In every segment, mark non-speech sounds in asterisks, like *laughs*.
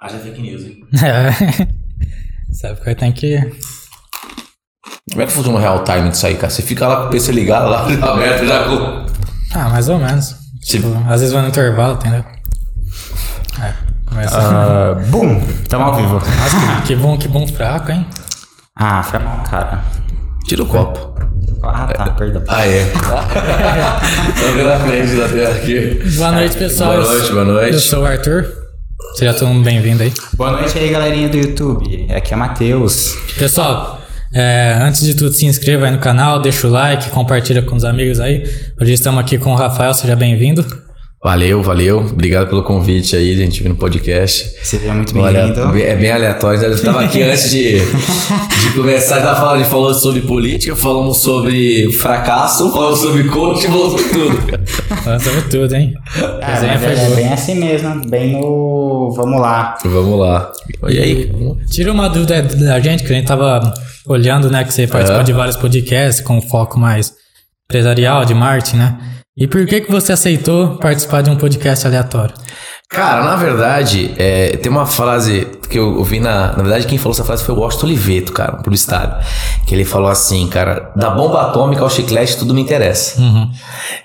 Haja fake news, hein? *laughs* É. Sabe que tem que. Como é que funciona o real time disso aí, cara? Você fica lá com o PC ligado, lá *laughs* aberto, já com. Ah, mais ou menos. Tipo, às vezes vai no intervalo, entendeu? É. Começa. Ah, bum, tamo ao vivo. Nossa, que bom, que bom fraco, hein? Ah, mal, cara. Tira o copo. Ah, tá, perdão. Ah, é. *laughs* Tô vendo a frente da tela aqui. Boa noite, pessoal. Boa noite, boa noite. Eu sou o Arthur. Seja todo mundo bem-vindo aí. Boa noite aí, galerinha do YouTube. Aqui é Matheus. Pessoal, é, antes de tudo, se inscreva aí no canal, deixa o like, compartilha com os amigos aí. Hoje estamos aqui com o Rafael, seja bem-vindo. Valeu, valeu. Obrigado pelo convite aí, a gente vir no podcast. Seja muito Olha, bem-vindo. é bem aleatório. Eu estava aqui antes de, *laughs* de começar, tava falando, a gente falou sobre política, falamos sobre fracasso, falamos sobre coach, falamos sobre tudo. Falando sobre tudo, hein? É, foi é, boa. bem assim mesmo, bem no. Vamos lá. Vamos lá. E aí? Tira uma dúvida da gente, que a gente tava olhando, né, que você participou É. de vários podcasts com foco mais empresarial, de marketing, né? E por que que você aceitou participar de um podcast aleatório? Cara, na verdade, é, tem uma frase que eu ouvi na. Na verdade, quem falou essa frase foi o Washington Oliveto, cara, um publicitário. Que ele falou assim, cara, da bomba atômica ao chiclete, tudo me interessa. Uhum.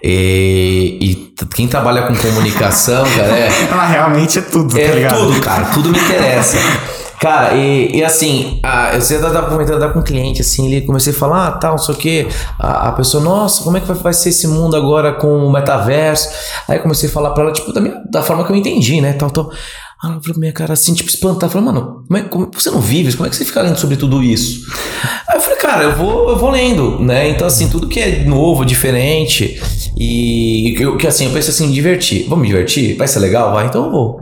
E, e quem trabalha com comunicação, cara, é. *laughs* Mas realmente é tudo, tá É ligado? tudo, cara, tudo me interessa. *laughs* Cara, e, e assim, a, você tava comentando com um cliente, assim, ele comecei a falar, ah, tal, não sei o quê. A, a pessoa, nossa, como é que vai, vai ser esse mundo agora com o metaverso? Aí eu comecei a falar pra ela, tipo, da, minha, da forma que eu entendi, né, tal, tal. Ela falou pra minha cara assim, tipo, espantar. Falei, mano, como é, como, você não vive? Como é que você fica lendo sobre tudo isso? Aí eu falei, cara, eu vou, eu vou lendo, né? Então, assim, tudo que é novo, diferente, e eu, que assim, eu penso assim, divertir. Vamos me divertir? Vai ser legal? Vai, então eu vou.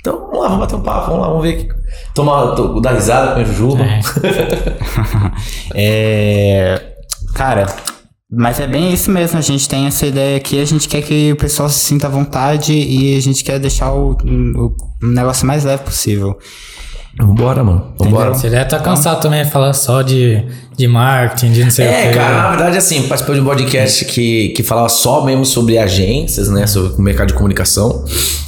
Então, vamos lá, vamos bater um papo, vamos lá, vamos ver. Tomar, to- dar risada com a Jujuba. É. *laughs* É. Cara, mas é bem isso mesmo. A gente tem essa ideia aqui, a gente quer que o pessoal se sinta à vontade e a gente quer deixar o, o negócio mais leve possível. Vambora, mano. Vambora. Você deve estar cansado também de falar só de, de marketing, de não sei o É, quê. cara, na verdade, assim, participei de um podcast que, que falava só mesmo sobre agências, né? Sobre o mercado de comunicação.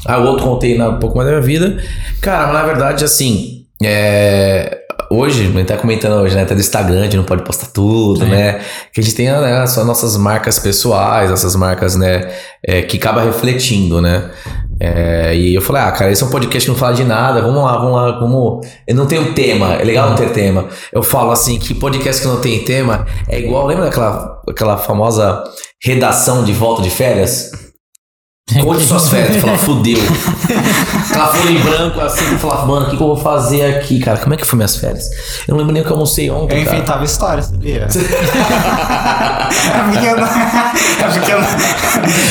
Aí o outro contei na, um pouco mais da minha vida. Cara, mas na verdade, assim, é, hoje, a gente tá comentando hoje, né? Até do Instagram, a gente não pode postar tudo, É. né? Que a gente tem né, só nossas marcas pessoais, essas marcas, né? é, que acaba refletindo, né? É, e eu falei, ah, cara, esse é um podcast que não fala de nada, vamos lá, vamos lá, vamos. Eu não tenho tema, é legal não ter tema. Eu falo assim que podcast que não tem tema é igual, lembra daquela aquela famosa redação de volta de férias? *laughs* Conte suas férias, fala, fudeu. *laughs* Aquela folha em branco assim, eu falava, mano, o que, que eu vou fazer aqui, cara? Como é que foi minhas férias? Eu não lembro nem o que eu almocei Eu ontem. cara. inventava história, sabia? *laughs* é porque eu não. É porque eu não,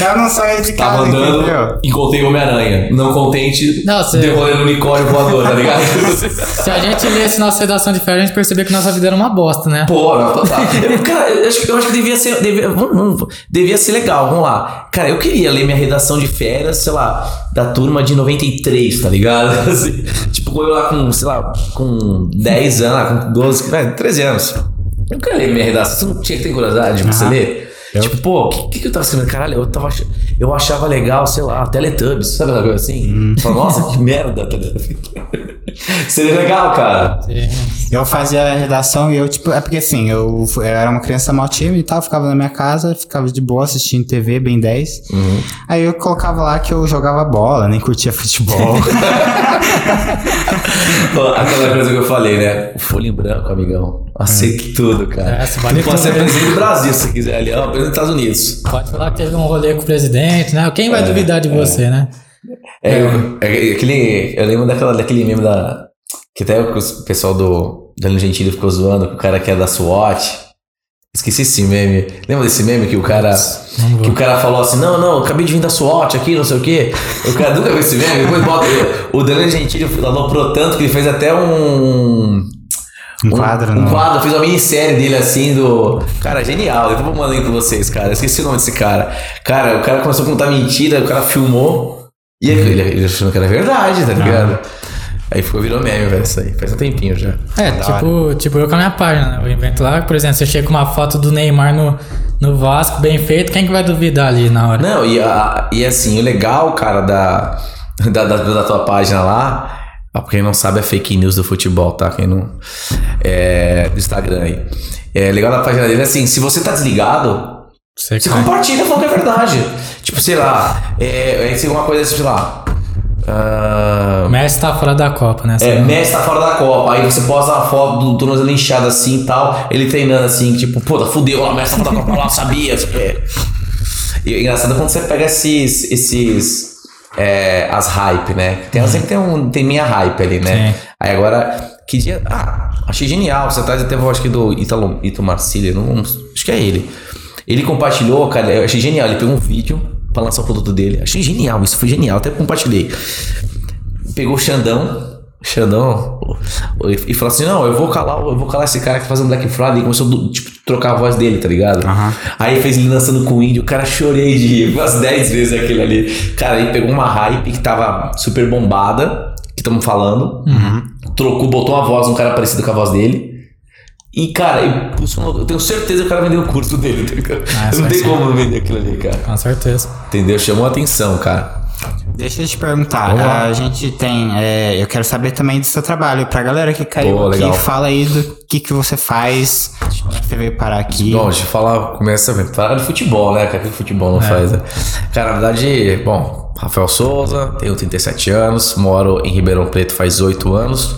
eu não de Tava casa, andando entendeu? e contei Homem-Aranha. Não contente, você- devolvendo o unicórnio voador, tá ligado? *laughs* Se a gente lesse nossa redação de férias, a gente perceber que nossa vida era uma bosta, né? Pô, não, total. Eu, cara, eu acho, que- eu acho que devia ser. Devia, vamos- vamos- devia ser legal, vamos lá. Cara, eu queria ler minha redação de férias, sei lá, da turma de 93, tá ligado? *laughs* Assim, tipo, eu lá com, sei lá, com 10 anos, com 12, é, 13 anos. Eu queria ler minha redação. Você não tinha que ter curiosidade de você ler? Eu- Tipo, pô, o que, que, que eu tava escrevendo? Caralho, eu, tava, eu achava legal, sei lá, Teletubbies, sabe aquela coisa assim? Fala, Nossa, que *laughs* merda, tá ligado? *laughs* Seria legal, cara. Eu fazia a redação e eu, tipo, é porque assim, eu, eu era uma criança mal tímida e tal, ficava na minha casa, ficava de boa assistindo TV, bem 10. Aí eu colocava lá que eu jogava bola, nem curtia futebol. *laughs* Aquela coisa que eu falei, né? O folha em branco, amigão. Aceito tudo, cara. É, você vale pode ser né? presidente do Brasil se quiser ali, ó, presidente dos Estados Unidos. Pode falar que teve um rolê com o presidente, né? Quem vai duvidar de você, né? É, é aquele, eu lembro daquela, daquele meme da. Que até o pessoal do Danilo Gentili ficou zoando que o cara que é da SWAT. Esqueci esse meme. Lembra desse meme que o cara. Não. Que o cara falou assim: não, não, acabei de vir da SWAT aqui, não sei o quê. O cara nunca viu esse meme. Depois bota. O Danilo Gentili aloprou tanto que ele fez até um. Um quadro, Um não. quadro, fiz uma minissérie dele assim do. Cara, genial. Depois eu vou mandar aí pra vocês, cara. Esqueci o nome desse cara. Cara, o cara começou a contar mentira, o cara filmou. E ele, ele, achando que era verdade, tá ligado? Aí ficou, virou meme, velho, isso aí. Faz um tempinho já. É, tipo, tipo eu com a minha página, né? Eu invento lá, por exemplo, você chega com uma foto do Neymar no, no Vasco, bem feito, quem que vai duvidar ali na hora? Não, e, a- e assim, o legal, cara, da, da, da, da tua página lá, Ah, Quem não sabe é fake news do futebol, tá? Quem não. É, do Instagram aí. É legal na página dele assim: se você tá desligado, Você você cai. compartilha falando que é verdade. Tipo, sei lá, é, é sei uma coisa assim, sei lá. O Messi tá fora da Copa, né? é, lá. Messi tá fora da Copa, aí você posta uma foto do tornozelo inchado assim e tal, ele treinando assim, tipo, pô, fudeu, o Messi tá fora da Copa lá, sabia. não quê. E é engraçado quando você pega esses. esses é, as hype, né? Tem, sempre tem, um, tem minha hype ali, né? Sim. Aí agora, que dia. Ah, achei genial. Você atrás até acho que do Italo, Ito Marcílio, não, acho que é ele. Ele compartilhou, cara, eu achei genial. Ele pegou um vídeo pra lançar o produto dele. Achei genial, isso foi genial, até compartilhei. Pegou o Xandão, Xandão, e falou assim: Não, eu vou calar, eu vou calar esse cara que tá fazendo Black Friday. E começou a tipo, trocar a voz dele, tá ligado? Aham. Aí fez ele dançando com o índio, o cara chorei de rir, umas 10 vezes aquele ali. Cara, ele pegou uma hype que tava super bombada, que estamos falando, trocou, botou uma voz, um cara parecido com a voz dele. E, cara, eu, eu tenho certeza que o cara vendeu o curso dele, tá ligado? Ah, não tem ser. como não vender aquilo ali, cara. Com certeza. Entendeu? Chamou a atenção, cara. Deixa eu te perguntar, a gente tem, é, eu quero saber também do seu trabalho, pra galera que caiu Pô, aqui, fala aí do que que você faz, você veio parar aqui. Bom, deixa eu falar, começa a falar de futebol, né? cara? O que o futebol não faz, né? Cara, na verdade, bom, Rafael Souza, tenho 37 anos, moro em Ribeirão Preto faz 8 anos,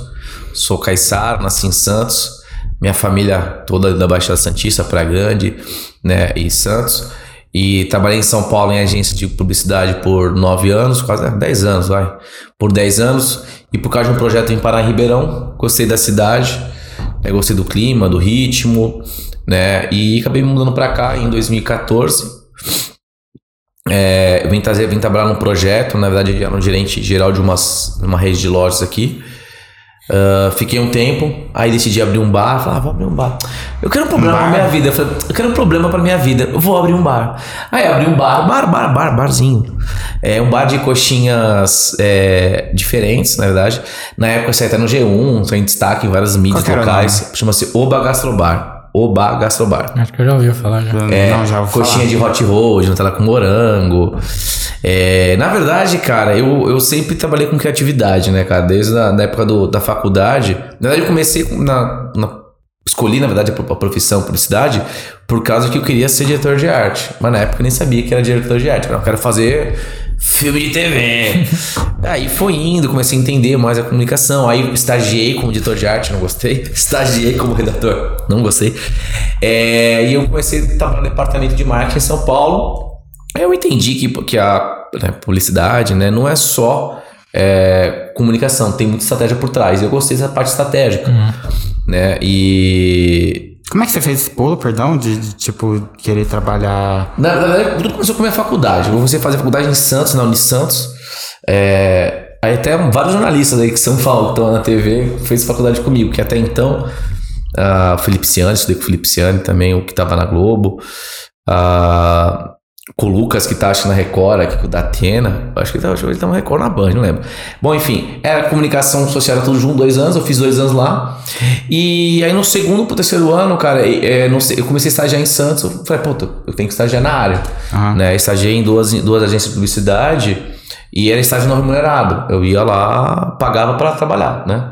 sou caiçara, nasci em Santos, minha família toda da Baixada Santista, Praia Grande, né, e Santos. E trabalhei em São Paulo em agência de publicidade por 9 anos, quase é, 10 anos, vai. Por 10 anos. E por causa de um projeto em Pará, Ribeirão, gostei da cidade, né, gostei do clima, do ritmo, né? E acabei me mudando pra cá em 2014. É, eu vim, trazer, vim trabalhar num projeto, na verdade, era um gerente geral de umas, uma rede de lojas aqui. Ah, fiquei um tempo, aí decidi abrir um bar. Falei, ah, vou abrir um bar. Eu quero um problema bar? na minha vida. Eu falei, eu quero um problema pra minha vida. Eu vou abrir um bar. Aí abri um bar, bar, bar, bar, barzinho. É um bar de coxinhas é, diferentes, na verdade. Na época saía até no G1, saiu em destaque em várias mídias o locais. Chama-se Oba Gastrobar. Oba Gastrobar. Acho que eu já ouvi falar já. É, não, já vou coxinha falar. de hot roll, Nutella com morango. É, na verdade, cara, eu, eu sempre trabalhei com criatividade, né, cara? Desde a da época do- da faculdade. Na verdade, eu comecei com- na, na- Escolhi, na verdade, a pro- a profissão publicidade por causa que eu queria ser diretor de arte. Mas na época eu nem sabia que era diretor de arte. Eu quero fazer filme de TV. *laughs* Aí foi indo, comecei a entender mais a comunicação. Aí estagiei como diretor de arte, não gostei. *laughs* Estagiei como redator, não gostei. É, e eu comecei a trabalhar no departamento de marketing em São Paulo. Eu entendi que, que a né, publicidade né, não é só é, comunicação, tem muita estratégia por trás. Eu gostei dessa parte estratégica. Né? E Como é que você fez esse pulo, perdão, de, de, tipo, querer trabalhar... Na verdade, tudo começou com a minha faculdade. Eu comecei a fazer faculdade em Santos, na Unisantos. É, aí até vários jornalistas aí que São Paulo, que estão na TV, fez faculdade comigo, que até então, ah, o Felipe Ciani, estudei com o Felipe Ciani também, o que estava na Globo. ah, com o Lucas, que tá acho na Record, aqui com o da Atena. Acho que ele tá, acho que ele tá na Record na Band, não lembro. Bom, enfim, era comunicação social, era tudo junto, dois anos, eu fiz dois anos lá. E aí no segundo pro terceiro ano, cara, é, sei, eu comecei a estagiar em Santos. Eu falei, puta, eu tenho que estagiar na área. Aham. Né? Estagiei em duas, duas agências de publicidade e era estágio não remunerado. Eu ia lá, pagava para trabalhar, né?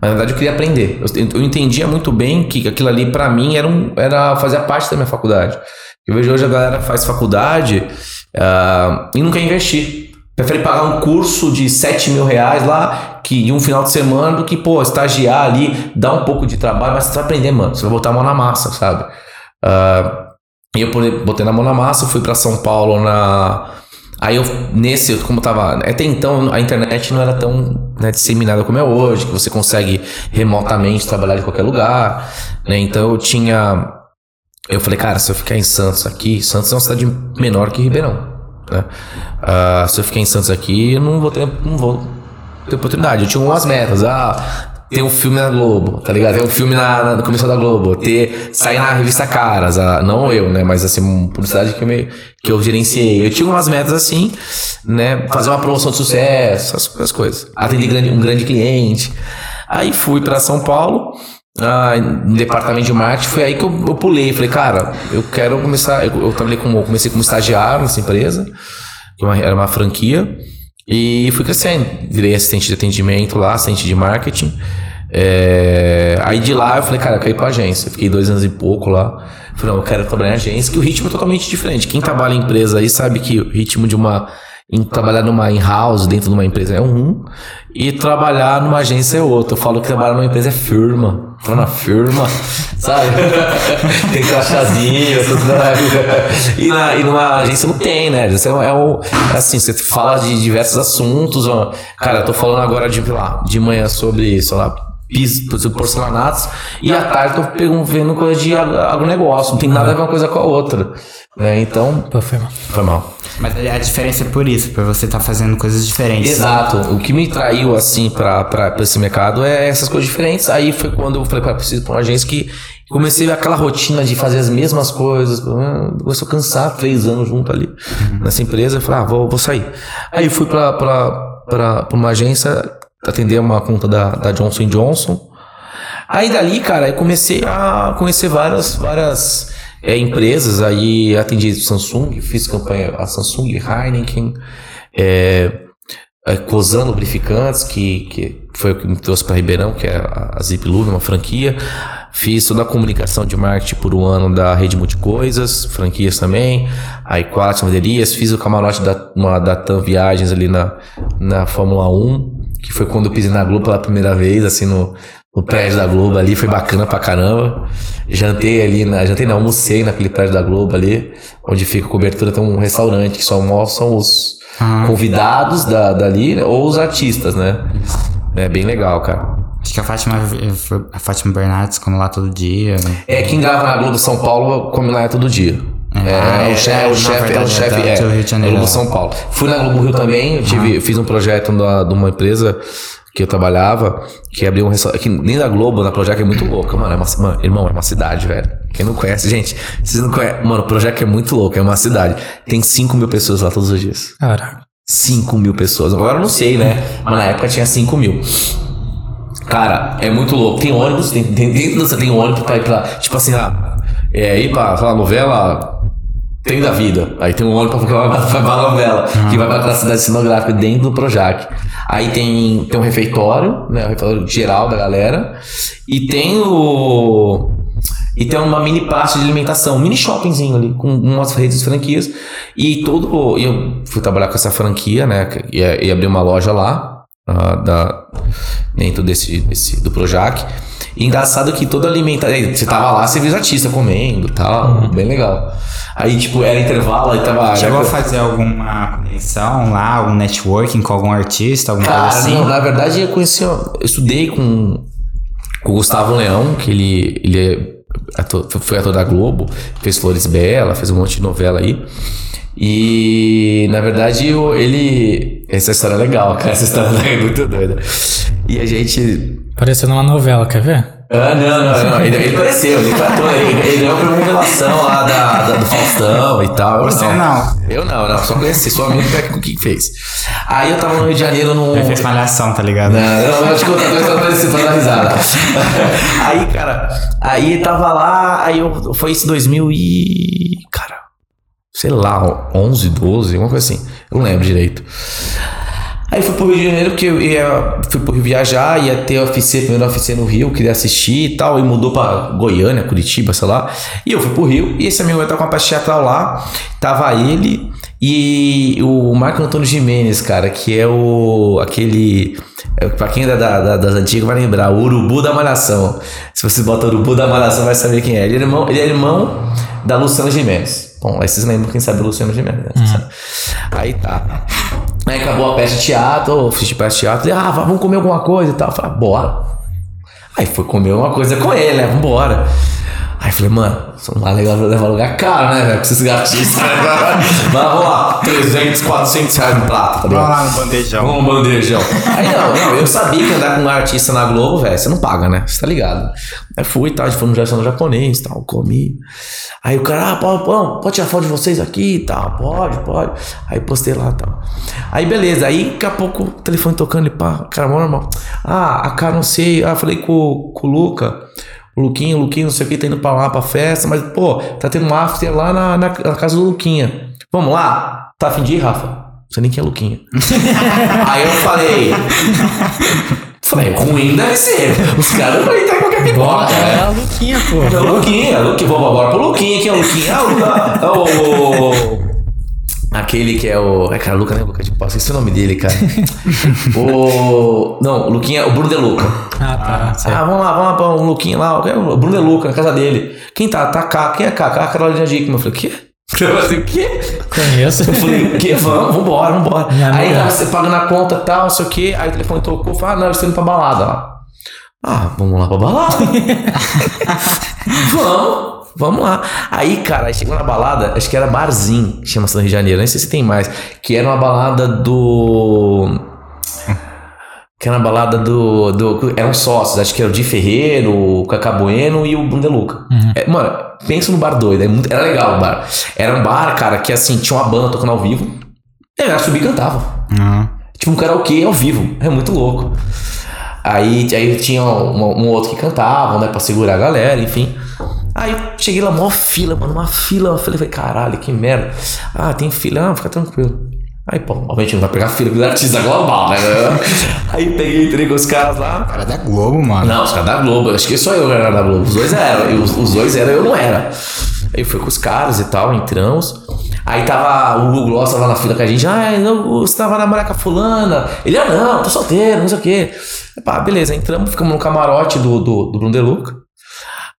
Mas na verdade eu queria aprender. Eu, eu entendia muito bem que aquilo ali para mim era, um, era fazia parte da minha faculdade. Eu vejo hoje a galera faz faculdade ah, e não quer investir. Prefere pagar um curso de 7 mil reais lá, que um final de semana, do que, pô, estagiar ali, dar um pouco de trabalho, mas você vai aprender, mano. Você vai botar a mão na massa, sabe? E eu botei na mão na massa, fui pra São Paulo na. Aí eu, nesse, como tava. Até então a internet não era tão né, disseminada como é hoje, que você consegue remotamente trabalhar de qualquer lugar. Né? Então eu tinha. Eu falei, cara, se eu ficar em Santos aqui, Santos é uma cidade menor que Ribeirão. Né? Ah, se eu ficar em Santos aqui, eu não vou ter, não vou ter oportunidade. Eu tinha umas metas. Ah, ter um filme na Globo, tá ligado? Ter um filme na, na, no da Globo, ter, sair na revista Caras, ah, não eu, né? Mas assim, publicidade que eu, me, que eu gerenciei. Eu tinha umas metas assim, né? Fazer uma promoção de sucesso, essas, essas coisas. Atender grande, um grande cliente. Aí fui pra São Paulo, ah, no departamento de marketing, foi aí que eu, eu pulei. Falei, cara, eu quero começar. Eu, eu trabalhei como, comecei como estagiário nessa empresa, que uma- era uma franquia. E fui crescendo. Virei assistente de atendimento lá, assistente de marketing. É, Aí de lá eu falei, cara, eu quero ir pra agência. Fiquei dois anos e pouco lá. Falei, não, eu quero trabalhar em agência, que o ritmo é totalmente diferente. Quem trabalha em empresa aí sabe que o ritmo de uma. Em trabalhar numa in-house, dentro de uma empresa é um, e trabalhar numa agência é outro. Eu falo que trabalhar numa empresa é firma. Tô na firma, sabe? *laughs* tem mais. e, na, e numa agência não tem, né? Agência é, um- é assim, você fala de diversos assuntos. Cara, eu tô falando agora de, lá, de manhã sobre, sei lá, piso, sobre porcelanatos, e à tarde eu tô pegando, vendo coisa de ag- agronegócio. Não tem nada a ver uma coisa com a outra. Né? Então, Pô, foi mal. foi mal. Mas a diferença é por isso, por você estar fazendo coisas diferentes. Exato. O que me traiu, assim, pra esse mercado é essas coisas diferentes. Aí foi quando eu falei, cara, preciso ir pra uma agência que comecei aquela rotina de fazer as mesmas coisas. Começou a cansar, três anos junto ali nessa empresa. Eu falei, ah, vou, vou sair. Aí fui pra uma agência atender uma conta da, da Johnson Johnson. Aí dali, cara, eu comecei a conhecer várias, várias é, empresas. Aí atendi Samsung, fiz campanha a Samsung, Heineken, é, é, Cosan Lubrificantes, que, que foi o que me trouxe para Ribeirão, que é a, Zip Lube, uma franquia. Fiz toda a comunicação de marketing por um ano da Rede Multicoisas, franquias também. Aí quatro Maderias, fiz o camarote da, uma, da TAM Viagens ali na, na Fórmula 1, que foi quando eu pisei na Globo pela primeira vez, assim, no, no prédio da Globo ali, foi bacana pra caramba. Jantei ali, na, jantei não, almocei naquele prédio da Globo ali, onde fica a cobertura, tem um restaurante que só almoçam os convidados da, dali, né, ou os artistas, né? É bem legal, cara. Acho que a Fátima, a Fátima Bernardes come lá todo dia. É, quem grava na Globo São Paulo come lá todo dia. É, Ah, o é, chefe, é, o chefe, é o chefe, é é, do Rio de Janeiro. Globo São Paulo. Fui na Globo Rio também, eu tive, fiz um projeto da- de uma empresa que eu trabalhava, que abriu um restaurante, que nem da Globo, na Projac é muito louca, mano, é uma, mano, irmão, é uma cidade, velho. Quem não conhece, gente, vocês não conhecem, mano, o Projac é muito louco, é uma cidade. Tem 5 mil pessoas lá todos os dias. Caraca. 5 mil pessoas. Agora eu não sei, né? Mas na época tinha 5 mil. Cara, é muito louco. Tem ônibus, tem, tem, você tem ônibus pra ir pra. Tipo assim, ah, é, ir pra, sei lá, novela. Tem da vida. Aí tem um ônibus pra, *laughs* pra, pra, novela, que vai pra cidade cenográfica dentro do Projac. Aí tem, tem um refeitório, né? O refeitório geral da galera. E tem o. E tem uma mini praça de alimentação, um mini shoppingzinho ali, com umas redes de franquias. E todo. e eu fui trabalhar com essa franquia, né? que Ia, ia abrir uma loja lá, ah, da, dentro desse, desse, do Projac. E engraçado que toda alimentação. Você tava lá, você viu os artistas comendo e tal, bem legal. Aí, tipo, era intervalo, aí tava. Chegou a fazer alguma conexão lá, algum networking com algum artista, alguma Cara, coisa assim? não, na verdade eu conheci, eu estudei com, com o Gustavo Leão, que ele, ele é ator, foi ator da Globo, fez Flores Bela, fez um monte de novela aí. E na verdade eu- ele. Essa história é legal, cara. Essa história *laughs* é muito doida. E a gente. Pareceu numa novela, quer ver? Ah, não, não, não. Ele, ele apareceu, ele foi ator, ele, ele ganhou por revelação lá da, da- do Faustão e tal. Eu Você não. Eu não, não, só conheci, só amigo que, que fez. Aí eu tava no Rio de Janeiro num. Ele fez malhação, tá ligado? Não, não, eu acho que outra coisa tô parecendo pra dar risada. *laughs* aí, cara, aí tava lá, aí eu, foi esse 2000 e. Cara, sei lá, 11, 12, alguma coisa assim. Eu não lembro direito. Aí fui pro Rio de Janeiro porque eu ia, fui pro Rio viajar, ia ter UFC, primeiro UFC no Rio, queria assistir e tal, e mudou pra Goiânia, Curitiba, sei lá. E eu fui pro Rio, e esse amigo meu tava com uma peça teatral lá, tava ele e o Marco Antônio Jimenez, cara, que é o aquele. é, Pra quem é da, da- das antigas vai lembrar, o Urubu da Malhação. Se você bota Urubu da Malhação, vai saber quem é. Ele é irmão, ele é irmão da Luciana Jimenez. Bom, aí vocês lembram quem sabe o Luciano Jimenez, né? Sabem. Aí tá. Aí acabou a peça de teatro, eu fiz peça de teatro, e, ah, vamos comer alguma coisa e tal. Eu falei, ah, bora. Aí foi comer uma coisa com ele, né? Vambora. Aí eu falei, mano, isso não é legal levar lugar caro, né, velho? Pra esses gatistas. *laughs* Mas vamos lá, 300, 400 reais no prato, tá ligado? Lá no bandejão. Um bandejão. Aí não, não, eu sabia que andar com um artista na Globo, velho, você não paga, né? Você tá ligado? Aí fui e tal, a gente foi no restaurante japonês e tal, comi. Aí o cara, ah, pode, pode, pode tirar foto de vocês aqui e tal, pode, pode. Aí postei lá e tal. Aí beleza, aí daqui a pouco o telefone tocando e pá, cara, normal. Ah, a cara não sei, ah, falei com, com o Luca. O Luquinha, o Luquinha, não sei o que, tá indo pra lá pra festa, mas, pô, tá tendo um after lá na, na, na casa do Luquinha. Vamos lá? Tá a fim de ir, Rafa? sei nem quem é Luquinha. *laughs* Aí eu falei. Falei, ruim deve ser. Os caras vão entrar em qualquer pipoca, É né? a Luquinha, pô. É o Luquinha, Luquinha, vamos agora pro Luquinha, quem é o Luquinha? Ah, o ah, o, o- Aquele que é o. Ai, cara, Luca, né? Luca de Posse, esse é o nome dele, cara. *laughs* o. Não, o Luquinha, o Bruno De Luca. Ah, tá. sei. Ah, vamos lá, vamos lá pra um Luquinha lá, o Bruno De Luca, na casa dele. Quem tá? Tá cá, quem é cá? Cá, a Carolina Dickman. Eu falei, o quê? *laughs* Eu falei, o quê? Conheço. Eu falei, o quê? Vamos, vambora, vambora. Aí tava você pagando a conta e tal, não sei o quê. Aí o telefone tocou, falei, ah, não, eu estou indo pra balada lá. Ah, vamos lá pra balada. *laughs* vamos, vamos lá. Aí, cara, aí chegou na balada, acho que era Barzinho, que chama-se no Rio de Janeiro, nem sei se tem mais. Que era uma balada do. Que era uma balada do. do eram sócios, acho que era o Di Ferreiro, o Cacá Bueno e o Bruno De Luca. É, mano, pensa no bar doido, é era legal o bar. Era um bar, cara, que assim, tinha uma banda tocando ao vivo. E a galera subia e cantava. Ah. Tipo um karaokê ao vivo. É muito louco. Aí, aí tinha um, um outro que cantava, né? Pra segurar a galera, enfim. Aí cheguei lá, mó fila, mano, uma fila. Eu falei, caralho, que merda. Ah, tem fila, ah, fica tranquilo. Aí, pô, obviamente não vai pegar fila do artista global, né? *laughs* Aí peguei, entrei com os caras lá. Cara da Globo, mano. Não, os caras da Globo, acho que só eu era da Globo. Os dois eram, os, os dois eram, eu não era. Aí fui com os caras e tal, entramos. Aí tava o Hugo Gloss tava na fila com a gente. Ah, não, você tava namorando com a fulana. Ele, ah, não, tô solteiro, não sei o quê. Pá, beleza, entramos, ficamos no camarote do, do, do Bruno De Luca.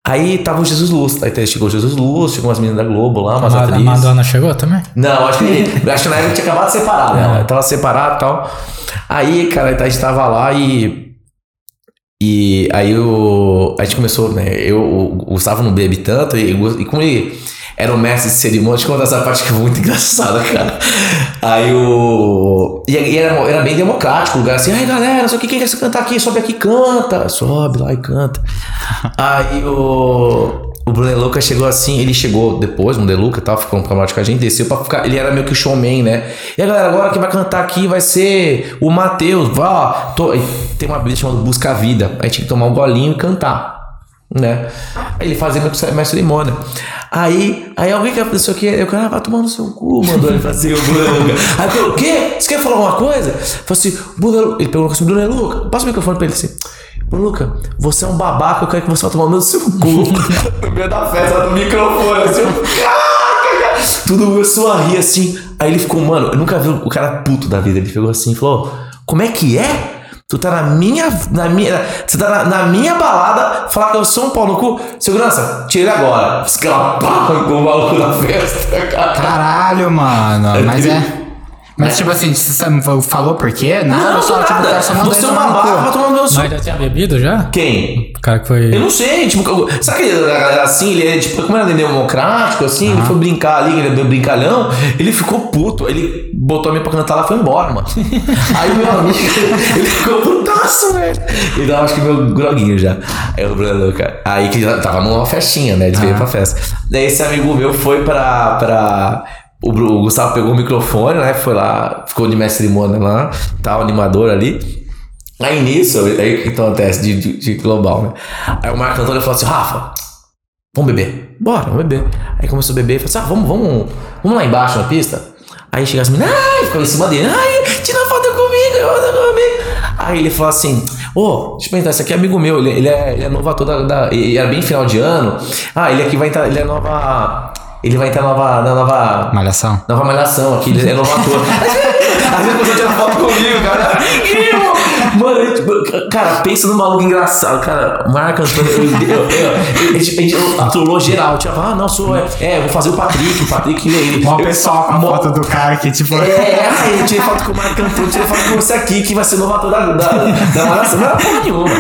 Aí tava o Jesus Luz. Aí chegou o Jesus Luz, chegou umas meninas da Globo lá, umas A a atrizes. Madonna chegou também? Não, acho que, acho que na época tinha acabado de separar, né? Ela tava separada e tal. Aí, cara, a gente tava lá e. E aí o, a gente começou, né? Eu, o Gustavo não bebe tanto, e, e como ele era o mestre de cerimônia, deixa eu contar essa parte que é muito *laughs* engraçada, cara. Aí o. E, e era, era bem democrático o lugar assim, ai galera, só que quem quer se cantar aqui, sobe aqui canta. Sobe lá e canta. *laughs* Aí o. O Bruno De Luca chegou assim, ele chegou depois, o De Luca e tal, ficou no camarote com a gente, desceu pra ficar. Ele era meio que showman, né? E a galera, agora quem vai cantar aqui vai ser o Matheus. Vá, tô... Tem uma bebida chamada Busca a Vida. Aí tinha que tomar um golinho e cantar. Né? Ele fazia minha cerimônia. Aí, aí alguém quer fazer isso aqui, eu quero, ah, vai tomar no seu cu, mandou ele fazer o Bruno. *laughs* Aí eu, o quê? Você quer falar alguma coisa? Falei assim, Luca. Ele perguntou assim, Bruno De Luca, passa o microfone pra ele assim. Luca, você é um babaca, eu quero que você vá tomar no seu cu. *laughs* no meio da festa, no microfone, assim, "Caraca!" tudo começou a rir assim. Aí ele ficou, mano, eu nunca vi o cara puto da vida. Ele pegou assim e falou: Como é que é? Tu tá na minha. Na minha você tá na, na minha balada, falar que eu sou um pau no cu. Segurança, tira agora. Pá, com o maluco da festa, cara. Caralho, mano. Mas é. Mas tipo assim, você falou por quê? Nada, Não, só tipo, nada. cara só mandou Você é ele um babaca, cu. vai tomar meu seu Mas já tinha bebido já? Quem? O cara que foi. Eu não sei, tipo, sabe que assim, ele é tipo, como era democrático, assim, ele foi brincar ali, ele é brincalhão, ele ficou puto, ele botou a minha pra cantar lá e foi embora, mano. *laughs* Aí meu amigo, ele ficou putaço, velho. Ele tava, acho que meu groguinho já. Aí o Bruno, cara. Aí que tava numa festinha, né? Eles veio pra festa. Daí esse amigo meu foi pra. pra o, o Gustavo pegou o microfone, né? Foi lá, ficou de mestre cerimônia lá, tal, animador ali. Aí nisso, aí o que acontece de, de, de global, né? Aí o Marco Antônio falou assim: Rafa, vamos beber. Bora, vamos beber. Aí começou a beber e falou assim: ah, vamos, vamos, vamos lá embaixo na pista. Aí chega as meninas, ai, ficou em cima dele, ai, tira foto comigo, comigo. Aí ele falou assim: Ô, deixa eu perguntar, esse aqui é amigo meu, ele, ele é, ele é novo ator da, da. Era bem final de ano. Ah, ele aqui vai entrar, ele é nova. Ele vai entrar nova, na nova. Malhação. Nova malhação aqui, ele é novo ator. *laughs* *laughs* Às vezes você tira foto comigo, cara. Mano, tipo, cara, pensa no maluco engraçado, cara. Marca Antônio, eu, eu, eu, eu trollou geral. Tipo, ah, não, sou. É, é, vou fazer o Patrick, o Patrick ele. Mó eu- pessoal com a foto do cara que, tipo. é, aí eu tirei foto com o Marco Antônio, tirei foto com você aqui, que vai ser novator da, da, da malhação. Não era porra nenhuma.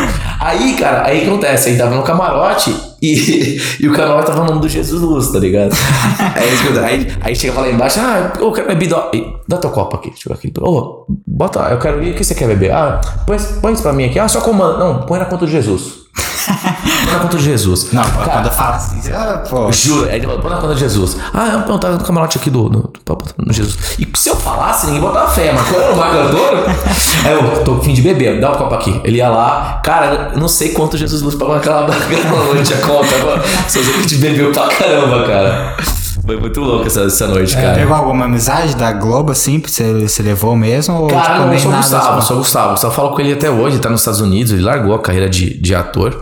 Aí, cara, aí acontece? Aí tava no camarote e, *laughs* e o camarote tava no nome do Jesus Luz, tá ligado? *laughs* Aí, aí, chega lá embaixo, ah, eu quero beber, dá, dá teu copo aqui, deixa eu ver aqui. Ô, bota, eu quero, o que você quer beber? Ah, põe, põe isso pra mim aqui. Ah, só comanda. Não, põe na conta de Jesus. Põe na conta de Jesus. Não, quando fala assim, você- ah, pô. Juro, ele falou, põe na conta de Jesus. Ah, não, tá no camarote aqui do, do, no Jesus. E se eu falasse, ninguém botava fé, mas quando era Marco Antônio, *laughs* aí eu tô com fim de beber, dá um copo aqui. Ele ia lá, cara, eu não sei quanto Jesus Luz pagou naquela naquela *laughs* noite a conta, mano. Só sei que a gente bebeu pra caramba, cara. Foi muito louco essa, essa noite, cara. Pegou alguma amizade da Globo, assim, pra você, você levou mesmo? Ou, Cara, tipo, não, sou Gustavo, assim? sou o Gustavo. Gustavo fala com ele até hoje, ele tá nos Estados Unidos, ele largou a carreira de, de ator.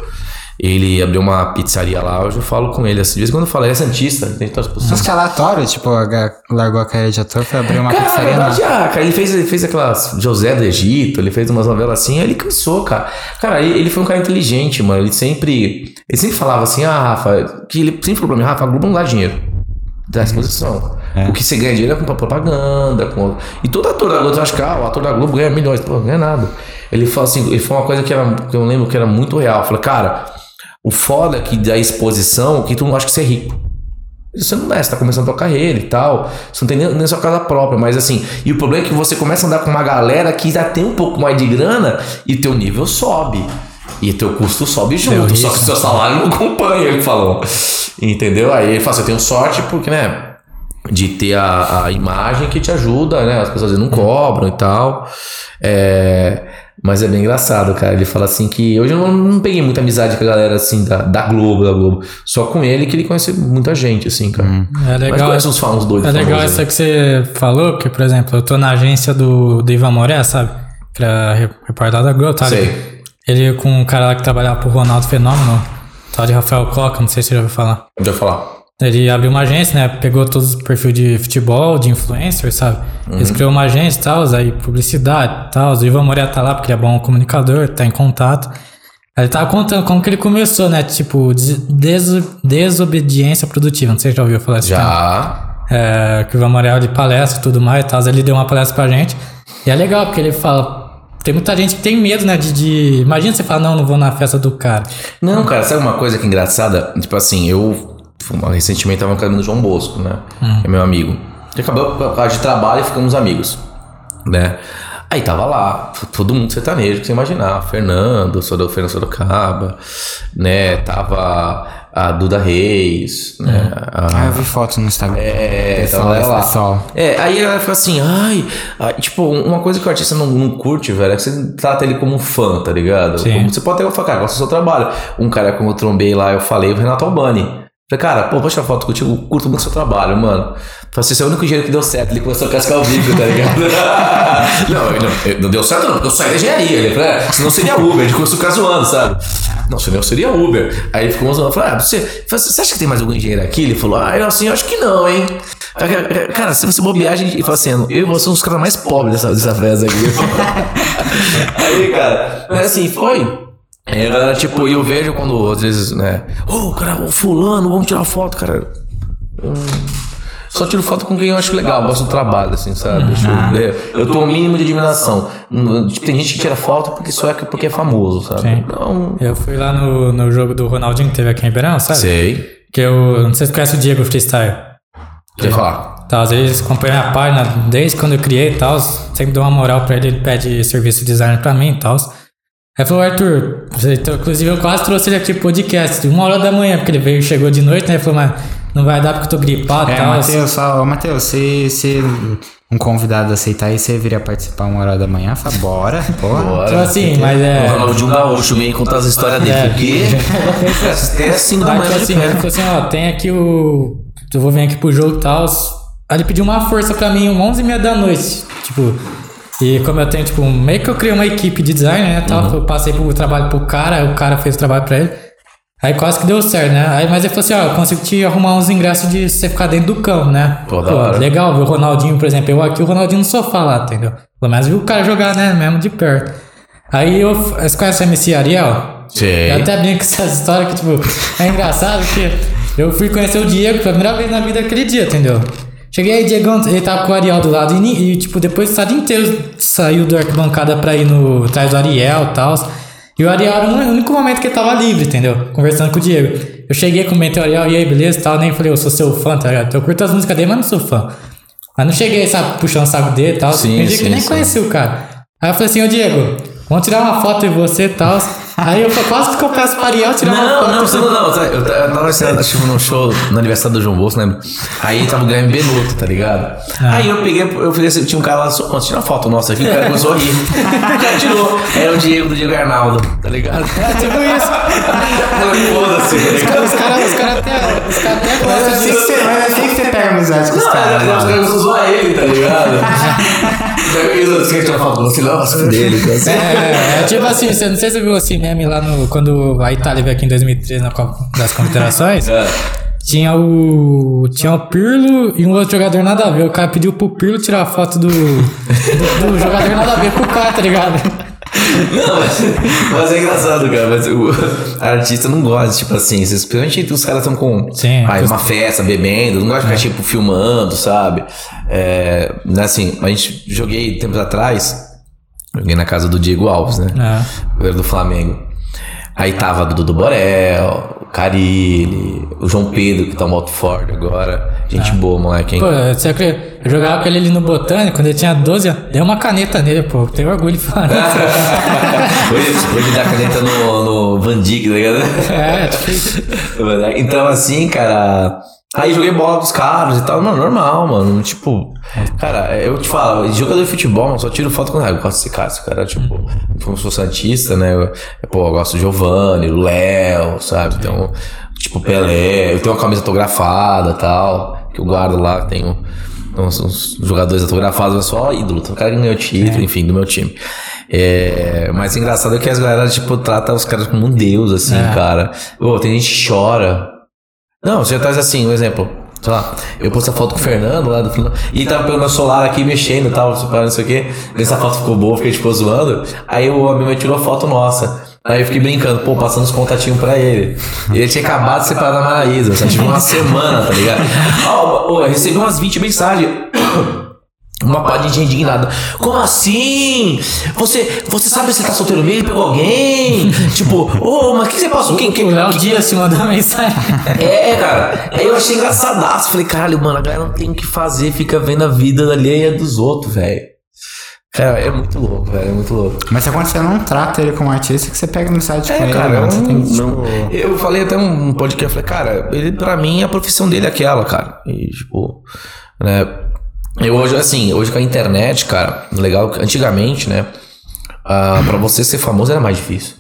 Ele abriu uma pizzaria lá, hoje eu falo com ele. Assim, de vez em quando eu falo, ele é Santista, tem todas as Mas que aleatório, tipo, largou a carreira de ator, foi abrir uma Cara, pizzaria verdade, ah, cara, ele fez, ele fez aquelas José do Egito, ele fez umas novelas assim, aí ele cansou, cara. Cara, ele, ele foi um cara inteligente, mano. Ele sempre. Ele sempre falava assim, ah, Rafa, que ele sempre falou pra mim, Rafa, a Globo não dá dinheiro. Dá exposição. O que você ganha dinheiro é com propaganda. Com... E todo ator da Globo, acha que ah, o ator da Globo ganha milhões, pô, não ganha nada. Ele falou assim, ele foi uma coisa que, era, que eu lembro que era muito real. Falei, cara, o foda é que da exposição, que tu não acha que você é rico. Você não é, você tá começando a tua carreira e tal. Você não tem nem, nem sua casa própria, mas assim. E o problema é que você começa a andar com uma galera que já tem um pouco mais de grana e teu nível sobe. E teu custo sobe junto. Só que seu salário não acompanha, ele falou. Entendeu? Aí ele fala assim: eu tenho sorte porque, né? De ter a, a imagem que te ajuda, né? As pessoas não cobram e tal. É, mas é bem engraçado, cara. Ele fala assim que hoje eu não, não peguei muita amizade com a galera assim da, da Globo, da Globo. Só com ele que ele conhece muita gente, assim, cara. É Mas legal. conhece uns fãs doidos. É legal essa aí. que você falou, que, por exemplo, eu tô na agência do, do Ivan Moré, sabe? Que era da Globo, tá? Sei. Ele com um cara lá que trabalhava pro Ronaldo Fenômeno, tal de Rafael Coca, não sei se você já ouviu falar. Eu falar. Ele abriu uma agência, né? Pegou todos os perfis de futebol, de influencer, sabe? Eles criou uma agência e tal, aí publicidade e tal. O Ivan Moreira tá lá porque ele é bom comunicador, tá em contato. Aí Ele tava contando como que ele começou, né? Tipo, des- des- desobediência produtiva. Não sei se já ouviu falar isso. Já. É, que o Ivan Moreira de palestra e tudo mais e tal. Ele deu uma palestra pra gente. E é legal, porque ele fala. Tem muita gente que tem medo, né? De. de- Imagina você falar, não, não vou na festa do cara. Não, cara, sabe uma coisa que é engraçada? Tipo assim, eu recentemente tava no caminho do João Bosco, né? Que é meu amigo. Que acabou por causa de trabalho e ficamos amigos, né? Aí tava lá, todo mundo sertanejo que você imaginar. Fernando, Soro- Fernando Sorocaba, né? Tava a Duda Reis, né? A- Ah, eu vi foto no Instagram. É, Pessoal, tava esse lá. pessoal. É, aí ela fica assim, ai, ai, tipo, uma coisa que o artista não, não curte, velho, é que você trata ele como um fã, tá ligado? Sim. Como você pode até falar, cara, gosta do seu trabalho. Um cara como eu trombei lá, eu falei, o Renato Albani. Falei, cara, pô, vou tirar foto contigo, curto muito o seu trabalho, mano. Falei assim, esse é o único jeito que deu certo. Ele começou a cascar o bico, tá ligado? *laughs* não, não, não deu certo não, porque eu saí da engenharia. Ele falou, é, senão seria Uber, gente começou zoando, sabe? Não, senão seria Uber. Aí ele ficou zoando, falei, ah, você, você acha que tem mais algum engenheiro aqui? Ele falou, ah, eu assim, eu acho que não, hein? Cara, se você bobear, a gente ele fala assim, eu e você somos os caras mais pobres dessa, dessa festa aqui. *laughs* Aí, cara, mas assim, foi. É, a galera, tipo, eu vejo quando, às vezes, né? Ô, cara, o fulano, vamos tirar foto, cara. Hum, Só tiro foto com quem eu acho legal, gosto do trabalho, assim, sabe? Deixa eu, é, eu tô um mínimo de admiração. Tipo, tem gente que tira foto porque só é que- porque é famoso, sabe? Sim. Não. Eu fui lá no, no jogo do Ronaldinho que teve aqui em Ribeirão, sabe? Sei. Que eu. Não sei se conhece o Diego Freestyle. Quer falar? Tá, às vezes acompanha a página desde quando eu criei e tal. Sempre dou uma moral pra ele, ele pede serviço de design pra mim e tal. Aí falou, Arthur, você- então, inclusive eu quase trouxe ele aqui pro podcast, uma hora da manhã, porque ele veio, chegou de noite, né? Ele falou, mas não vai dar porque eu tô gripado e É, tal. Matheus, só, Matheus, se, se um convidado aceitar aí, você viria participar uma hora da manhã, fala, bora, *laughs* porra. Então assim, mas O é. Ronaldinho Gaúcho vem contar as histórias dele. É. Porque até 5 da manhã tipo assim, ele falou assim, ó, tem aqui o. Eu vou vir aqui pro jogo e tal. Aí ele pediu uma força pra mim, 11 e meia da noite. Tipo. E como eu tenho, tipo, meio que eu criei uma equipe de design, né? Tal, Uhum. Eu passei pro trabalho pro cara, o cara fez o trabalho pra ele. Aí quase que deu certo, né? Aí, mas ele falou assim, ó, eu consigo te arrumar uns ingressos de você ficar dentro do campo, né? Pô, hora. legal, ver o Ronaldinho, por exemplo, eu aqui, o Ronaldinho no sofá lá, entendeu? Pelo menos viu o cara jogar, né? Mesmo de perto. Aí eu. Você conhece o MC Ariel? Sei. Eu até brinco com essa história que, tipo, é engraçado porque eu fui conhecer o Diego pela primeira vez na vida aquele dia, entendeu? Cheguei aí, Diego, ele tava com o Ariel do lado e, e, tipo, depois o estado inteiro saiu da arquibancada pra ir no atrás do Ariel e tal. E o Ariel era o único momento que ele tava livre, entendeu? Conversando com o Diego. Eu cheguei, comentei o Ariel, e aí, beleza e tal, nem falei, eu sou seu fã, tá ligado? Eu curto as músicas dele, mas não sou fã. Mas não cheguei, sabe, puxando o saco dele e tal. Sim, Tem dia que nem sim. conheci o cara. Aí eu falei assim, ô Diego, vamos tirar uma foto de você e tal. Aí eu quase que eu peço pra Ariel tirar uma Não, foto. não, você não, não. Eu, eu tava assistindo num show no aniversário do João Bolso, lembra? Aí tava o Guilherme Benuto, tá ligado? Aí eu peguei, eu falei assim, tinha um cara lá, só, tira uma foto nossa aqui, o cara começou a rir. *laughs* O cara tirou. Era o Diego do Diego Arnaldo, tá ligado? É tipo isso. Foda-se, tá? Os caras os cara até, os cara até Mas gostam assim de. que você, mas assim que você pega amizade com os caras. os né? caras zoar ele, tá ligado? Daí os outros que tinham falado, você não, se dele, assim. É, é tipo assim, você, não sei se você viu esse meme lá no. Quando a Itália veio aqui em 2013 na Copa das Confederações. *laughs* É. Tinha o. Tinha o Pirlo e um outro jogador nada a ver. O cara pediu pro Pirlo tirar a foto do. do, do jogador nada a ver com o cara, tá ligado? Não, mas, mas é engraçado, cara. Mas o artista não gosta, tipo assim, principalmente os caras estão com Sim. uma festa, bebendo, não gosta de ficar, tipo, filmando, sabe? É, assim, a gente joguei tempos atrás, joguei na casa do Diego Alves, né? É. Era do Flamengo. Aí tava do Dudu Borel, o Carilli, o João Pedro, que tá no Watford agora. Gente boa, moleque, hein? Pô, você acredita? Eu jogava com ele ali no Botânico, quando ele tinha 12 anos. Dei uma caneta nele, pô. Tenho orgulho de falar isso. *laughs* hoje, hoje dá caneta no, no Van Dijk, tá ligado? É, tipo isso. Então, assim, cara. Aí joguei bola com os caras e tal. Não, normal, mano. Tipo, cara, eu te falo, jogador de futebol, só tiro foto com ah, eu gosto desse cara. Esse cara, tipo, como se fosse santista, né? Eu, pô, eu gosto do Giovanni, o Léo, sabe? Então, tipo, Pelé. Eu tenho uma camisa autografada e tal, que eu guardo lá, tenho uns, uns jogadores autografados, mas só ídolo. Tem um cara que ganhou título, enfim, do meu time. É, mas engraçado é que as galera, tipo, trata os caras como um deus, assim, cara. Ô, tem gente que chora. Não, você traz assim, um exemplo. Sei lá, eu postei a foto com o Fernando lá do Fernando, e ele tava pelo meu celular aqui mexendo e tal, não sei o quê. Essa foto ficou boa, fiquei tipo zoando. Aí o amigo tirou foto nossa. Aí eu fiquei brincando, pô, passando os contatinhos pra ele. E ele tinha acabado de separar da Maraísa, só tive uma semana, tá ligado? *laughs* Ó, ó, eu recebi umas 20 mensagens. Uma pá de gente indignada. Como assim? Você, você sabe se tá solteiro mesmo? Pegou alguém? *laughs* tipo, ô, mas o que você passou? Quem, quem, O Léo Dias se mandou uma mensagem. é, cara. Aí eu achei engraçadaço. Falei, caralho, mano, a galera não tem o que fazer, fica vendo a vida alheia dos outros, velho. Cara, é muito louco, velho, é muito louco. Mas se você não trata ele como artista, que você pega amizade com É, ele, cara, mano. eu, Você tem que, tipo... eu falei até um podcast, eu falei, cara, ele pra mim a profissão dele é aquela, cara. E, tipo, né? Eu hoje, assim, hoje com a internet, cara, legal, antigamente, né? ah, pra você ser famoso era mais difícil.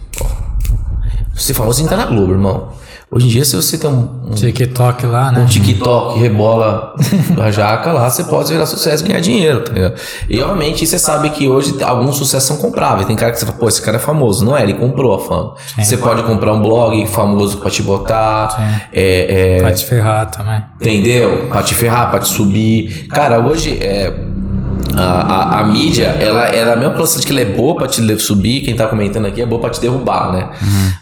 Ser famoso que estar na Globo, irmão. Hoje em dia, se você tem um, um TikTok lá, um né? TikTok rebola a jaca lá, você pode virar sucesso e ganhar dinheiro, tá ligado? E obviamente você sabe que hoje alguns sucessos são compráveis. Tem cara que você fala, pô, esse cara é famoso. Não é, ele comprou a fama. Você pode comprar um blog famoso pra te botar. É, é, Pra te ferrar também. Entendeu? Pra te ferrar, pra te subir. Cara, hoje é. A, a, a mídia, ela, ela é a mesma processo que ela é boa pra te subir, quem tá comentando aqui é boa pra te derrubar, né?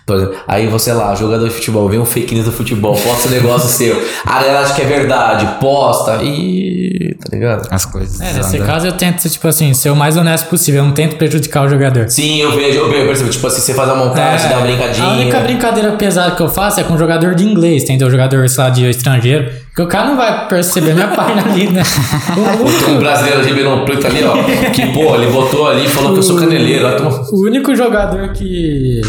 Por exemplo, aí você lá, jogador de futebol, vem um fake news do futebol, posta um negócio *laughs* seu, a galera acha que é verdade, posta e. tá ligado? As coisas. É, nesse caso eu tento, tipo assim, ser o mais honesto possível. Eu não tento prejudicar o jogador. Sim, eu vejo, eu vejo, eu percebo, tipo assim, você faz uma montagem, dá uma brincadinha. É, A única brincadeira pesada que eu faço é com jogador de inglês, entendeu? Jogador, sei lá, de estrangeiro. Porque o cara não vai perceber minha página ali, né? *laughs* O Tem um brasileiro de Ribeirão Preto ali, ó. Que, pô, ele botou ali e falou que eu sou caneleiro. ó, toma- O único jogador que.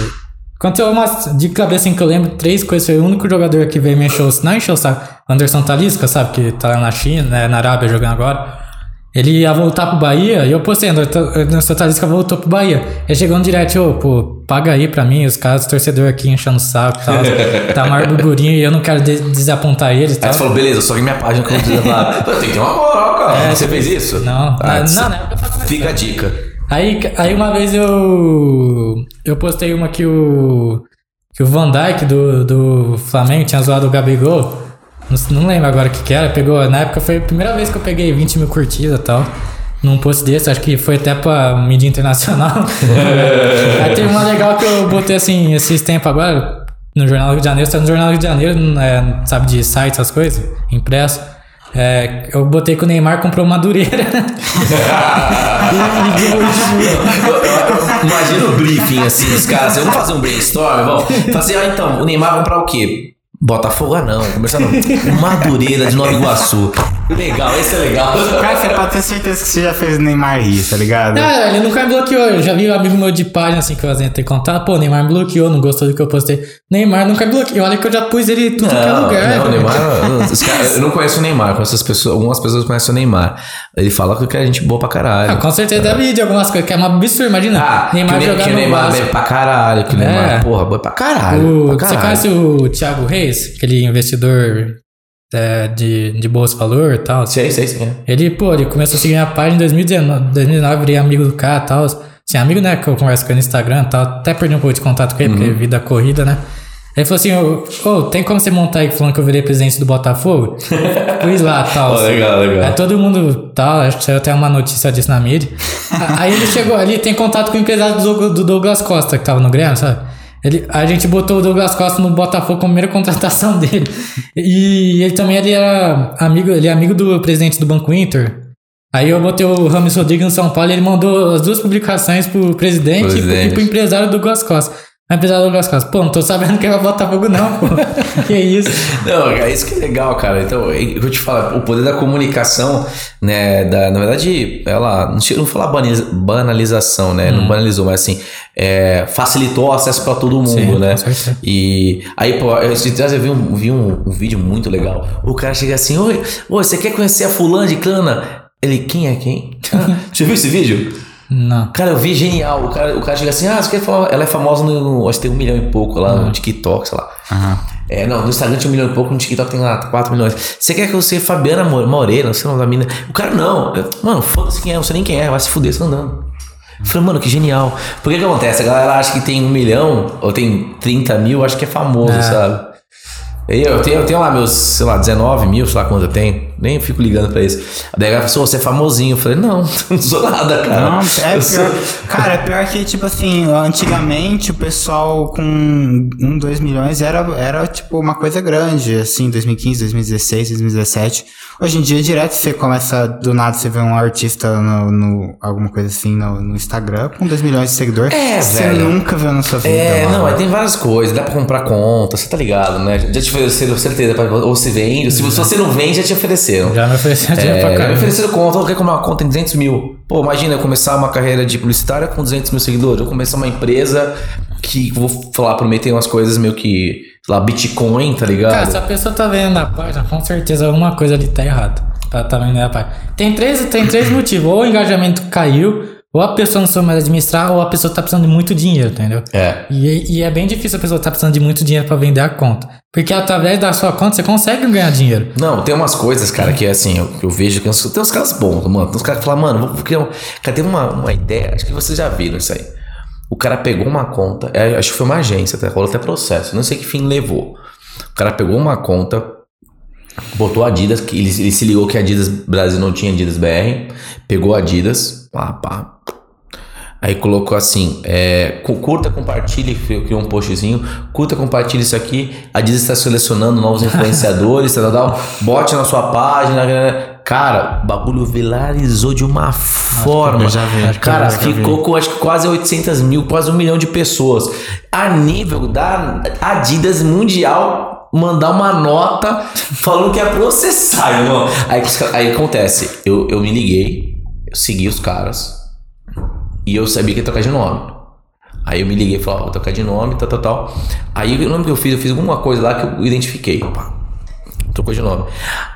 Aconteceu uma de cabeça assim que eu lembro, três coisas. Foi o único jogador que veio me encher o Não encheu o saco. Anderson Talisca, sabe? Que tá lá na China, né, na Arábia jogando agora. Ele ia voltar pro Bahia e eu postei, Anderson Anderson Talisca voltou pro Bahia. Ele chegou no direct, ô, pô, paga aí pra mim, os caras, torcedor aqui enchendo o saco e tal. *laughs* tá maior burburinho e eu não quero de- desapontar eles e Aí tal. você falou, beleza, só que minha página que eu vou desabar. Tem que ter uma moral, cara. você fez isso? Não, Ah, não, não, não, Fica a dica. Aí, aí uma vez eu eu postei uma que o que o Van Dijk do, do Flamengo tinha zoado o Gabigol. Não, não lembro agora o que que era. Pegou, na época foi a primeira vez que eu peguei 20 mil curtidas e tal. Num post desse, acho que foi até pra mídia internacional. *laughs* aí teve uma legal que eu botei assim, esses tempos agora, no Jornal do Rio de Janeiro, tá no Jornal do Rio de Janeiro, é, sabe, de site, essas coisas, impresso. É, eu botei que o Neymar comprou madureira. *laughs* Imagina o briefing assim dos caras. Vamos fazer um brainstorm, vamos. Fazer, ah, então, o Neymar vai comprar o quê? Botafogo não, começar não. *laughs* Madureira de Nova Iguaçu. Legal, esse é legal. Cara, você pode ter certeza que você já fez o Neymar rir, tá ligado? Não, ele nunca me bloqueou. Eu já vi um amigo meu de página assim que eu ter contato. Pô, Neymar me bloqueou, não gostou do que eu postei. Neymar nunca me bloqueou. Olha que eu já pus ele em tudo que é Não, lugar. não, o velho. Neymar. *laughs* não, eu não conheço o Neymar, conheço as pessoas, algumas pessoas conhecem o Neymar. Ele fala que é gente boa pra caralho. Ah, com certeza deve ir de algumas coisas, que é uma absurdo. Imagina, Ah, Neymar que, jogar que o Neymar Vasco. bebe pra caralho, que o É. Neymar, porra, bebe pra caralho. O- pra você caralho. conhece o Thiago Reis? Aquele investidor é, de, de bolsa valor e tal. Sei, sei, sei. Ele, pô, ele começou a seguir minha página em 2019, 2019 virei amigo do cara e tal. Assim, amigo, né, que eu converso com ele no Instagram e tal. Até perdi um pouco de contato com ele, Uhum. porque vida corrida, né? Ele falou assim, ô, ô, tem como você montar aí falando que eu virei presidente do Botafogo? *laughs* Pus lá, tal. Ó, legal, legal. Aí todo mundo, tal, acho que saiu até uma notícia disso na mídia. *laughs* aí ele chegou ali, tem contato com o empresário do do Douglas Costa, que tava no Grêmio, sabe? Ele, a gente botou o Douglas Costa no Botafogo como primeira *laughs* contratação dele. E ele também ele era amigo, ele é amigo do presidente do Banco Inter. Aí eu botei o Rames Rodrigues no São Paulo e ele mandou as duas publicações pro presidente, e pro- Presidente. e pro empresário do Douglas Costa. A empresário do Costa, pô, não tô sabendo que é Botafogo não, pô. *laughs* que isso? Não, é isso que é legal, cara. Então, eu vou te falar, o poder da comunicação, né, da, na verdade, ela, não não vou falar banaliza- banalização, né, Hum. não banalizou, mas assim, é, facilitou o acesso pra todo mundo, Sim, né. E aí, pô, eu, eu vi, um, vi um, um vídeo muito legal. O cara chega assim, oi, oi, você quer conhecer a fulana de cana? Ele, quem é quem? *laughs* Ah, Você viu esse vídeo? Não. Cara, eu vi genial. O cara, o cara chega assim, ah, você quer falar? Ela é famosa no, acho que tem um milhão e pouco lá no TikTok, sei lá. Aham. É, não, no Instagram tinha um milhão e pouco, no TikTok tem lá 4 milhões. Você quer que eu seja Fabiana Mo- Moreira, não sei o nome da mina? O cara, não. Eu, mano, foda-se quem é, não sei nem quem é, vai se fuder, você tá andando. Eu falei, mano, que genial. Por que que acontece? A galera acha que tem um milhão, ou tem 30 mil, acha que é famoso, É. sabe? Eu tenho, eu tenho lá meus, sei lá, 19 mil, sei lá quanto eu tenho. Nem fico ligando pra isso. Daí a galera falou, você é famosinho. Eu falei, não, *laughs* não sou nada, cara. Não, é pior. Cara, é pior que, tipo assim, antigamente o pessoal com 1, 2 milhões era, era, tipo, uma coisa grande, assim, 2015, 2016, 2017. Hoje em dia, direto você começa, do nada, você vê um artista no, no- alguma coisa assim, no, no Instagram, com 2 milhões de seguidores. É, você velho. nunca viu na sua vida. É, mano. não, aí tem várias coisas, dá pra comprar conta, você tá ligado, né? Já te ofereceram certeza, pra- ou se vende, se você não vende, já te ofereceram. Já me ofereceu dinheiro É, pra já me caramba. ofereceram conta, eu quero comprar uma conta em 200 mil. Pô, imagina eu começar uma carreira de publicitária com 200 mil seguidores. Eu começar uma empresa que vou falar, prometer umas coisas meio que, lá, Bitcoin, tá ligado? Cara, se a pessoa tá vendo a página, com certeza alguma coisa ali tá errada. Tá, tá vendo a página. Tem três, tem três *laughs* motivos. Ou o engajamento caiu, ou a pessoa não soube mais administrar, ou a pessoa tá precisando de muito dinheiro, entendeu? É. E, e é bem difícil a pessoa tá precisando de muito dinheiro pra vender a conta. Porque através da sua conta você consegue ganhar dinheiro. Não, tem umas coisas, cara, que é assim, eu, eu vejo que tem uns caras bons, mano. Tem uns caras que falam, mano, vou criar um. Cara, tem uma, uma ideia, acho que vocês já viram isso aí. O cara pegou uma conta, é, acho que foi uma agência, até rolou até processo, não sei que fim levou. O cara pegou uma conta, botou Adidas, que ele, ele se ligou que a Adidas Brasil não tinha Adidas BR, pegou a Adidas, pá, pá. Aí colocou assim, é, cu- curta, compartilhe, criou um postzinho, curta, compartilhe isso aqui, a Adidas está selecionando novos *laughs* influenciadores, tal, tal, bote na sua página, né? Cara, o bagulho viralizou de uma forma, eu já vi, acho que cara, eu já vi. ficou com acho que quase 800 mil, quase um milhão de pessoas, a nível da Adidas Mundial mandar uma nota falando que ia processar, irmão. Aí, aí acontece, eu, eu me liguei, eu segui os caras, e eu sabia que ia trocar de nome. Aí eu me liguei e falei, ó, vou trocar de nome, tal, tal, tal. Aí eu lembro que eu fiz, eu fiz alguma coisa lá que eu identifiquei. Opa, trocou de nome.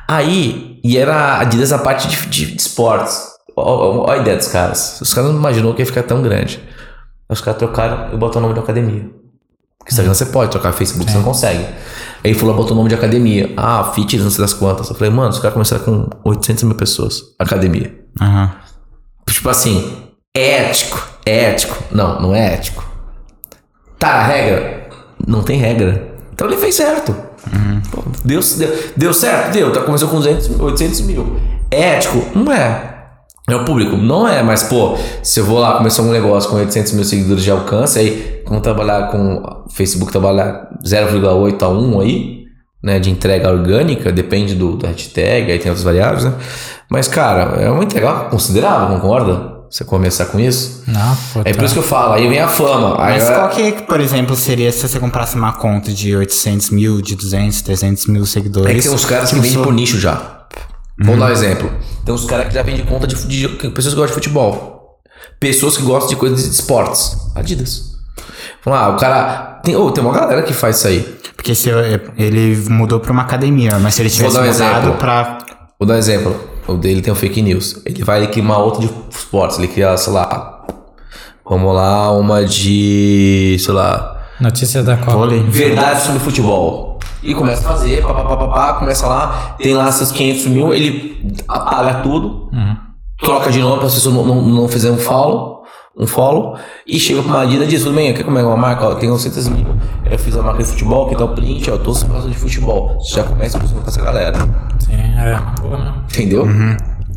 Aí, e era a Adidas a parte de, de, de esportes. Ó a ideia dos caras. Os caras não imaginou que ia ficar tão grande. Aí Os caras trocaram e botaram o nome de academia. Porque Instagram você pode trocar, Facebook você não consegue. Aí falou, botou o nome de academia. Ah, fitness, não sei das quantas. Eu falei, mano, os caras começaram com 800 mil pessoas. Academia. Aham. Tipo assim, ético, ético. Não, não é ético. Tá, regra. Não tem regra. Então ele fez certo. Pô, deu, deu, deu certo? Deu. Tá, começou com 200, 800 mil. É ético? Não é. É o público? Não é, mas pô, se eu vou lá começar um negócio com 800 mil seguidores de alcance, aí vamos trabalhar com Facebook trabalhar 0,8 a 1 aí, né, de entrega orgânica, depende do, do hashtag, aí tem outras variáveis, né? Mas, cara, é uma entrega considerável, concorda? Você começar com isso? Não. É por isso que eu falo, aí vem a fama. Mas eu- qual que, por exemplo, seria se você comprasse uma conta de 800 mil, de 200, 300 mil seguidores? É que tem uns caras que vendem sou- por nicho já. Vou dar um exemplo. Tem uns caras que já vendem conta de, de pessoas que gostam de futebol. Pessoas que gostam de coisas de esportes. Adidas. Vamos lá, o cara. Tem, oh, tem uma galera que faz isso aí. Porque se eu- ele mudou pra uma academia, mas se ele tivesse um mudado exemplo. pra. Vou dar um exemplo. O dele tem um fake news. Ele vai criar uma outra de esportes. Ele cria, sei lá. Vamos lá, uma de. sei lá. Notícia da Copa. Verdade sobre futebol. E começa a fazer, pá, pá, pá, pá, pá, começa lá, tem lá seus 500 mil, ele apaga tudo, troca de novo para as pessoas não, não, não fizerem um follow, um follow, e chega pra uma Adidas e diz, tudo bem, quer comer uma marca? Ó, tem 900 mil, eu fiz a marca de futebol, que tá o print, ó, eu tô sem causa de futebol. Você já começa com essa galera, Sim, é. Boa, né? entendeu?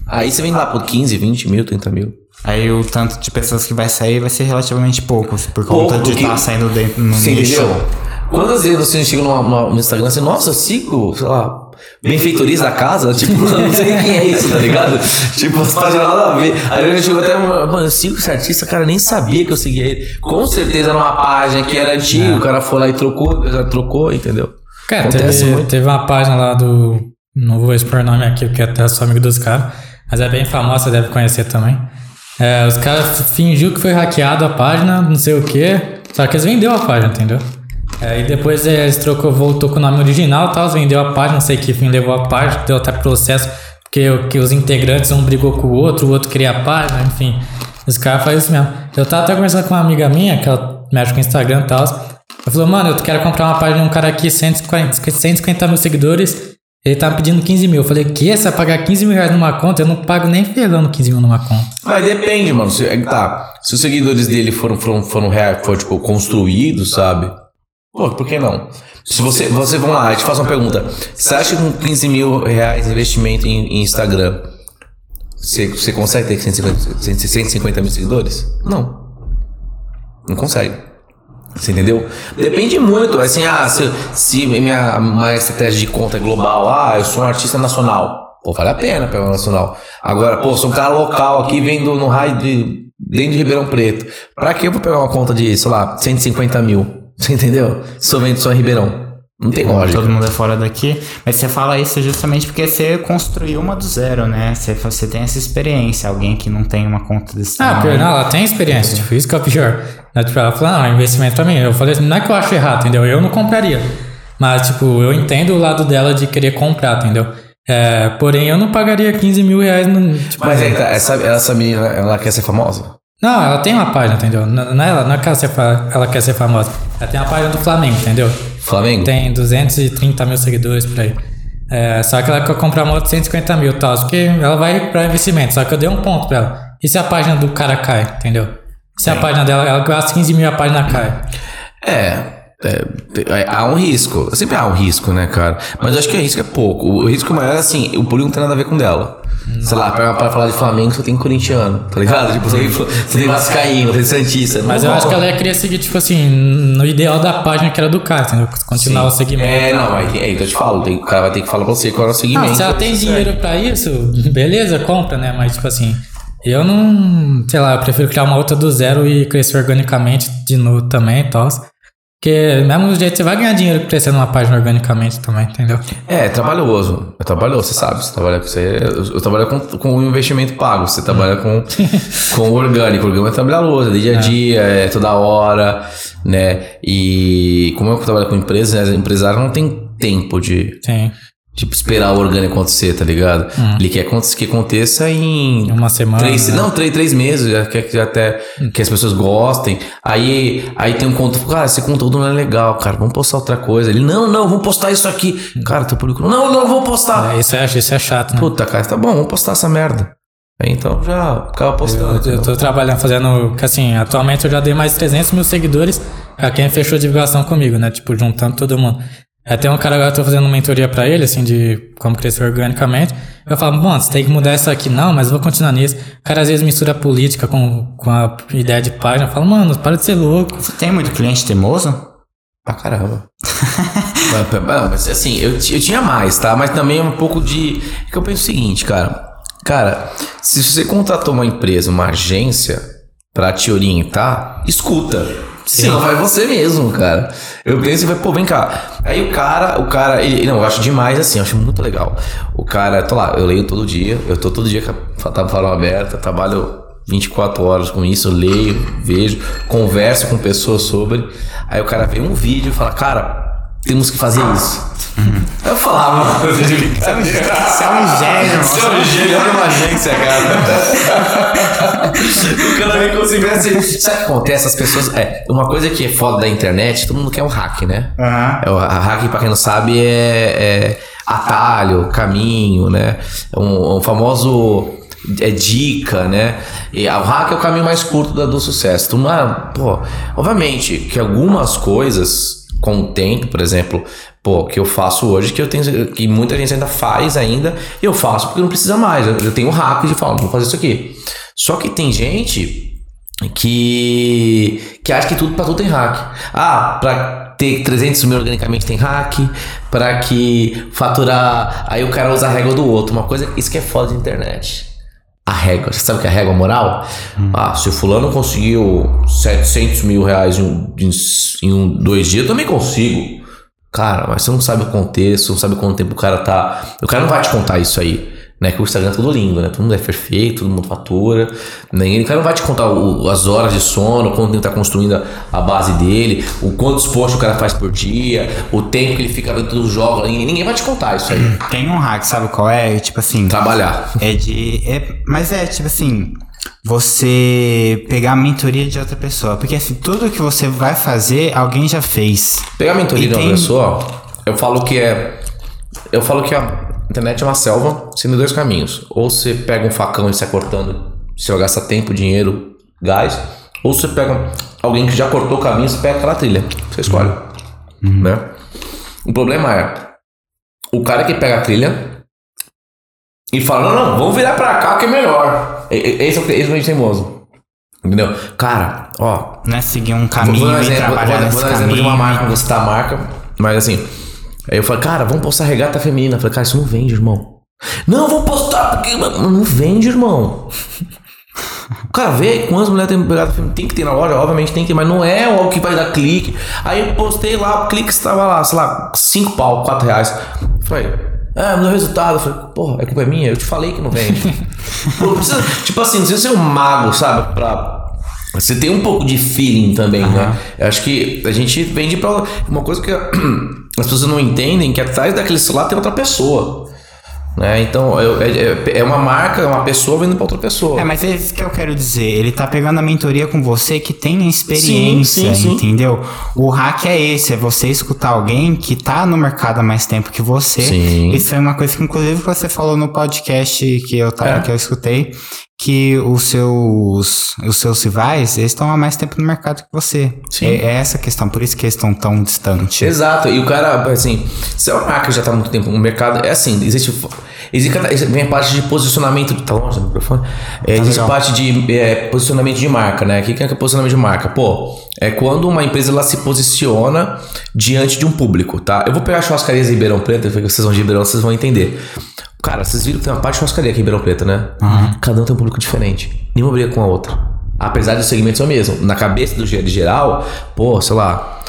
Aí você vem lá por 15, 20 mil, 30 mil. Aí o tanto de pessoas que vai sair vai ser relativamente poucos, por Pouco, conta de porque- estar saindo dentro no Você nicho. entendeu? Quantas vezes você chega no, no, Instagram e você, nossa, sigo, sei lá, benfeitorias da casa? Tipo, *laughs* eu não sei quem é isso, tá ligado? tipo, as páginas nada a ver. Aí eu chego até, mano, eu sigo esse artista, cara, nem sabia que eu seguia ele. Com certeza era uma página que era antiga, o cara foi lá e trocou, já trocou, entendeu? Cara, teve, teve uma página lá do. Não vou expor nome aqui, porque até sou amigo dos caras. Mas é bem famosa, você deve conhecer também. É, os caras fingiu que foi hackeado a página, não sei o que. Só que eles vendeu a página, entendeu? É, e depois eles trocou, voltou com o nome original tal, vendeu a página, não sei que fim levou a página, deu até processo, porque que os integrantes um brigou com o outro, o outro queria a página, enfim. Os caras fazem isso mesmo. Eu tava até conversando com uma amiga minha, que ela mexe com o Instagram e tal. Ela falou, mano, eu quero comprar uma página de um cara aqui, 150, 150 mil seguidores. Ele tá pedindo 15 mil. Eu falei, que? Você vai pagar 15 mil reais numa conta? Eu não pago nem ferrando 15 mil numa conta. Mas depende, mano. Se, é tá. Se os seguidores dele foram, foram, foram, real- foram tipo, construídos, sabe? Pô, por que não? Se você, você, vamos lá, eu te faço uma pergunta. Você acha que com 15 mil reais de investimento em, em Instagram, você, você consegue ter 150, 150 mil seguidores? Não. Não consegue. Você entendeu? Depende muito. Assim, ah, se, se minha, minha estratégia de conta é global, ah, eu sou um artista nacional. Pô, vale a pena pegar nacional. Agora, pô, sou um cara local aqui, vendo no raio de. dentro de Ribeirão Preto. Pra que eu vou pegar uma conta de, sei lá, 150 mil? Você entendeu? Vendo só em Ribeirão. Não tem lógica. Todo mundo é fora daqui. Mas você fala isso justamente porque você construiu uma do zero, né? Você, você tem essa experiência. Alguém que não tem uma conta desse Ah, pior, não, ela tem experiência, tipo, isso que é o pior. Tipo, ela falou, não, investimento pra mim. Eu falei assim, não é que eu acho errado, entendeu? Eu não compraria. Mas, tipo, eu entendo o lado dela de querer comprar, entendeu? É, porém, eu não pagaria 15 mil reais no. Tipo, Mas aí, tá, essa, essa menina, ela quer ser famosa? Não, ela tem uma página, entendeu? Não, é ela, não é que ela, ser ela quer ser famosa. Ela tem uma página do Flamengo, entendeu? Flamengo? Tem 230 mil seguidores por aí. É, só que ela quer comprar uma outra 150 mil e tal, porque ela vai pra investimento. Só que eu dei um ponto pra ela. E se a página do cara cai, entendeu? Se a página dela, ela gasta 15 mil a página cai. É, é, é, há um risco. Sempre há um risco, né, cara? Mas eu acho que o risco é pouco. O risco maior é assim, o público não tem nada a ver com dela. Sei lá, pra, pra falar de Flamengo só tem corintiano, tá ligado? Tipo, você tem, tem Vascaíno, tem Santista. Mas eu acho que ela ia querer seguir, tipo assim, no ideal da página que era do cara, entendeu? Continuar o segmento. É, não, aí, aí então eu te falo, tem, o cara vai ter que falar pra você qual é o segmento. se ela tem dinheiro pra isso, *laughs* beleza, compra, né? Mas, tipo assim, eu não. Sei lá, eu prefiro criar uma outra do zero e crescer organicamente de novo também e tal. Porque, mesmo do jeito, você vai ganhar dinheiro crescendo uma página organicamente também, entendeu? É, é trabalhoso. É trabalhoso, você sabe. Você trabalha com você. Eu, trabalho com, com o investimento pago. Você trabalha com, *laughs* com o orgânico. O orgânico é trabalhoso, é dia a dia, é toda hora, né? E como eu trabalho com empresas, né? Empresário não tem tempo de Sim. Tipo, esperar o orgânico acontecer, tá ligado? Ele quer que aconteça em Uma semana. Três, né? Não, três, três meses, já quer que até que as pessoas gostem. Aí, aí tem um conteúdo, cara, esse conteúdo não é legal, cara, vamos postar outra coisa. Ele, não, não, vamos postar isso aqui. Cara, teu público, não, não, vamos postar. É, isso, é, isso é chato, né? Puta, cara, tá bom, vamos postar essa merda. Então já acaba postando. Eu, eu tô trabalhando, fazendo. Assim, atualmente eu já dei mais 300 mil seguidores pra quem fechou a divulgação comigo, né? Tipo, juntando todo mundo. Aí tem um cara agora, eu tô fazendo mentoria pra ele, assim, de como crescer organicamente. Eu falo, mano, você tem que mudar isso aqui. Não, mas eu vou continuar nisso. O cara às vezes mistura política com, com a ideia de página. Eu falo, mano, para de ser louco. Você tem muito cliente teimoso? Pra caramba. *laughs* mas, assim, eu, eu tinha mais, tá? Mas também é um pouco de. É que eu penso o seguinte, cara. Cara, se você contratou uma empresa, uma agência, pra te orientar, escuta. Senão vai você mesmo, cara. Eu penso e vai, pô, vem cá. Aí o cara, o cara, ele, não, eu acho demais assim, eu acho muito legal. O cara, tô lá, eu leio todo dia, eu tô todo dia com a tá farol aberta, trabalho 24 horas com isso, eu leio, vejo, converso com pessoas sobre. Aí o cara vê um vídeo e fala, cara, temos que fazer isso. Uhum. Eu falava, você é um gênio. Você é um gênio. Você é um gênio, olha uma agência, cara. o cara vem conseguir assim. Sabe o que acontece? As pessoas. É, uma coisa que é foda da internet, todo mundo quer um hack, né? Uhum. É, o hack, pra quem não sabe, é, é atalho, caminho, né? Um, um famoso é dica, né? E o hack é o caminho mais curto do, do sucesso. Tu não é, pô, obviamente que algumas coisas com o tempo, por exemplo, pô, que eu faço hoje, que eu tenho que muita gente ainda faz ainda, eu faço porque não precisa mais. Eu, tenho um hack de falar, vou fazer isso aqui. Só que tem gente que que acha que tudo para tudo tem hack. Ah, para ter 300 mil organicamente tem hack, para que faturar, aí o cara usa a régua do outro, uma coisa, isso que é foda de internet a régua. Você sabe o que é a régua moral? Hum. Ah, se o fulano conseguiu 700 mil reais em, um, em um, dois dias, eu também consigo. Cara, mas você não sabe o contexto, não sabe quanto tempo o cara tá. O cara não vai te contar isso aí. Né, que o Instagram é tudo lindo, né? Todo mundo é perfeito, todo mundo fatura. Né? O cara não vai te contar o, as horas de sono, quanto ele tá construindo a, a, base dele, o quantos posts o cara faz por dia, o tempo que ele fica dentro dos jogos. Ninguém, vai te contar isso aí. Tem um hack, sabe qual é? Tipo assim. Trabalhar. É de. É, mas é tipo assim. Você pegar a mentoria de outra pessoa. Porque assim, tudo que você vai fazer, alguém já fez. Pegar a mentoria e de outra tem... pessoa, eu falo que é. Eu falo que a internet é uma selva, sendo dois caminhos. Ou você pega um facão e sai cortando, você gastar tempo, dinheiro, gás. Ou você pega alguém que já cortou o caminho, você pega aquela trilha. Você escolhe. Uhum. Né? O problema é, o cara que pega a trilha e fala, não, não, vamos virar pra cá que é melhor. Esse é o, esse é o teimoso. Entendeu? Cara, ó. Não é seguir um caminho vou, vou exemplo, e trabalhar vou, vou, dar exemplo de uma marca, você tá a marca, mas assim, Aí eu falei, cara, vamos postar regata feminina. Eu falei, cara, isso não vende, irmão. Não, vou postar porque. Não vende, irmão. O *laughs* cara vê quantas mulheres tem regata feminina. Tem que ter na loja, obviamente tem que ter, mas não é o que vai dar clique. Aí eu postei lá, o clique estava lá, sei lá, 5 pau, 4 reais. Falei, ah, meu resultado. Eu falei, porra, é culpa minha? Eu te falei que não vende. *laughs* Pô, precisa, tipo assim, não precisa ser um mago, sabe? Pra você tem um pouco de feeling também, uhum. né? Eu acho que a gente vende pra. Uma coisa que *clears throat* as pessoas não entendem que atrás daquele celular tem outra pessoa. Né? Então, é, é, é, uma marca, é uma pessoa vendo para outra pessoa. É, mas é isso que eu quero dizer. Ele tá pegando a mentoria com você que tem experiência, sim, sim, sim. entendeu? O hack é esse, é você escutar alguém que tá no mercado há mais tempo que você. Sim. Isso é uma coisa que, inclusive, você falou no podcast que eu, tava, é. que eu escutei, que os seus, os seus rivais eles estão há mais tempo no mercado que você. Sim. É, é essa a questão, por isso que eles estão tão distantes. Exato, e o cara, assim, se é uma marca que já está há muito tempo no mercado, é assim, existe, existe vem a parte de posicionamento, tá longe do microfone? É, tá existe a parte de é, posicionamento de marca, né? O que é posicionamento de marca? Pô, é quando uma empresa ela se posiciona diante de um público, tá? Eu vou pegar churrascarias em Ribeirão Preto, porque vocês vão de Ribeirão, vocês vão entender. Cara, vocês viram que tem uma parte de churrascaria aqui em Ribeirão Preto, né? Uhum. Cada um tem um público diferente. Nenhuma briga com a outra. Apesar dos segmentos são o mesmo. Na cabeça do geral, pô, sei lá.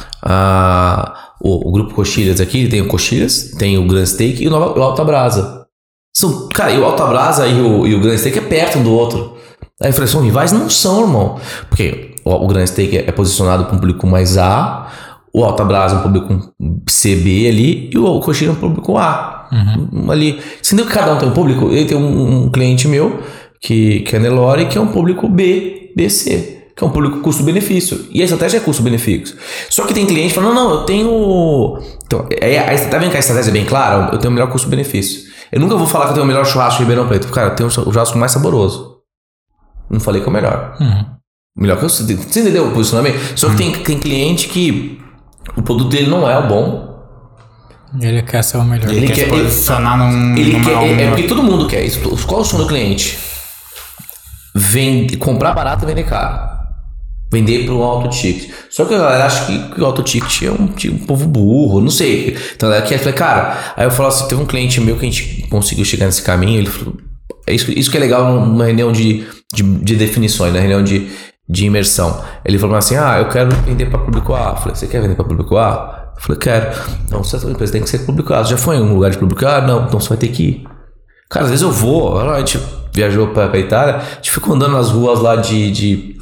o, o, grupo Coxilhas aqui tem o Coxilhas, tem o Grand Steak e o, Nova, o Alta Brasa. São, cara, e o Alta Brasa e o, e o Grand Steak é perto um do outro. Aí eu falei, são rivais? Não são, irmão. Porque o, o Grand Steak é, é posicionado para um público mais A, o Alta Brasa é um público CB ali e o Coxilha é um público A. Uhum. Ali. Sendo que cada um tem um público, ele tem um, um cliente meu, que, que é Nelore, que é um público B, BC que é um público custo-benefício. E a estratégia é custo-benefício. Só que tem cliente falando, não, não, eu tenho. Então, é, a, tá vendo que a estratégia é bem clara? Eu tenho o melhor custo-benefício. Eu nunca vou falar que eu tenho o melhor churrasco em Ribeirão Preto. Cara, eu tenho o churrasco mais saboroso. Não falei que é o melhor. Uhum. Melhor que eu. Você entendeu o posicionamento? Só que tem, tem cliente que o produto dele não é o bom. Ele quer ser o melhor. Ele, ele quer, se posicionar num. Ele quer, é, é porque todo mundo quer isso. Qual é o sonho do cliente? Vende, comprar barato e vender caro. Vender para o alto ticket. Só que a galera acha que, que o alto ticket é um, tipo, um povo burro, não sei. Então ela quer, falei, cara, aí eu falo assim: teve um cliente meu que a gente conseguiu chegar nesse caminho. Ele falou: é isso, isso que é legal numa reunião de, de, de definições, na reunião de, de imersão. Ele falou assim: Ah, eu quero vender para público A. Eu falei: Você quer vender para público A? Eu falei: Quero. Não, você empresa tem que ser público A. Você já foi em um lugar de público A? Não, então você vai ter que ir. Cara, às vezes eu vou. A gente viajou para Itália, a gente ficou andando nas ruas lá de. de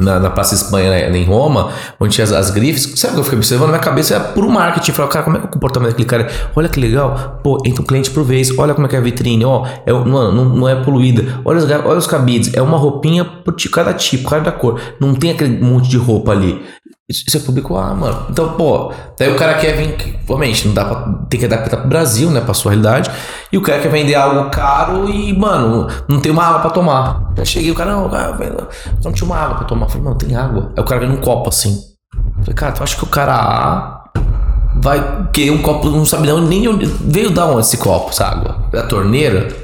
na, na Praça Espanha, né, em Roma, onde tinha as, as grifes. Sabe o que eu fiquei observando? Minha cabeça era puro marketing. Eu cara, como é que é o comportamento daquele cara? Olha que legal. Pô, entra um cliente por vez. Olha como é que é a vitrine. Ó, é, mano, não, não é poluída. Olha os, olha os cabides. É uma roupinha por cada tipo, cada cor. Não tem aquele monte de roupa ali. Isso isso é público A, mano. Então, pô, daí o cara quer vir. Obviamente, não dá pra. Tem que adaptar pro Brasil, né? Pra sua realidade. E o cara quer vender algo caro e, mano, não tem uma água pra tomar. Eu cheguei, o cara, não, cara, não tinha uma água pra tomar. Eu falei, não, tem água. Aí o cara vem num copo assim. Eu falei, cara, tu acha que o cara A vai querer um copo, não sabe não, nem onde, veio da onde esse copo, essa água? Da torneira?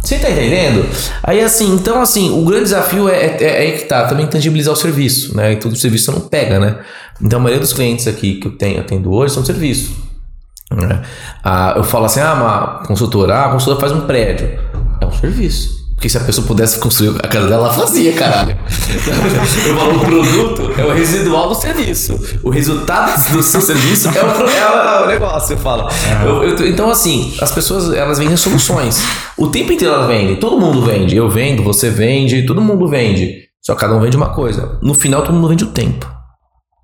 Você tá entendendo? Aí assim, então assim, o grande desafio é, é, é aí que tá, também tangibilizar o serviço, né? E todo serviço não pega, né? Então a maioria dos clientes aqui que eu tenho, atendo hoje são serviços. né? Ah, eu falo assim, ah, uma consultora, ah, a consultora faz um prédio. É um serviço. Porque se a pessoa pudesse construir a casa dela, ela fazia, caralho. Eu falo, o produto é o residual do serviço. O resultado do seu serviço é o, é o- é o negócio, eu falo. Eu- eu- então, assim, as pessoas, elas vendem soluções. O tempo inteiro elas vendem. Todo mundo vende. Eu vendo, você vende, todo mundo vende. Só cada um vende uma coisa. No final, todo mundo vende o tempo.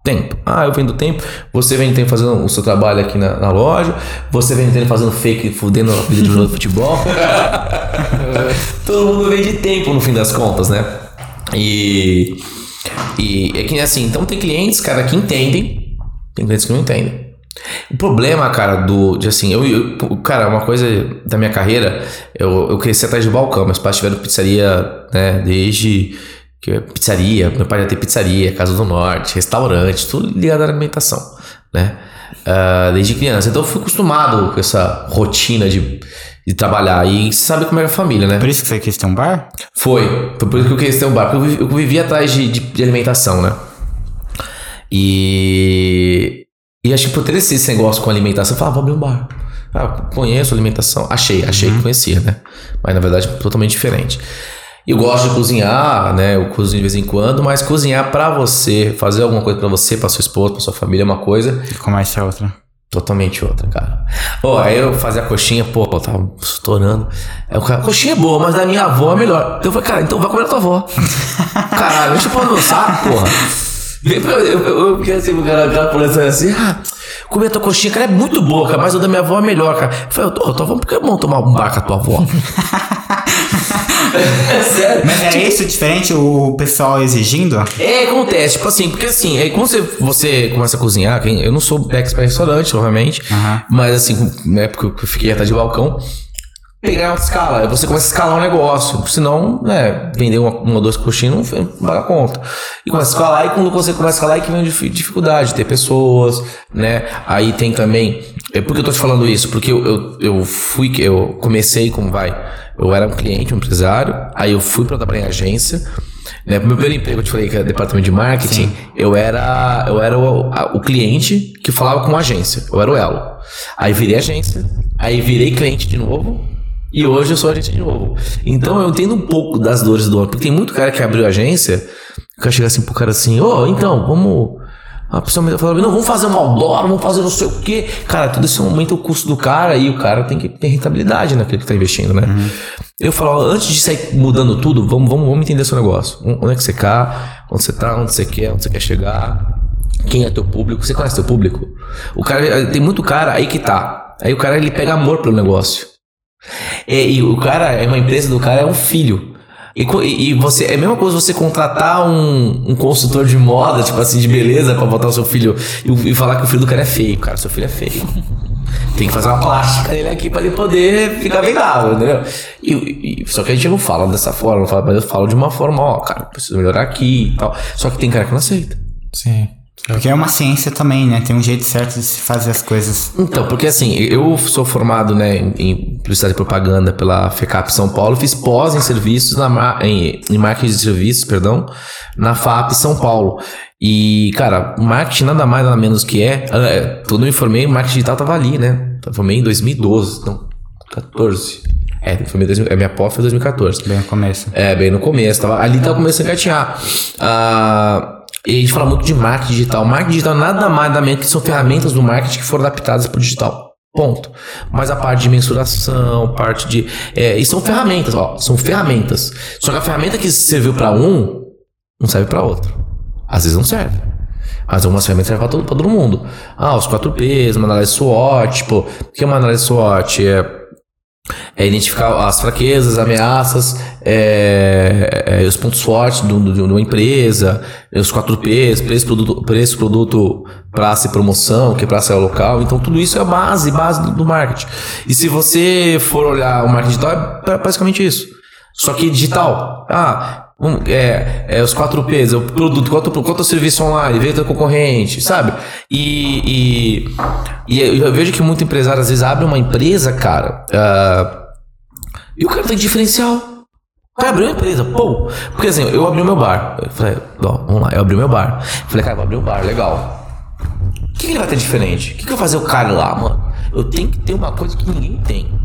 Tempo. Ah, eu vendo tempo. Você vende tempo fazendo o seu trabalho aqui na, na loja. Você vende tempo fazendo fake, fudendo a vida de jogador *laughs* de futebol. *laughs* Todo mundo vende tempo no fim das contas, né? E. E é que assim, então tem clientes, cara, que entendem. Tem clientes que não entendem. O problema, cara, do. De assim, eu, eu- cara, uma coisa da minha carreira, eu, eu cresci atrás de balcão. Meus pais tiveram pizzaria, né, desde. Que é pizzaria, meu pai já tem pizzaria, Casa do Norte, restaurante, tudo ligado à alimentação, né? Ah, desde criança. Então eu fui acostumado com essa rotina de, de trabalhar. E você sabe como é a família, né? Por isso que você quis ter um bar? Foi. Foi por isso que eu quis ter um bar. Porque eu eu vivi atrás de, de- de alimentação, né? E. E acho que por ter esse, negócio com alimentação, eu falava, vou abrir um bar. Ah, conheço alimentação. Achei, achei que conhecia, né? Mas na verdade, totalmente diferente. Eu gosto de cozinhar, né? Eu cozinho de vez em quando, mas cozinhar pra você, fazer alguma coisa pra você, pra sua esposa, pra sua família é uma coisa E comércio é outra. Totalmente outra, cara. Ó, aí eu fazia a coxinha, pô, eu tava estourando. Aí o cara, coxinha é boa, mas da minha avó é melhor. Então eu falei, cara, então vai comer da tua avó. *laughs* Caralho, deixa eu pôr no saco, porra. Eu, eu, eu fiquei assim, o cara, cara falando assim, ah, comer a tua coxinha, cara, é muito boa, cara, mas o da minha avó é melhor, cara. Eu falei, ô, tua avó, por que é bom tomar um bar com a tua avó? *laughs* é *laughs* sério. Mas era isso diferente o pessoal exigindo? É, acontece, tipo assim, porque assim, aí quando você, você começa a cozinhar, eu não sou expert em restaurante, obviamente, mas assim, na época que eu fiquei atrás de balcão, pegar uma escala, você começa a escalar um negócio, senão, né, vender uma, uma duas coxinhas não paga conta. E começa a escalar, e quando você começa a escalar, aí que vem dificuldade, ter pessoas, né, aí tem também, é por que eu tô te falando isso? Porque eu, eu, eu fui, que- eu comecei como vai, eu era um cliente, um empresário, aí eu fui pra trabalhar em agência, né, meu primeiro emprego, eu te falei que era departamento de marketing, eu era, eu era o, a- o cliente que falava com a agência, eu era o elo. Aí virei agência, aí virei cliente de novo, e hoje eu sou agente de novo. Então eu entendo um pouco das dores do homem. Porque tem muito cara que abriu agência, o cara chega assim pro cara assim, ô, então, vamos. A pessoa me fala, não, vamos fazer um outdoor, vamos fazer não sei o quê. Cara, tudo isso aumenta o custo do cara e o cara tem que ter rentabilidade naquilo que tá investindo, né? Eu falo, antes de sair mudando tudo, vamos, vamos, vamos entender seu negócio. Onde é que você tá, onde você tá, onde você quer, onde você quer chegar. Quem é teu público? Você conhece teu público? O cara, tem muito cara aí que tá. Aí o cara ele pega amor pelo negócio. É, e o cara, é uma empresa do cara, é um filho. E, e e você, é a mesma coisa você contratar um, um consultor de moda, tipo assim, de beleza, pra botar o seu filho e, e falar que o filho do cara é feio. Cara, seu filho é feio. Tem que fazer uma plástica nele aqui pra ele poder ficar vendável, entendeu? E, e- só que a gente não fala dessa forma, não fala, mas eu falo de uma forma, ó, cara, preciso melhorar aqui e tal. Só que tem cara que não aceita. Sim. Porque é uma ciência também, né? Tem um jeito certo de se fazer as coisas. Então, porque assim, eu sou formado né, em- publicidade e propaganda pela FECAP São Paulo, fiz pós em serviços, na, em, em marketing de serviços, perdão, na FAP São Paulo. E, cara, marketing nada mais, nada menos que é. é quando eu me formei, o marketing digital tava ali, né? Eu formei em 2012, não, 14. É, foi a minha pós foi 2014. Bem no começo. É, bem no começo. Tava, ali tava começando a engatinhar. Ah, e a gente fala muito de marketing digital. Marketing digital nada mais nada menos que são ferramentas do marketing que foram adaptadas para o digital. Ponto. Mas a parte de mensuração, parte de. É, e são ferramentas, ó. São ferramentas. Só que a ferramenta que serviu para um não serve para outro. Às vezes não serve. Mas algumas ferramentas servem para todo, todo mundo. Ah, os 4Ps, uma análise SWOT. Tipo, o que é uma análise SWOT? É é identificar as fraquezas, ameaças, é, é, os pontos fortes de uma empresa, os 4Ps, preço, produto, preço, produto, praça e promoção, que é praça é o local. Então, tudo isso é a base, base do, do marketing. E se você for olhar o marketing digital, é basicamente isso. Só que digital. Ah, um, é, é, os 4Ps, é o produto, quanto, quanto o serviço online, venda concorrente, sabe? E, e, e, eu vejo que muito empresário às vezes abre uma empresa, cara, uh, e o cara tem diferencial. Vai abrir uma empresa, pô. Porque assim, eu abri o meu bar. Eu falei, ó, vamos lá, eu abri o meu bar. Eu falei, cara, vou abrir um bar, legal. O que, que ele vai ter diferente? O que, que vai fazer o cara lá, mano? Eu tenho que ter uma coisa que ninguém tem.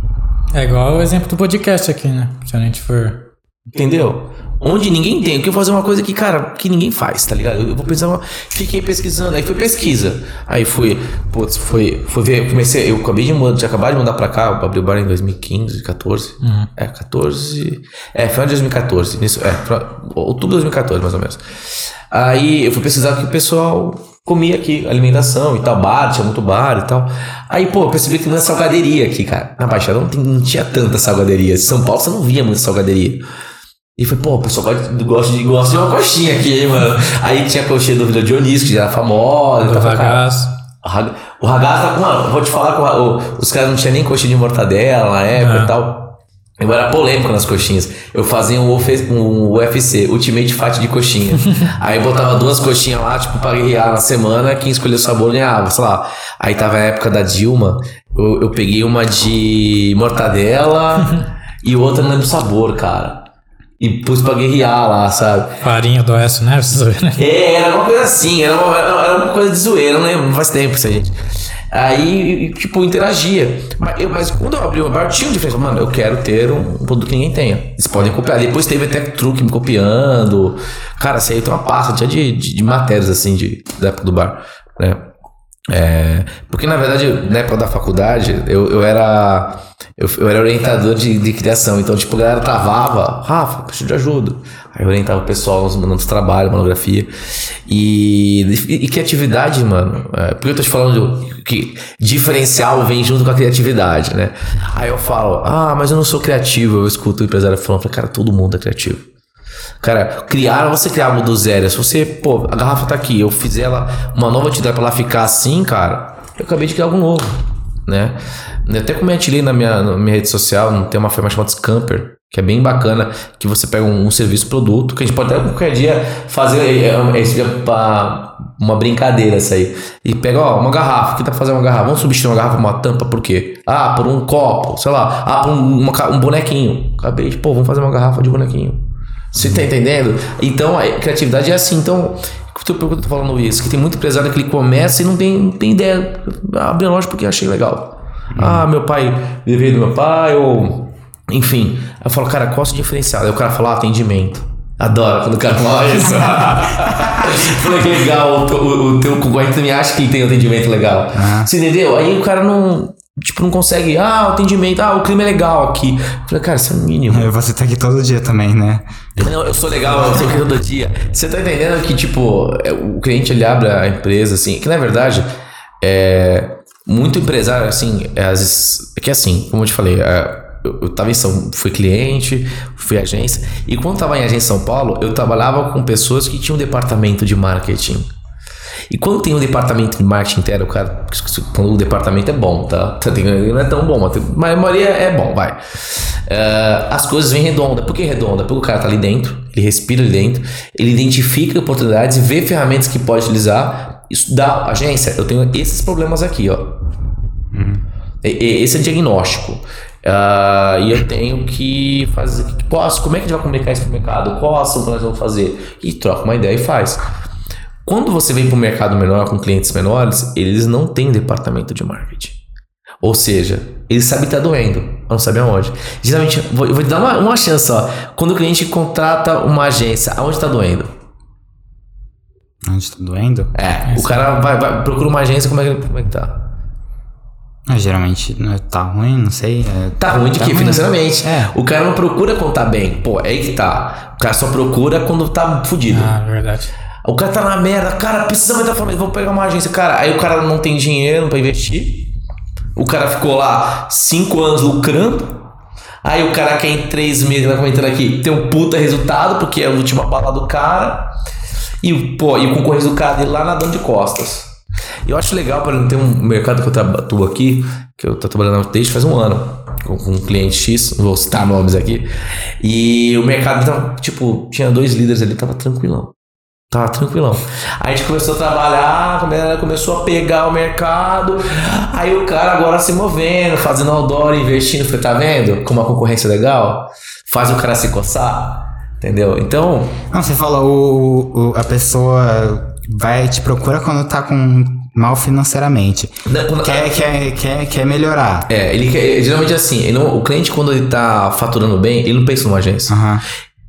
É igual o exemplo do podcast aqui, né? Se a gente for. Entendeu? Onde ninguém tem. Eu quero fazer uma coisa que, cara, que ninguém faz, tá ligado? Eu vou pensar, fiquei pesquisando, aí foi pesquisa. Aí fui, putz, foi, foi ver, comecei, eu acabei de mudar, tinha acabado de mudar pra cá, eu abri o bar em 2015, 14. Uhum. É, 14. É, final de 2014. Nisso, é, outubro de 2014, mais ou menos. Aí eu fui pesquisar o que o pessoal comia aqui, alimentação e tal, bar, tinha muito bar e tal. Aí, pô, eu percebi que não é salgaderia aqui, cara. Na Baixada não, tem, não tinha tanta salgaderia. Em São Paulo você não via muita salgaderia. E foi, pô, o pessoal gosta de, gosta de uma coxinha aqui, hein, mano. Aí tinha a coxinha do Vila Dionísio, que já era famosa. O ragazzo. O ragazzo tá com. Vou te falar que o, os caras não tinham nem coxinha de mortadela na época é. e tal. Eu era polêmico nas coxinhas. Eu fazia um, um UFC, Ultimate Fight de coxinha. *laughs* Aí botava duas coxinhas lá, tipo, pra guerrear na semana. Quem escolheu o sabor ganhava, sei lá. Aí tava a época da Dilma. Eu, eu peguei uma de mortadela *laughs* e outra não lembro o sabor, cara e pus pra guerrear lá, sabe? Farinha do Oeste né? É, era uma coisa assim, era uma, era uma coisa de zoeira, não lembro, faz tempo isso aí, gente. Aí, tipo, interagia. Mas, eu, mas quando eu abri o bar, tinha um diferença. Mano, eu quero ter um, produto que ninguém tenha. Eles podem copiar. Depois teve até truque me copiando. Cara, isso aí tem uma pasta tinha de, de, de matérias, assim, de, da época do bar, né? É, porque na verdade, na época da faculdade, eu, eu era eu, eu era orientador de, de criação, então tipo, a galera travava, Rafa, preciso de ajuda. Aí eu orientava o pessoal nos mandando trabalho, monografia. E, e, e criatividade, mano, é, porque eu tô te falando que diferencial vem junto com a criatividade, né? Aí eu falo, ah, mas eu não sou criativo. Eu escuto o empresário falando, cara, todo mundo é criativo. Cara, criar, você criar algo do zero. Se você, pô, a garrafa tá aqui, eu fizer ela, uma nova atividade pra ela ficar assim, cara, eu acabei de criar algo novo, né? Até compartilhei na minha, na minha rede social, tem uma firma chamada Scamper, que é bem bacana, que você pega um, um serviço produto, que a gente pode até qualquer dia fazer esse é, é, pra uma brincadeira essa aí. E pega, ó, uma garrafa, que tá fazendo uma garrafa? Vamos substituir uma garrafa por uma tampa, por quê? Ah, por um copo, sei lá. Ah, por um, uma, um bonequinho. Acabei de, pô, vamos fazer uma garrafa de bonequinho. Você tá entendendo? Então, a criatividade é assim. Então, por que eu tô falando isso? Que tem muito empresário que ele começa e não tem, não tem ideia. Abre a loja porque achei legal. Uhum. Ah, meu pai, veio do meu pai, ou. Enfim. Eu falo, cara, qual é o diferencial? Aí o cara fala, ah, atendimento. Adoro quando o cara fala *laughs* isso. Falei que legal, o, o, o teu concorrente também acha que tem atendimento legal. Uhum. Você entendeu? Aí o cara não. Tipo, não consegue. Ah, o atendimento. Ah, o clima é legal aqui. falei, cara, isso é o mínimo. É, você tá aqui todo dia também, né? Não, eu sou legal, eu sou aqui todo dia. Você tá entendendo que, tipo, é, o cliente ele abre a empresa, assim. Que na verdade, é. Muito empresário, assim, é, às vezes. É que assim, como eu te falei, é, eu, eu tava em São fui cliente, fui agência. E quando tava em agência em São Paulo, eu trabalhava com pessoas que tinham um departamento de marketing. E quando tem um departamento de marketing inteiro, cara, quando o departamento é bom, tá? Não é tão bom, mas a maioria é bom, vai. Uh, as coisas vêm redonda. Por que redonda? Porque o cara tá ali dentro, ele respira ali dentro, ele identifica oportunidades, vê ferramentas que pode utilizar. Isso dá, agência, eu tenho esses problemas aqui, ó. Uhum. Esse é diagnóstico. Uh, e eu tenho que fazer. Posso, como é que a gente vai comunicar isso pro mercado? Qual ação que nós vamos fazer? E troca uma ideia e faz. Quando você vem para o mercado menor com clientes menores, eles não têm departamento de marketing. Ou seja, ele sabe que tá doendo, mas não sabe aonde. Geralmente, vou, vou te dar uma, uma chance, ó. Quando o cliente contrata uma agência, aonde tá doendo? Onde tá doendo? É, o cara vai, vai- procura uma agência, como é que, como é que tá? Ah, geralmente né, tá ruim, não sei. é- Tá ruim de quê? ruim. Financeiramente. É. O cara não procura quando tá bem. Pô, é aí que tá. O cara só procura quando tá fudido. Ah, verdade. O cara tá na merda, cara, precisa aumentar a família, vou pegar uma agência. Cara, aí o cara não tem dinheiro pra investir. O cara ficou lá cinco anos lucrando. Aí o cara quer em três meses, vai comentando aqui, ter um puta resultado, porque é a última bala do cara. E, o- pô, e o concorrente do cara dele lá nadando de costas. Eu acho legal, para não ter um mercado que eu atuo aqui, que eu tô trabalhando desde faz um ano, com, com um cliente X, vou citar nomes aqui. E o mercado tava, tipo, tinha dois líderes ali, tava tranquilão. Tava tranquilão. Aí a gente começou a trabalhar, a começou a pegar o mercado. Aí o cara agora se movendo, fazendo outdoor, investindo. Falei, tá vendo como a concorrência é legal? Faz o cara se coçar. Entendeu? Então, Não, você fala, o, o- a pessoa vai te procura quando tá com mal financeiramente. né, quando- Quer, quer, quer, quer melhorar. é, ele quer- geralmente assim, ele não- o cliente quando ele tá faturando bem, ele não pensa numa agência. Aham.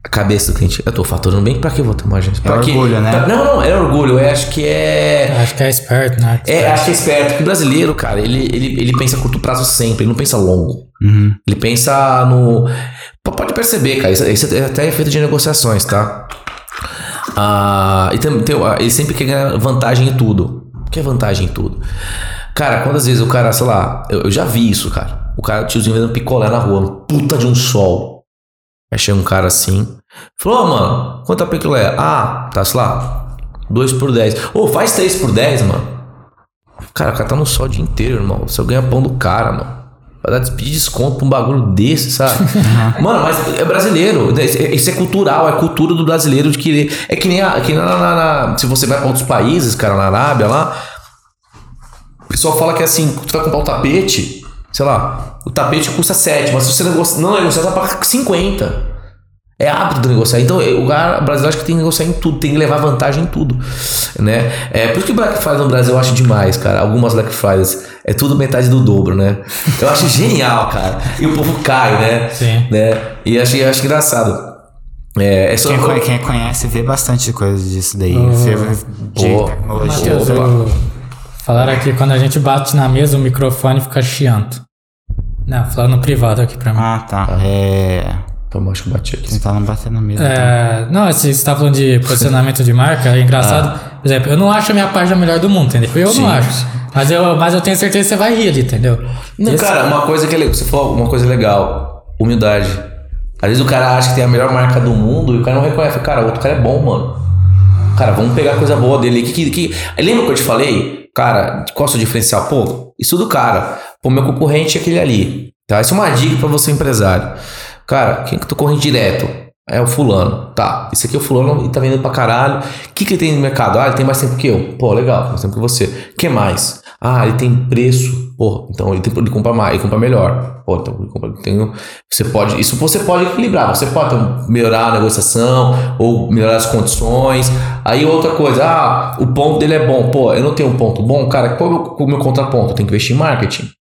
A cabeça do cliente, eu tô faturando bem, pra que eu vou ter uma agência? Pra quê? orgulho, né? Pra- não, não, é orgulho. Eu acho que é. Acho que é esperto, né? É, acho que é esperto. Porque o brasileiro, cara, ele, ele, ele pensa a curto prazo sempre, ele não pensa longo. Uhum. Ele pensa no. Pode perceber, cara, isso, isso é até efeito de negociações, tá? Ah, e tem, tem, ah, ele sempre quer ganhar vantagem em tudo. O que é vantagem em tudo? Cara, quantas vezes o cara, sei lá, eu, eu já vi isso, cara. O cara, tiozinho vendendo picolé na rua, puta de um sol. Aí chega um cara assim, falou, mano, quanto é picolé? Ah, tá, sei lá, 2 por 10. Ô, faz 3 por 10, mano. Cara, o cara tá no sol o dia inteiro, irmão. Você ganha pão do cara, mano. Vai dar pedir desconto pra um bagulho desse, sabe? *laughs* Mano, mas é brasileiro. Isso é cultural, é cultura do brasileiro de querer. É que nem, a, que na, na- na- Se você vai pra outros países, cara, na Arábia lá. O pessoal fala que assim, tu vai comprar um tapete, sei lá, o tapete custa 7, mas se você não negociar, você vai pagar 50. É hábito de negociar. Então, o cara brasileiro acho que tem que negociar em tudo, tem que levar vantagem em tudo, né? É por isso que o Black Friday no Brasil eu acho demais, cara. Algumas Black Fridays é tudo metade do dobro, né? Eu acho *laughs* genial, cara. E o povo cai, né? Sim. Né? E acho, eu acho engraçado. É, é só Quem, quem conhece vê bastante coisa disso daí. Vê de Boa. tecnologia. Matheus, Opa. eu... falaram aqui quando a gente bate na mesa, o microfone fica chiando. Não, falaram no privado aqui pra mim. Ah, tá. É. Toma, acho que eu bati aqui. Tentar não bater na mesa. É, não, você tá falando de posicionamento de marca, é engraçado. Por exemplo, eu não acho a minha página melhor do mundo, entendeu? Eu Sim. não acho. Mas eu, mas eu tenho certeza que você vai rir ali, entendeu? Não, Esse- cara, uma coisa que é legal, você falou uma coisa legal, humildade. Às vezes o cara acha que tem a melhor marca do mundo e o cara não reconhece. Cara, o outro cara é bom, mano. Cara, vamos pegar coisa boa dele. Que, que, que... Lembra que eu te falei? Cara, qual é o seu diferencial? Pô, isso do cara. Pô, meu concorrente é aquele ali. Tá? Isso é uma dica pra você, empresário. Cara, quem que tu corre direto? É o fulano. Tá, esse aqui é o fulano e tá vendendo pra caralho. O que, que ele tem no mercado? Ah, ele tem mais tempo que eu. Pô, legal, mais tempo que você. O que mais? Ah, ele tem preço. Pô, então ele, tem, ele compra mais, ele compra melhor. Pô, então ele compra. Tem, você pode. Isso você pode equilibrar. Você pode então, melhorar a negociação ou melhorar as condições. Aí outra coisa, ah, o ponto dele é bom. Pô, eu não tenho um ponto bom, cara. Qual é o meu, meu contraponto? Tenho que investir em marketing.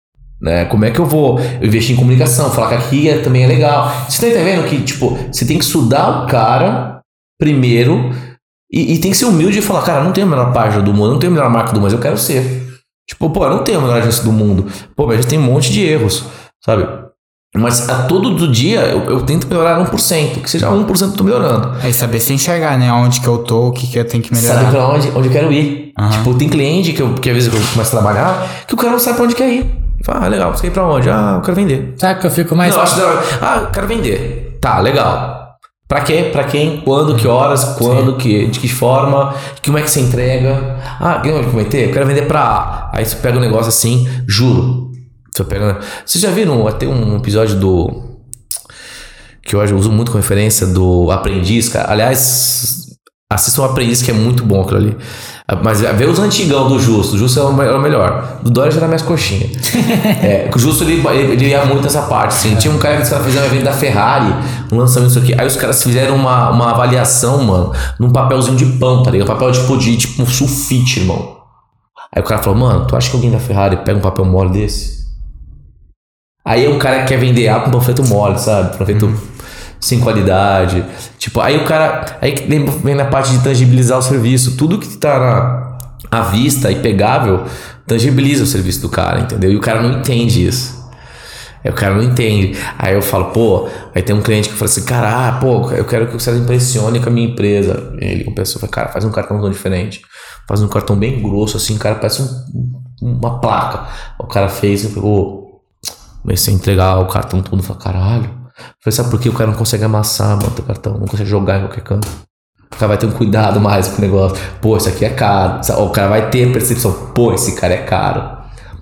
Né? Como é que eu vou eu investir em comunicação? Falar que aqui é- também é legal. Você tá entendendo que, tipo, você tem que estudar o cara primeiro e, e tem que ser humilde e falar, cara, não tenho a melhor página do mundo, não tenho a melhor marca do mundo, mas eu quero ser. Tipo, pô, eu não tenho a melhor agência do mundo. Pô, mas a gente tem um monte de erros, sabe? Mas a todo do dia eu, eu tento melhorar 1%, que seja 1% eu tô melhorando. É saber se enxergar, né? Onde que eu tô, o que, que eu tenho que melhorar. Sabe pra onde, onde eu quero ir. Aham. Tipo, tem cliente que, eu, que às vezes eu começo a trabalhar que o cara não sabe pra onde quer ir. Fala, ah, legal, você quer ir pra onde? Ah, eu quero vender. Sabe que eu fico mais. Não, eu acho da. Ah, eu quero vender. Tá, legal. Pra quê? Pra quem? Quando? Que horas? Quando? Que, de que forma? Como é que você entrega? Ah, quem vai cometer? Eu quero vender pra A. Aí você pega um negócio assim, juro. Você pega. Vocês já viram até um episódio do. Que eu hoje uso muito com referência do Aprendiz, cara. Aliás, assistam o Aprendiz, que é muito bom aquilo ali. Mas vê os antigão do Justo. O Justo é o me- era o melhor. Do Dória já era mais coxinha. *laughs* é, o Justo ele, ele, ele ia muito nessa parte. Assim. Tinha um cara que caras fizeram um evento da Ferrari, um lançamento isso aqui. Aí os caras fizeram uma, uma avaliação, mano, num papelzinho de pão, tá ligado? Papel tipo de tipo um sulfite, irmão. Aí o cara falou, mano, tu acha que alguém da Ferrari pega um papel mole desse? Aí o cara quer vender A com panfleto mole, sabe? Panfleto sem qualidade. Tipo, aí o cara. Aí que vem na parte de tangibilizar o serviço. Tudo que tá na, à vista e pegável tangibiliza o serviço do cara, entendeu? E o cara não entende isso. Aí o cara não entende. Aí eu falo, pô, aí tem um cliente que fala assim, cara, ah, pô, eu quero que você impressione com a minha empresa. E ele com a pessoa fala, cara, faz um cartão diferente. Faz um cartão bem grosso, assim, cara, parece um- uma placa. O cara fez, eu falei, ô, comecei a entregar o cartão todo, falei, caralho. Falei, sabe por que o cara não consegue amassar, mano, teu cartão? Não consegue jogar em qualquer canto. O cara vai ter um cuidado mais com o negócio. Pô, isso aqui é caro. O cara vai ter a percepção, pô, esse cara é caro.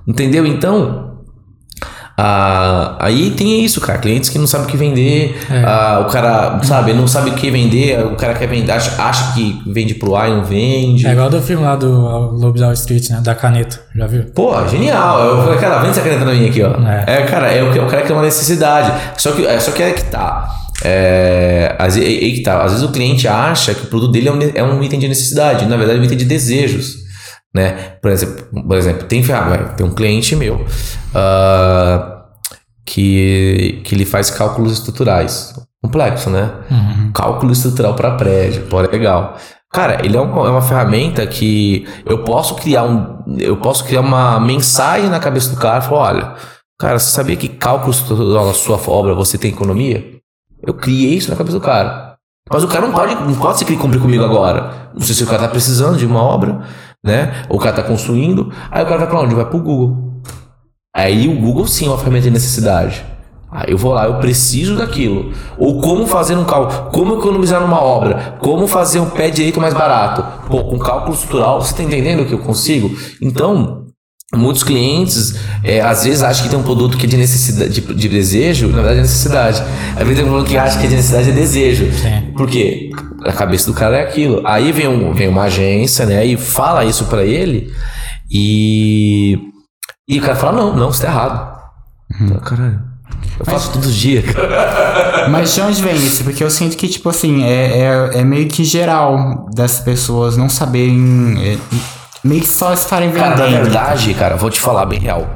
Entendeu? Então, ah, aí tem isso, cara. Clientes que não sabem o que vender. Ah, o cara, sabe, não sabe o que vender. O cara quer vender, acha, acha que vende pro ar e não vende. É igual do filme lá do Lobo de Wall Street, né? Da caneta. Já viu? Pô, genial. Eu falei, cara, vende essa caneta pra mim aqui, ó. É, É. cara, é o, que, o cara que tem uma necessidade. Só que, é, só que é que tá. É, às, é, é que tá. Às vezes o cliente acha que o produto dele é um, é um item de necessidade. Na verdade, é um item de desejos. Né? Por exemplo, por exemplo tem, ferramenta- tem um cliente meu ah, que, que ele faz cálculos estruturais. Complexo, né? Cálculo estrutural para prédio. Pô, legal. Cara, ele é, um- é uma ferramenta que eu posso criar um. Eu posso criar uma mensagem na cabeça do cara e falar: olha, cara, você sabia que cálculo estrutural na sua obra você tem economia? Eu criei isso na cabeça do cara. Mas o cara não pode, não pode se cumprir comigo agora. Não sei se o cara tá precisando de uma obra, né? O cara tá construindo. Aí o cara vai pra onde? Vai pro Google. Aí o Google sim é uma ferramenta de necessidade. Aí eu vou lá, eu preciso daquilo. Ou como fazer um cálculo, como economizar numa obra, como fazer um pé direito mais barato. Pô, com cálculo estrutural, você tá entendendo o que eu consigo? Então, muitos clientes é, às vezes acham que tem um produto que é de necessidade, de, de desejo, na verdade é necessidade. Às vezes tem um produto que acha que é de necessidade é desejo. Sim. Por quê? A cabeça do cara é aquilo. Aí vem, um, vem uma agência, né, e fala isso pra ele e e o cara fala, não, não, você tá errado. Fala, Caralho, eu faço todos os dias, cara. *laughs* Mas de onde vem isso? Porque eu sinto que, tipo assim, é, é, é meio que geral das pessoas não saberem. é, meio que só estarem Cara, na vendendo. verdade, cara, vou te falar bem real.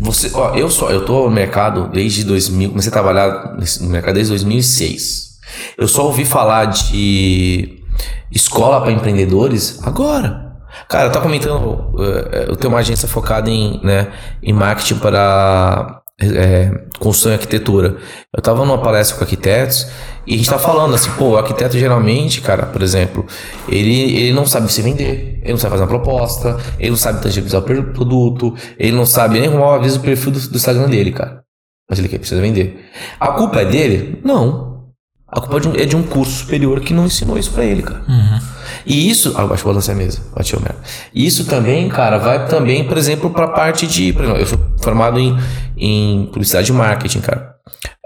Você, ó, eu só, eu tô no mercado desde 2000, comecei a trabalhar no mercado desde 2006. Eu só ouvi falar de escola para empreendedores agora. Cara, eu tava comentando, eh, eu tenho uma agência focada em, né, em marketing para é, construção e arquitetura. Eu tava numa palestra com arquitetos e a gente tava falando assim, pô, o arquiteto geralmente, cara, por exemplo, ele, ele não sabe se vender, ele não sabe fazer uma proposta, ele não sabe tangibilizar o produto, ele não sabe nem arrumar, às vezes, o perfil do, do Instagram dele, cara. Mas ele quer, precisa vender. A culpa é dele? Não. A culpa é de um, é de um curso superior que não ensinou isso pra ele, cara. E isso. Ah, acho que vou lançar a mesa. Bateu merda. Isso também, cara, vai também, por exemplo, pra parte de. Por exemplo, eu sou formado em, em publicidade e marketing, cara.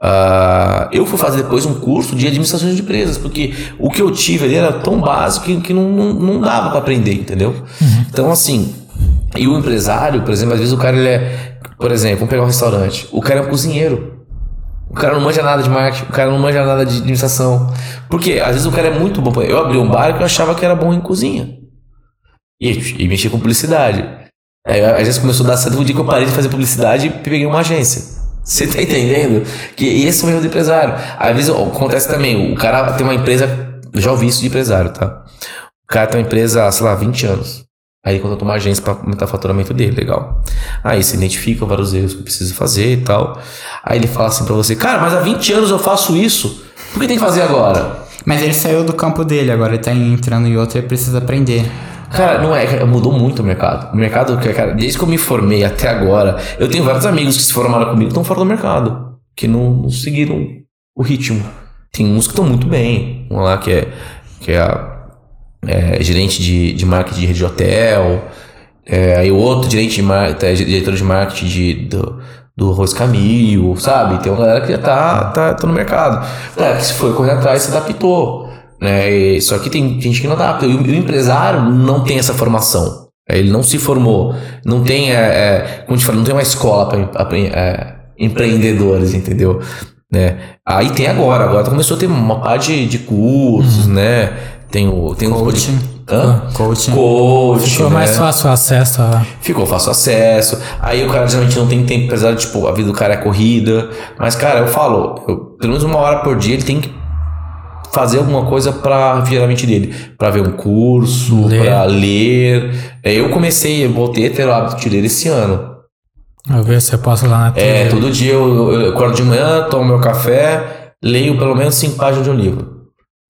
Ah, eu fui fazer depois um curso de administração de empresas, porque o que eu tive ali era tão básico que, que não, não, não dava pra aprender, entendeu? Então, assim. E o empresário, por exemplo, às vezes o cara ele é. Por exemplo, vamos pegar um restaurante. O cara é um cozinheiro. O cara não manja nada de marketing, o cara não manja nada de administração. Porque às vezes o cara é muito bom. Eu abri um bar que eu achava que era bom em cozinha. E, e mexia com publicidade. Aí às vezes começou a dar certo um dia que eu parei de fazer publicidade e peguei uma agência. Você tá entendendo? Que esse é o erro do empresário. Às vezes acontece também, o cara tem uma empresa. Eu já ouvi isso de empresário, tá? O cara tem uma empresa, sei lá, 20 anos. Aí contratou uma agência para aumentar o faturamento dele, legal. Aí você identifica vários erros que precisa fazer e tal. Aí ele fala assim pra você, cara, mas há 20 anos eu faço isso. Por que tem que fazer agora? Mas ele saiu do campo dele, agora ele tá entrando em outro e precisa aprender. Cara, não é, cara, mudou muito o mercado. O mercado, cara, desde que eu me formei até agora, eu tenho vários amigos que se formaram comigo que estão fora do mercado, que não, não seguiram o ritmo. Tem uns que estão muito bem. Um lá que é, que é, a, é gerente de, de marketing de rede de hotel. É, aí o outro gerente de marketing, é, diretor de marketing de, do, do Arroz Camil, sabe? Tem uma galera que já tá, tá, tá no mercado. É, que se foi correr atrás, se adaptou. Né? Só que tem gente que não adapta. E o, o empresário não tem essa formação. É, Ele não se formou. Não tem, é, é, como te falo, não tem uma escola para empreendedores, entendeu? Né? Aí tem agora. Agora começou a ter uma parte de, de cursos, né? Tem o, tem o Coaching. Hã? Coaching. Coach, Ficou né? mais fácil o acesso a. Ficou fácil acesso. Aí o cara geralmente não tem tempo, apesar de, tipo, a vida do cara é corrida. Mas, cara, eu falo, eu- pelo menos uma hora por dia ele tem que fazer alguma coisa pra virar a mente dele. Pra ver um curso, pra ler. É, Eu comecei, eu voltei a ter o hábito de ler esse ano. Eu ver se eu posso lá na É, TV. todo dia eu, eu acordo de manhã, tomo meu café, leio pelo menos cinco páginas de um livro.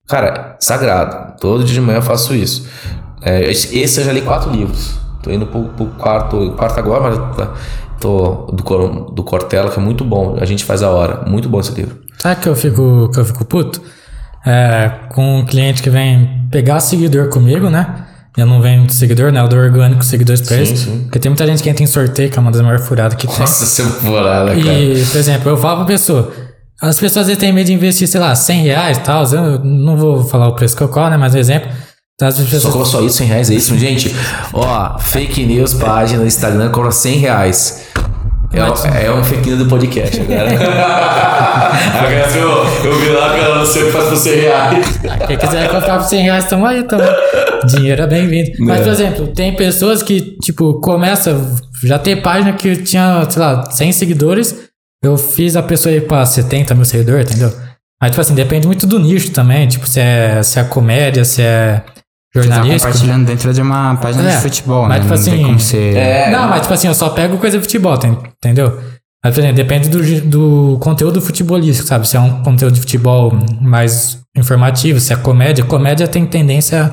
Cara, sagrado. Todo dia de manhã eu faço isso. É, esse eu já li quatro livros. Tô indo pro, pro quarto, quarto agora, mas tá- tô do, do Cortella, que é muito bom. A gente faz a hora. Muito bom esse livro. Sabe que eu fico, que eu fico puto? É, com um cliente que vem pegar seguidor comigo, né? Eu não venho de seguidor, né? Eu dou orgânico seguidores pra eles. sim. Porque tem muita gente que entra em sorteio, que é uma das maiores furadas que *laughs* tem. Nossa, você é temporada, cara. E, por exemplo, eu falo pra pessoa. As pessoas têm medo de investir, sei lá, 100 reais e tal. Eu não vou falar o preço que eu colo, né? Mas um exemplo. As pessoas, Só cobra só isso, 100 reais, é isso, gente? Ó, fake news, página no Instagram, cobra 100 reais. É, um- é um fake news do podcast *laughs* agora. agora eu, eu vi lá que ela não sei o que faz por 100 reais. Quem quiser comprar por 100 reais, estamos aí também. Dinheiro é bem-vindo. Mas, É. por exemplo, tem pessoas que, tipo, começa já tem página que tinha, sei lá, 100 seguidores. Eu fiz a pessoa ir pra 70 mil seguidores, entendeu? Mas, tipo assim, depende muito do nicho também. Tipo, se é, se é comédia, se é Você tá compartilhando dentro de uma página É, de futebol, mas, né? tipo não tem assim, como ser... É, Não, mas tipo assim, eu só pego coisa de futebol, tem- entendeu? Mas, por exemplo, depende do, do conteúdo futebolístico, sabe? Se é um conteúdo de futebol mais informativo, se é comédia, comédia tem tendência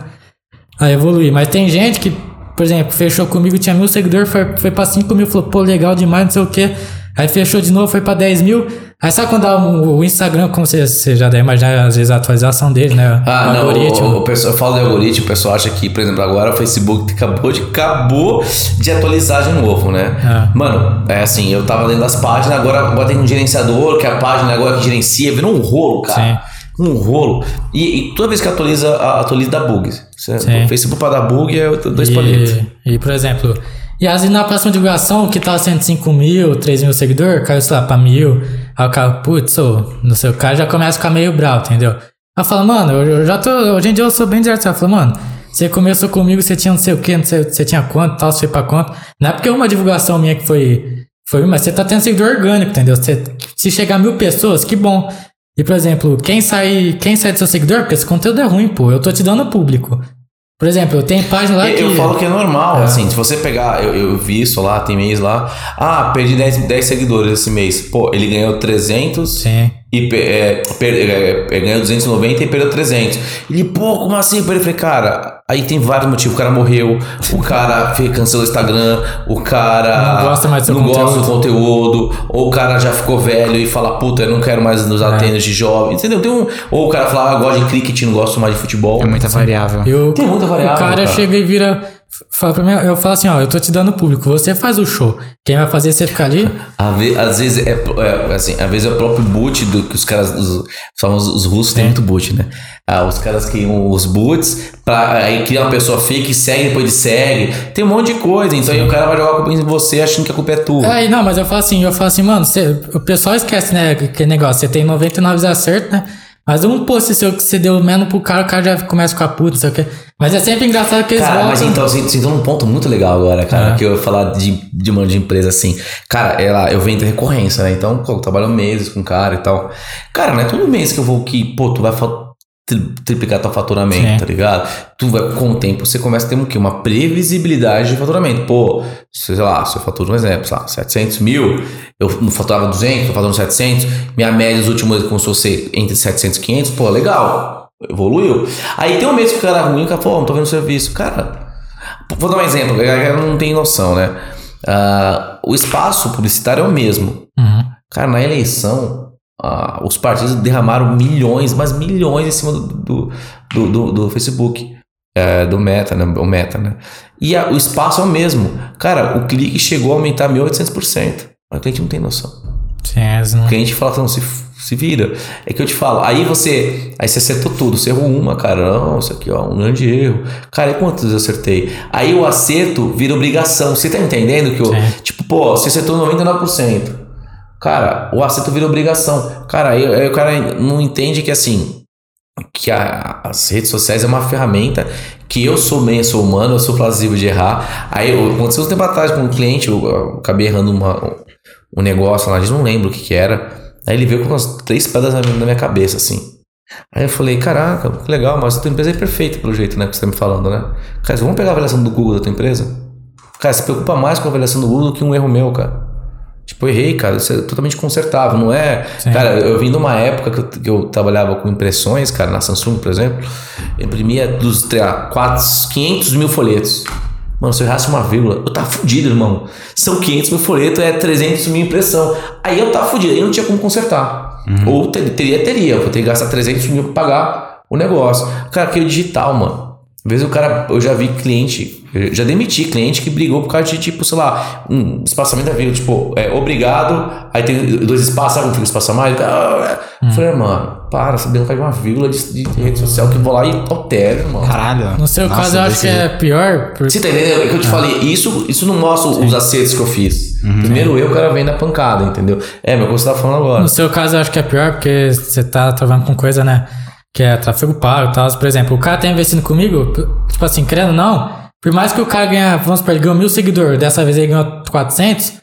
a evoluir. Mas tem gente que, por exemplo, fechou comigo, tinha mil seguidores, foi, foi pra 5 mil, falou, pô, legal demais, não sei o quê. Aí fechou de novo, foi pra 10 mil. Aí sabe quando dá o, o Instagram, como você, você já deve imaginar, às vezes a atualização dele, né? Ah, o não, algoritmo. o, o pessoal, eu falo de algoritmo, o pessoal acha que, por exemplo, agora o Facebook *laughs* acabou de, acabou de atualizar de novo, né? É. Mano, é assim, eu tava dentro das páginas, agora, agora tem um gerenciador, que é a página agora que gerencia, virou um rolo, cara. Um rolo. E, e toda vez que atualiza, a- atualiza dá bugs. Sim. O Facebook pra dar bug é dois palitos. E, por exemplo, e vezes na próxima divulgação, que tava 105 mil, 3 mil seguidores, caiu, sei lá, pra mil. Aí o cara, putz, ô, não sei, o cara já começa a ficar meio bravo, entendeu? Aí fala, mano, eu, eu já tô, hoje em dia eu sou bem direto. Ela fala, mano, você começou comigo, você tinha não sei o que, não sei, você tinha quanto, tal, você foi pra quanto. Não é porque uma divulgação minha que foi, foi mas você tá tendo seguidor orgânico, entendeu? Você, se chegar a mil pessoas, que bom. E, por exemplo, quem sai, quem sai do seu seguidor, porque esse conteúdo é ruim, pô, eu tô te dando público. Por exemplo, eu tenho página lá Eu, que... eu falo que é normal, É. assim, se você pegar, eu, eu vi isso lá, tem mês lá, ah, perdi 10, 10 seguidores esse mês. Pô, ele ganhou 300 Sim. E é, per- é, é, ganhou 290 e perdeu 300. Ele, pô, como assim? Eu falei, cara, aí tem vários motivos. O cara morreu, o cara *laughs* cancelou o Instagram, o cara Não gosta mais do não gosta conteúdo. do conteúdo, ou o cara já ficou velho e fala, puta, eu não quero mais nos É. tênis de jovem, entendeu? Tem um, ou o cara fala, ah, eu gosto de cricket, não gosto mais de futebol. É muita variável. Eu, Tem muita variável, O cara, cara. chega e vira. Fala pra mim, eu falo assim, ó, eu tô te dando público, você faz o show. Quem vai fazer é você ficar ali? Às ve- Às vezes é, é, assim, às vezes é o próprio boot do que os caras, os, famosos, os russos têm muito boot, né? Ah, os caras criam os boots, pra, aí cria uma pessoa fake, segue, depois ele segue. Tem um monte de coisa, então aí o cara vai jogar a culpa em você achando que a culpa é tua. Aí, não, mas eu falo assim, eu falo assim, mano, você- o pessoal esquece, né, que negócio, você tem 99 de acerto, né? Mas um post seu que você deu menos pro cara, o cara já começa a ficar puto, não sei o quê. Mas é sempre engraçado que eles Cara, mas então, você entrou num ponto muito legal agora, cara, É. que eu ia falar de, de uma de empresa assim. Cara, ela, eu vendo recorrência, né? Então, pô, eu trabalho meses com o cara e tal. Cara, não é todo mês que eu vou que, pô, tu vai fa- tri- triplicar teu faturamento, tá ligado? Tu vai, com o tempo, você começa a ter um quê? Uma previsibilidade de faturamento. Pô, sei lá, se eu faturo um exemplo, sei lá, 700 mil, eu não faturava 200, tô faturando 700, minha média nos últimos meses começou a ser entre 700 e 500, pô, legal. Evoluiu. Aí tem um mês que o cara é ruim, o cara falou, não tô vendo serviço. Cara, vou dar um exemplo, a galera não tem noção, né? Ah, o espaço publicitário é o mesmo. Uhum. Cara, na eleição, ah, os partidos derramaram milhões, mas milhões em cima do, do, do, do- Facebook. é, do Meta, né? O Meta, né? E a- o espaço é o mesmo. Cara, o clique chegou a aumentar 1.800%. Mas o cliente não tem noção. Não... O cliente fala, não, se, se vira. É que eu te falo. Aí você. Aí você acertou tudo. Você errou uma, cara. Não, isso aqui, ó, um grande erro. Cara, e quantas eu acertei? Aí o acerto vira obrigação. Você tá entendendo que eu. Tipo, pô, você acertou 99%. Cara, o acerto vira obrigação. Cara, aí, o cara não entende que assim. que a- as redes sociais é uma ferramenta que eu sou eu sou humano, eu sou plausível de errar. Aí eu- aconteceu um tempo atrás com um cliente, eu, eu acabei errando uma, um negócio lá, não lembra o que que era. Aí ele veio com umas três pedras na na minha cabeça, assim. Aí eu falei, caraca, que legal, mas a tua empresa é perfeita pelo jeito, né, que você tá me falando, né? Cara, vamos pegar a avaliação do Google da tua empresa? Cara, se preocupa mais com a avaliação do Google do que um erro meu, cara. Tipo, errei, cara, isso é totalmente consertável, não é? Cara, eu vim de uma época que eu, que eu trabalhava com impressões, cara, na Samsung, por exemplo, eu imprimia dos sei lá, 4, 500 mil folhetos. Mano, se eu errasse uma vírgula, eu tava fudido, irmão. São 500 mil folhetos, é 300 mil impressão. Aí eu tava fudido, aí não tinha como consertar. Ou ter- teria, teria, eu vou ter que gastar 300 mil pra pagar o negócio. Cara, que é o digital, mano. Às vezes o cara, eu já vi cliente, eu já demiti cliente que brigou por causa de, tipo, sei lá, um espaçamento da vírgula, tipo, é, obrigado, aí tem dois espaços, sabe como fica espaço a mais? Ah, Eu falei, mano, para, sabendo que é uma vírgula de, de rede social que eu vou lá e altero, irmão. Caralho. No seu Nossa, caso, eu acho que é pior. Porque Você tá entendendo? É que eu te falei, isso, isso não mostra os acertos que eu fiz. Primeiro eu, o cara vem na pancada, entendeu? É, mas o que você tá falando agora. No seu caso, eu acho que é pior porque você tá trabalhando com coisa, né? Que é tráfego pago e tal. Por exemplo, o cara tá investindo comigo, tipo assim, querendo ou não, por mais que o cara ganha, vamos supor, ele ganhou mil seguidores, dessa vez ele ganhou 400,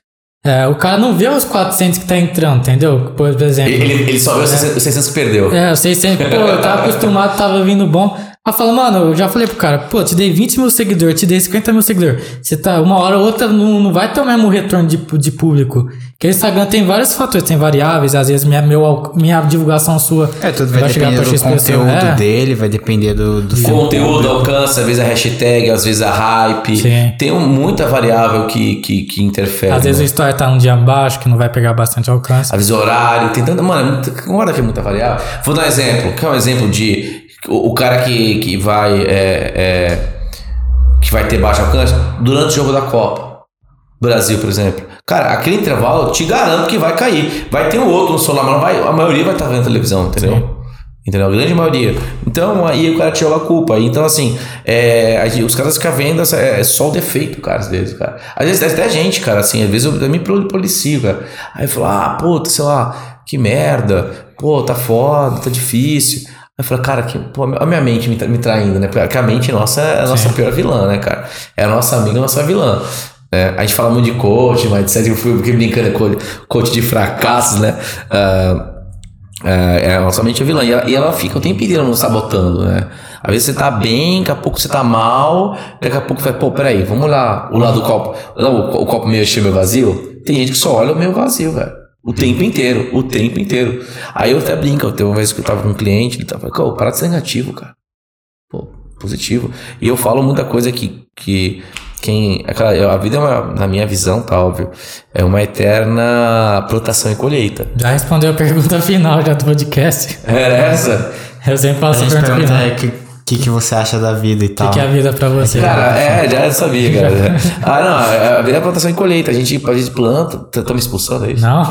é, o cara não vê os 400 que tá entrando, entendeu? Por exemplo. Ele, ele- só vê os 600 600 que perdeu. É, sei sempre, pô, eu tava *laughs* acostumado, tava vindo bom. Ela fala, mano, eu já falei pro cara, pô, te dei 20 mil seguidores, te dei 50 mil seguidores. Você tá, uma hora ou outra não, não vai ter o mesmo retorno de, de público. Porque o Instagram tem vários fatores, tem variáveis, às vezes minha, meu, minha divulgação sua É, tudo vai, chegar depender do conteúdo É. dele, vai depender do, do Conteúdo alcança, às vezes a hashtag, às vezes a hype. Sim. Tem um- muita variável que, que, que interfere. Às vezes o né? story tá um dia abaixo, que não vai pegar bastante alcance. Às vezes horário, tem tanta. Mano, é concorda que é muita variável? Vou dar um exemplo. Quer um exemplo de o, o cara que, que vai. é, é, que vai ter baixo alcance durante o jogo da Copa. Brasil, por exemplo. Cara, aquele intervalo, eu te garanto que vai cair. Vai ter um outro no celular, mas vai, a maioria vai estar vendo televisão, entendeu? Entendeu? A grande maioria. Então, aí o cara te joga a culpa. Então, assim, é, os caras ficam vendo, essa- é, só o defeito, cara, às vezes, cara. Às vezes até a gente, cara, assim, às vezes eu, eu me poli- policio, cara. Aí eu falo, ah, puta, sei lá, que merda. Pô, tá foda, tá difícil. Aí eu falo, cara, que, pô, a minha mente me, me traindo, né? Porque a mente nossa é a nossa pior vilã, né, cara? É a nossa amiga, a nossa vilã. É, a gente fala muito de coach, mas certo eu fui brincando é coach, de fracassos, né? Ah, é, é a é vilã. E ela, e ela fica o tempo inteiro nos sabotando, né? Às vezes você tá bem, daqui a pouco você tá mal, daqui a pouco vai, pô, peraí, vamos lá, o lado do copo. O, o copo meio cheio, meio vazio. Tem gente que só olha o meio vazio, velho. O tempo inteiro, o tempo inteiro. Aí eu até brinco, teve uma vez que eu tava com um cliente, ele tava, pô, para de ser negativo, cara. Pô, positivo. E eu falo muita coisa que, que quem. Aquela, a vida é uma, na minha visão, tá óbvio, é uma eterna plantação e colheita. Já respondeu a pergunta final já do podcast. Era essa? Eu sempre A faço a gente pergunta final. é, o que, que, que você acha da vida e O tal. que, que é a vida pra você? Cara, é, já sabia, *laughs* cara. Ah, não, a vida é plantação e colheita. A gente, a gente planta. Tá, tá me expulsando aí? Não. *laughs*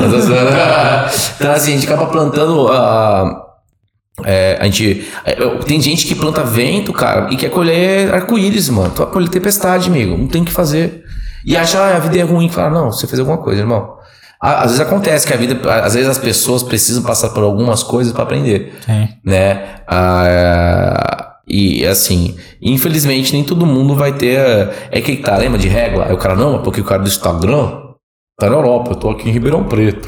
Então, assim, a gente acaba plantando. ah, é, a gente. é, tem gente que planta vento, cara, e quer colher arco-íris, mano. Tu vai colher tempestade, amigo. Não tem o que fazer. E acha, ah, a vida é ruim. Fala, não, você fez alguma coisa, irmão. Às vezes acontece que a vida. Às vezes as pessoas precisam passar por algumas coisas pra aprender Sim. né? Ah, e assim, infelizmente nem todo mundo vai ter. É que tá, lembra de régua? Aí o cara, não, é porque o cara do Instagram tá na Europa, eu tô aqui em Ribeirão Preto.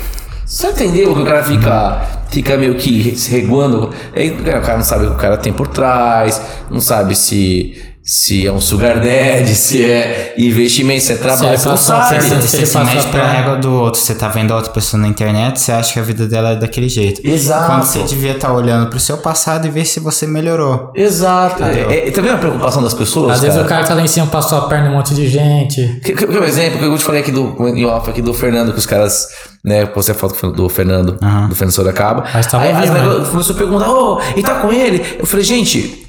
Você entendeu que o cara fica, fica meio que se reguando? O cara não sabe o que o cara tem por trás, não sabe se, se é um sugar daddy, se é investimento, se é trabalho, você não passou- sabe. se Você, ele você se passa mete pra- régua do outro, você tá vendo a outra pessoa na internet, você acha que a vida dela é daquele jeito. Exato. Quando você devia estar olhando pro seu passado e ver se você melhorou. Exato. É, é, tá vendo a preocupação das pessoas? Às vezes o cara tá lá em cima, passou a perna em um monte de gente. Que, que, que é um exemplo que eu te falei aqui do, em off aqui do Fernando, que os caras, né, postei a foto do Fernando, Aham. do Fernando Sorocaba. Mas tava Aí vivo, né? começou a perguntar, ô, e tá com ele? Eu falei, gente,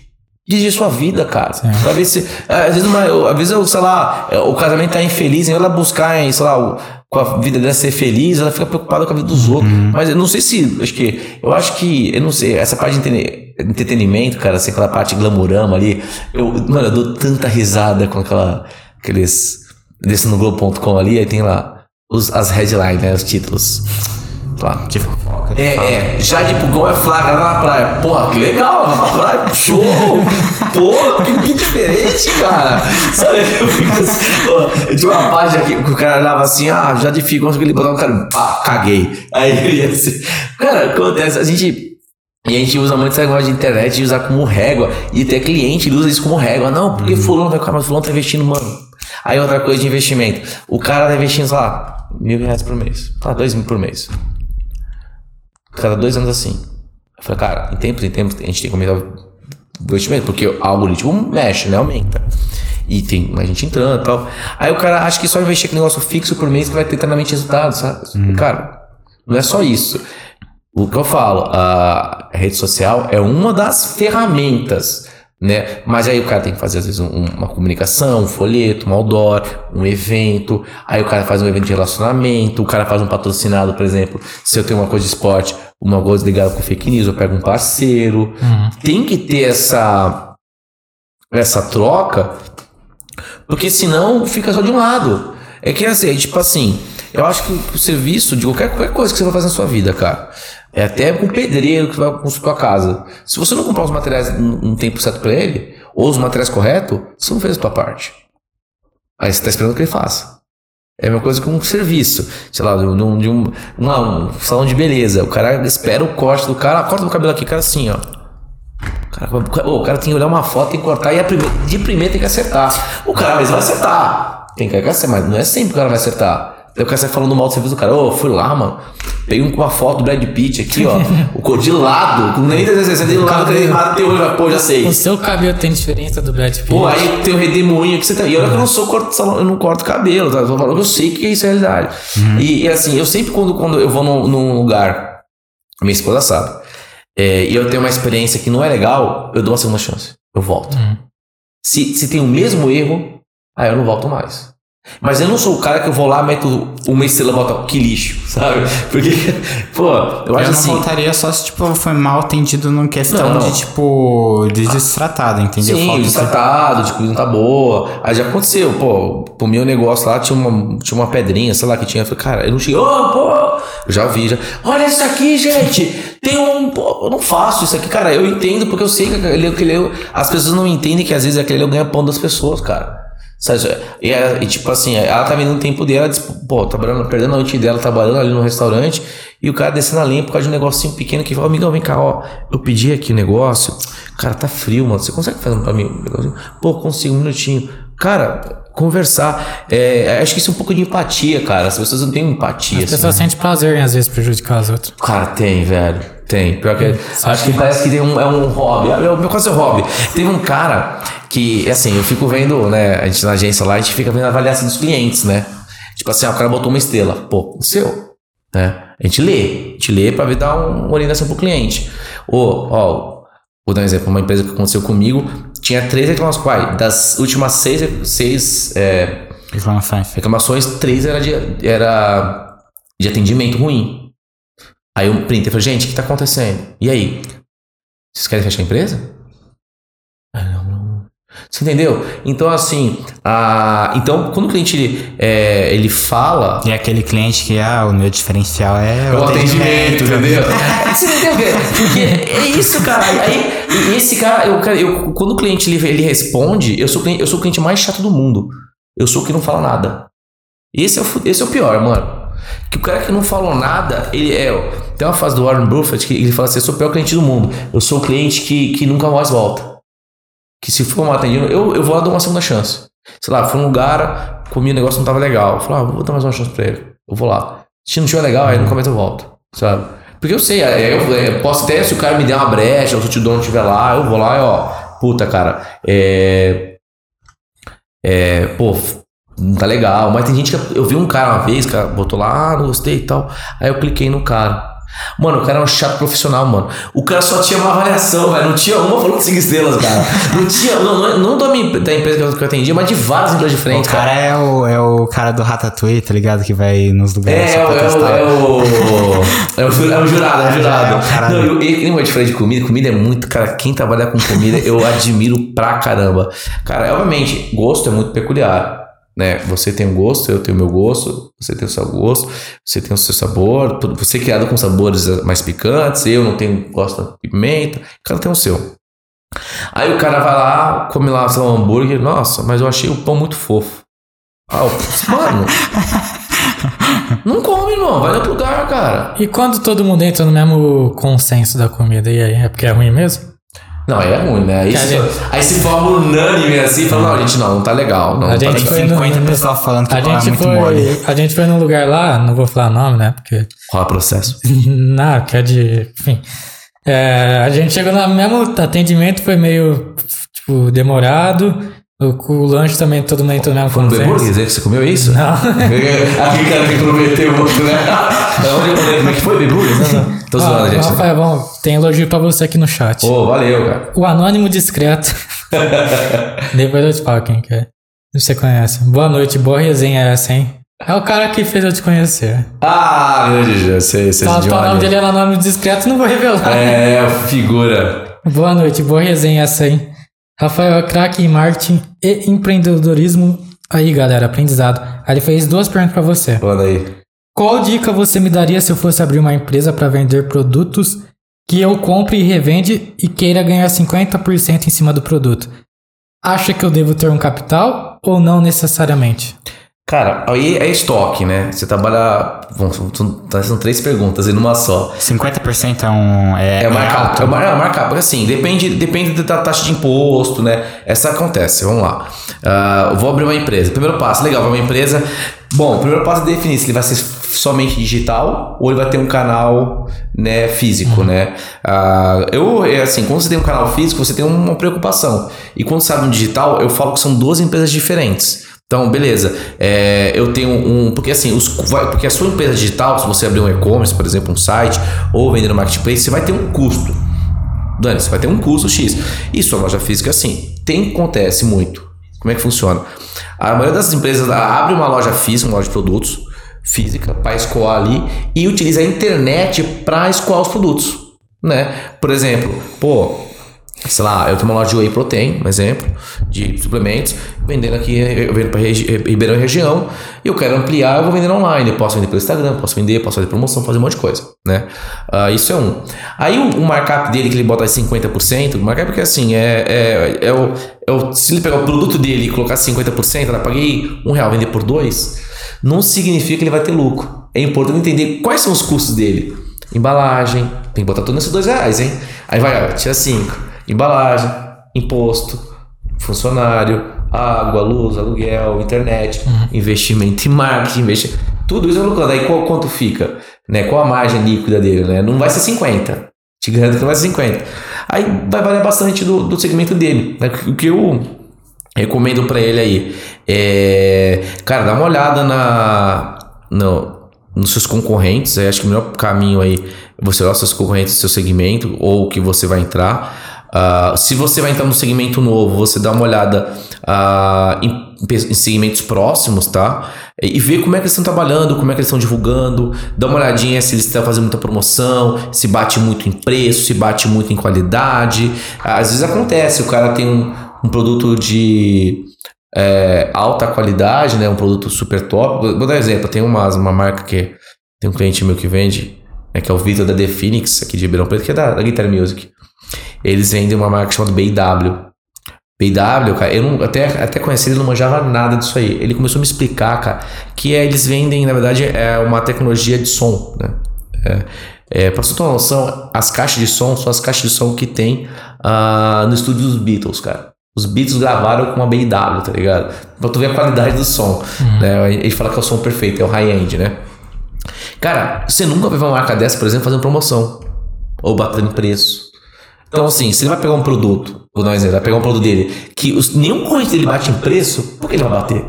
dirige sua vida, cara. Pra ver se. Às vezes, uma, às vezes eu, sei lá, é, o casamento tá infeliz, em ela buscar, sei lá, o- com a vida dela ser feliz, ela fica preocupada com a vida dos outros. Mas eu não sei se. Acho que. Eu acho que. Eu não sei, essa parte de entretenimento, cara, assim, aquela parte glamurama ali. Eu, mano, eu dou tanta risada com aquela. Aqueles. Desse no Globo.com ali, aí tem lá os, as headlines, né? Os títulos. Lá. Ele É, é, já de pulgão é flagra lá na praia. Porra, que legal, lá na praia, show! Porra, que, que diferente, cara! Sabe, eu fico assim, tinha uma página que o cara olhava assim, ah, já de fico, que ele botava um cara, pá, caguei. Aí eu ia assim, cara, acontece, a gente. E a gente usa muito esse negócio de internet de usar como régua. E ter cliente, ele usa isso como régua. Não, porque fulano vai ficar, mas fulano tá investindo, mano. Aí outra coisa de investimento. O cara tá investindo, sei lá, mil reais por mês. Tá, dois mil por mês. Cada dois anos assim. Eu falei, cara, em tempos em tempos a gente tem que aumentar o investimento, porque o algoritmo mexe, né? Aumenta. E tem mais gente entrando e tal. Aí o cara acha que só investir aquele negócio fixo por mês que vai ter eternamente resultado, sabe? Cara, não é só isso. O que eu falo, a rede social é uma das ferramentas, né? Mas aí o cara tem que fazer, às vezes, um- uma comunicação, um folheto, um outdoor, um evento. Aí o cara faz um evento de relacionamento, o cara faz um patrocinado, por exemplo. Se eu tenho uma coisa de esporte, uma coisa ligada com fake news, eu pego um parceiro. Tem que ter essa, essa troca, porque senão fica só de um lado. É que assim, é tipo assim, eu acho que o serviço de qualquer, qualquer coisa que você vai fazer na sua vida, cara, é até com pedreiro que vai construir a casa. Se você não comprar os materiais no tempo certo pra ele, ou os materiais corretos, você não fez a sua parte. Aí você tá esperando que ele faça. É a mesma coisa com um serviço. Sei lá, de um, de um, uma- um salão de beleza. O cara espera o corte do cara, ah, corta o cabelo aqui, cara, assim, ó. O cara, o cara- tem que olhar uma foto, tem que cortar e a prime- de primeira tem que acertar. O cara mesmo vai acertar. Tem que acertar, mas não é sempre que o cara vai acertar. Daí o cara sai falando mal do serviço do cara. Ô, fui lá, mano. Peguei uma foto do Brad Pitt aqui, ó. *laughs* O cor de lado. Com nem 360, de lado, lado, tem olho, pô, já sei. O seu cabelo tem diferença do Brad Pitt. Pô, aí tem o redemoinho que você tá. E olha que eu não sou corto eu não corto cabelo, tá? Eu tô falando que eu sei que isso é realidade. E, e assim, eu sempre quando, quando eu vou num, num lugar, minha esposa sabe, é, e eu tenho uma experiência que não é legal, eu dou uma segunda chance. Eu volto. Se, se tem o mesmo erro, aí eu não volto mais. Mas eu não sou o cara que eu vou lá, meto uma estrela e boto que lixo, *laughs* sabe? Porque, pô, eu Eu acho não assim. voltaria só se tipo, foi mal atendido numa questão Não, não. de tipo. de destratado, entendeu? Sim, Falta destratado, de coisa não tá boa. Aí já aconteceu, pô, pro meu negócio lá tinha uma, tinha uma pedrinha, sei lá, que tinha. Eu falei, cara, eu não cheguei, ô, pô, eu já vi, já. Olha isso aqui, gente. Tem um. Pô, eu não faço isso aqui, cara. Eu entendo, porque eu sei que aquele, aquele, as pessoas não entendem que às vezes aquele é o ganha-pão das pessoas, cara. Sabe? E, é- e, tipo assim, ela tá vendendo o tempo dela, pô, tá trabalhando, perdendo a noite dela trabalhando ali no restaurante, e o cara descendo a linha por causa de um negocinho pequeno que fala, amigão, vem cá, ó, eu pedi aqui o negócio, cara, tá frio, mano, você consegue fazer pra mim um negocinho? Pô, consigo, um minutinho. Cara, conversar, é, acho que isso é um pouco de empatia, cara, as pessoas não têm empatia, As assim. pessoas sentem prazer em às vezes prejudicar as outras. Cara, tem, velho. Tem. Pior que. Acho que parece que tem um, é um hobby. É o meu caso é hobby. Teve um cara que, assim, eu fico vendo, né? A gente na agência lá, a gente fica vendo a avaliação dos clientes, né? Tipo assim, ah, o cara botou uma estrela. Pô, o seu. Né? A gente lê. A gente lê pra ver dar um- uma orientação pro cliente. Ô, ó, vou dar um exemplo. Uma empresa que aconteceu comigo tinha três reclamações. Pai, das últimas seis, seis é, Reclamações. reclamações, três era de, era de atendimento ruim. Aí eu printei e falei, gente, o que tá acontecendo? E aí? Vocês querem fechar a empresa? Você entendeu? Então, assim, a, então, quando o cliente ele, é, ele fala. E aquele cliente que, ah, o meu diferencial é O atendimento, entendeu? *laughs* *laughs* Você entendeu? Porque é isso, cara. Aí, e esse cara, eu, cara, eu- quando o cliente ele, ele responde, eu sou, o cliente, eu sou o cliente mais chato do mundo. Eu sou o que não fala nada. Esse é o, esse é o pior, mano. Que o cara que não falou nada, ele é. Tem uma fase do Warren Buffett que ele fala assim: eu sou o pior cliente do mundo. Eu sou o cliente que, que nunca mais volta. Que se for mal atendido, eu, eu vou lá dar uma segunda chance. Sei lá, fui num lugar, comi um negócio que não tava legal. Eu falei, ah, vou dar mais uma chance pra ele. Eu vou lá. Se não tiver legal, aí nunca mais eu volto. Sabe? Porque eu sei, eu, eu posso até, se o cara me der uma brecha, ou se o tio dono estiver lá, eu vou lá e ó, puta, cara, é. É, pô, não tá legal. Mas tem gente que. Eu vi um cara uma vez, cara, botou lá, ah, não gostei e tal. Aí eu cliquei no cara. Mano, o cara é um chato profissional, mano. O cara só tinha uma avaliação, velho. Não tinha uma falando de 5 estrelas, cara. Não tinha. Não, não, não da, minha, da empresa que eu- atendia, mas de várias empresas O diferentes, cara. cara é o, é o cara do Ratatouille, tá ligado? Que vai nos lugares É, só é, pra o, é, o, é, o, ju- é o jurado, é o *laughs* jurado. É o cara não, eu, eu, eu, diferente de comida, comida é muito, cara, quem trabalha com comida eu admiro pra caramba. Cara, obviamente, gosto é muito peculiar. Né? Você tem um gosto, eu tenho o meu gosto, você tem o seu gosto, você tem o seu sabor, você é criado com sabores mais picantes, eu não tenho gosto de pimenta, cada tem o seu. Aí o cara vai lá, come lá, sei lá, um hambúrguer, nossa, mas eu achei o pão muito fofo. Ah, mano. *laughs* não come, irmão, vai em outro lugar, cara. E quando todo mundo entra no mesmo consenso da comida, e aí? É porque é ruim mesmo? Não, aí é ruim, né? Se, aí se forma unânime assim, fala, não, gente, não, não tá legal. Não, A tá gente legal. foi no- 50 no- pessoal falando que A o é gente, muito mole. foi, a gente foi num lugar lá, não vou falar nome, né? Porque. Qual é o processo? *laughs* Não, que é de. Enfim. É, a gente chegou no mesmo atendimento, foi meio, tipo, demorado. O, o lanche também, todo mundo entrou no mesmo Foi. Beburger que você comeu isso? Não. *laughs* Aquele cara que prometeu outro, né? Como é que foi, Beburger? Não, não. Tô zoando, gente. Rafael, bom, tem elogio pra você aqui no chat. Ô, valeu, cara. O Anônimo Discreto. *laughs* Depois eu te falo quem que é. Você conhece. Boa noite, boa resenha essa, hein? É o cara que fez eu te conhecer. Ah, meu Deus, eu sei, sei Tá, de o nome dele é Anônimo Discreto, não vou revelar. É, figura. Boa noite, boa resenha essa, hein? Rafael é craque em marketing e empreendedorismo. Aí, galera, aprendizado. Aí ele fez duas perguntas pra você. Manda aí. Qual dica você me daria se eu fosse abrir uma empresa para vender produtos que eu compre e revende e queira ganhar 50% em cima do produto? Acha que eu devo ter um capital ou não necessariamente? Cara, aí é estoque, né? Você trabalha. Bom, são, são três perguntas em uma só. 50% é um. É, É marcar, alto. é mar- é marcar, porque assim, depende, depende da taxa de imposto, né? Essa acontece, vamos lá. Eu vou abrir uma empresa. Primeiro passo, legal, abrir uma empresa. Bom, o primeiro passo é definir se ele vai ser somente digital ou ele vai ter um canal né, físico, né? Ah, eu, é assim, quando você tem um canal físico, você tem uma preocupação. E quando você abre um digital, eu falo que são duas empresas diferentes. Então, beleza. É, eu tenho um. Porque assim, os, porque a sua empresa digital, se você abrir um e-commerce, por exemplo, um site, ou vender no marketplace, você vai ter um custo. Dani, você vai ter um custo X. E sua loja física, assim, tem acontece muito. Como é que funciona? A maioria das empresas abre uma loja física, uma loja de produtos física, para escoar ali e utiliza a internet para escoar os produtos, né? Por exemplo, pô, sei lá, eu tenho uma loja de whey protein, um exemplo, de suplementos, vendendo aqui, eu vendo para Ribeirão e região, e eu quero ampliar, eu vou vender online, eu posso vender pelo Instagram, posso vender, posso fazer promoção, fazer um monte de coisa, né? Ah, isso é um. Aí o, o markup dele, que ele bota 50%, o markup é porque assim, é, é, é, o, é o. Se ele pegar o produto dele e colocar 50%, eu paguei um real, vender por dois, não significa que ele vai ter lucro. É importante entender quais são os custos dele. Embalagem, tem que botar tudo nesses dois reais, hein? Aí vai, ó, tira cinco. Embalagem, imposto, funcionário, água, luz, aluguel, internet, investimento em marketing, investimento. Tudo isso é lucrando. Aí qual, quanto fica? Né? Qual a margem líquida dele? Né? Não vai ser 50. Te garanto que não vai ser 50. Aí vai variar bastante do, do segmento dele. Né? O que eu recomendo para ele aí é. Cara, dá uma olhada na. No, nos seus concorrentes. Eu acho que o melhor caminho aí é você olhar os seus concorrentes seu segmento ou que você vai entrar. Ah, se você vai entrar num segmento novo, você dá uma olhada ah, em, em segmentos próximos, tá? E ver como é que eles estão trabalhando, como é que eles estão divulgando, dá uma olhadinha se eles estão fazendo muita promoção, se bate muito em preço, se bate muito em qualidade. Às vezes acontece, o cara tem um, um produto de é, alta qualidade, né? Um produto super top. Vou dar um exemplo, tem uma, uma marca que tem um cliente meu que vende, né, que é o Vitor da The Phoenix, aqui de Ribeirão Preto, que é da, da Guitar Music. Eles vendem uma marca chamada BW. BW, cara, eu não, até, até conheci ele, não manjava nada disso aí. Ele começou a me explicar, cara, que é, eles vendem, na verdade, é uma tecnologia de som, né? É, é, pra você ter uma noção, as caixas de som são as caixas de som que tem ah, no estúdio dos Beatles, cara. Os Beatles gravaram com uma BW, tá ligado? Pra tu ver a qualidade do som. Né? Ele fala que é o som perfeito, é o high-end, né? Cara, você nunca vai ver uma marca dessa, por exemplo, fazendo promoção. Ou batendo preço. Então, assim, se ele vai pegar um produto, vou dar um exemplo, vai pegar um produto dele, que os, nenhum concorrente dele bate em preço, por que ele vai bater?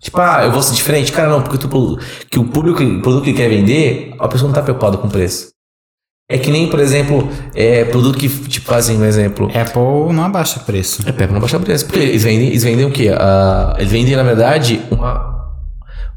Tipo, ah, eu vou ser diferente? Cara, não, porque tu, que o público, o produto que ele quer vender, a pessoa não tá preocupada com o preço. É que nem, por exemplo, é, produto que, tipo, fazem um exemplo. Apple não abaixa preço. É pega não baixar preço. Porque eles vendem, eles vendem o quê? Ah, eles vendem, na verdade, uma,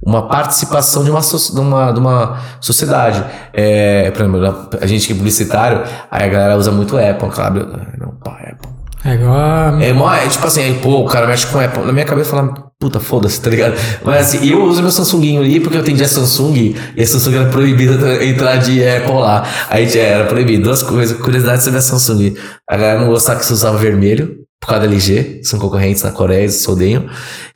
uma participação de uma, de uma, de uma sociedade. É, por exemplo, a gente que é publicitário, aí a galera usa muito Apple, sabe? Não, pá, Apple. É igual. É, mó- é tipo assim, aí, pô, o cara mexe com Apple. Na minha cabeça fala, puta, foda-se, tá ligado? Mas assim, eu uso meu Samsunguinho ali porque eu atendia Samsung e a Samsung era proibida entrar de Apple lá. Aí já era proibido. Duas coisas, curiosidade sobre a Samsung. A galera não gostava que você usava vermelho, por causa da LG, são concorrentes na Coreia, eles se odeiam.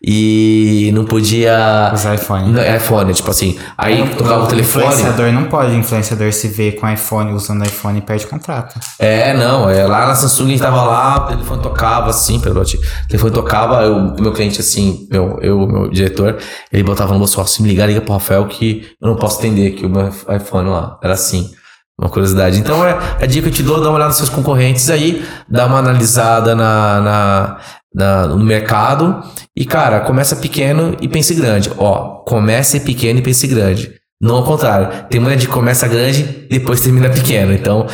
E não podia. Os iPhone. Não, iPhone, tipo assim, aí tocava o telefone. Influenciador não pode. Influenciador se vê com iPhone, usando iPhone e perde contrato. É, não, é, lá na Samsung a gente tava lá, o telefone tocava assim, pelote. O telefone tocava, o meu cliente assim, meu, eu, meu diretor, ele botava no bolso, se me ligar, liga pro Rafael que eu não posso atender, que o meu iPhone lá, era assim. Uma curiosidade. Então é a dica que eu te dou, dá uma olhada nos seus concorrentes aí, dá uma analisada na, na, na- no mercado e, cara, começa pequeno e pense grande. Ó, comece pequeno e pense grande. Não ao contrário. Tem gente que começa grande depois termina pequeno. Então,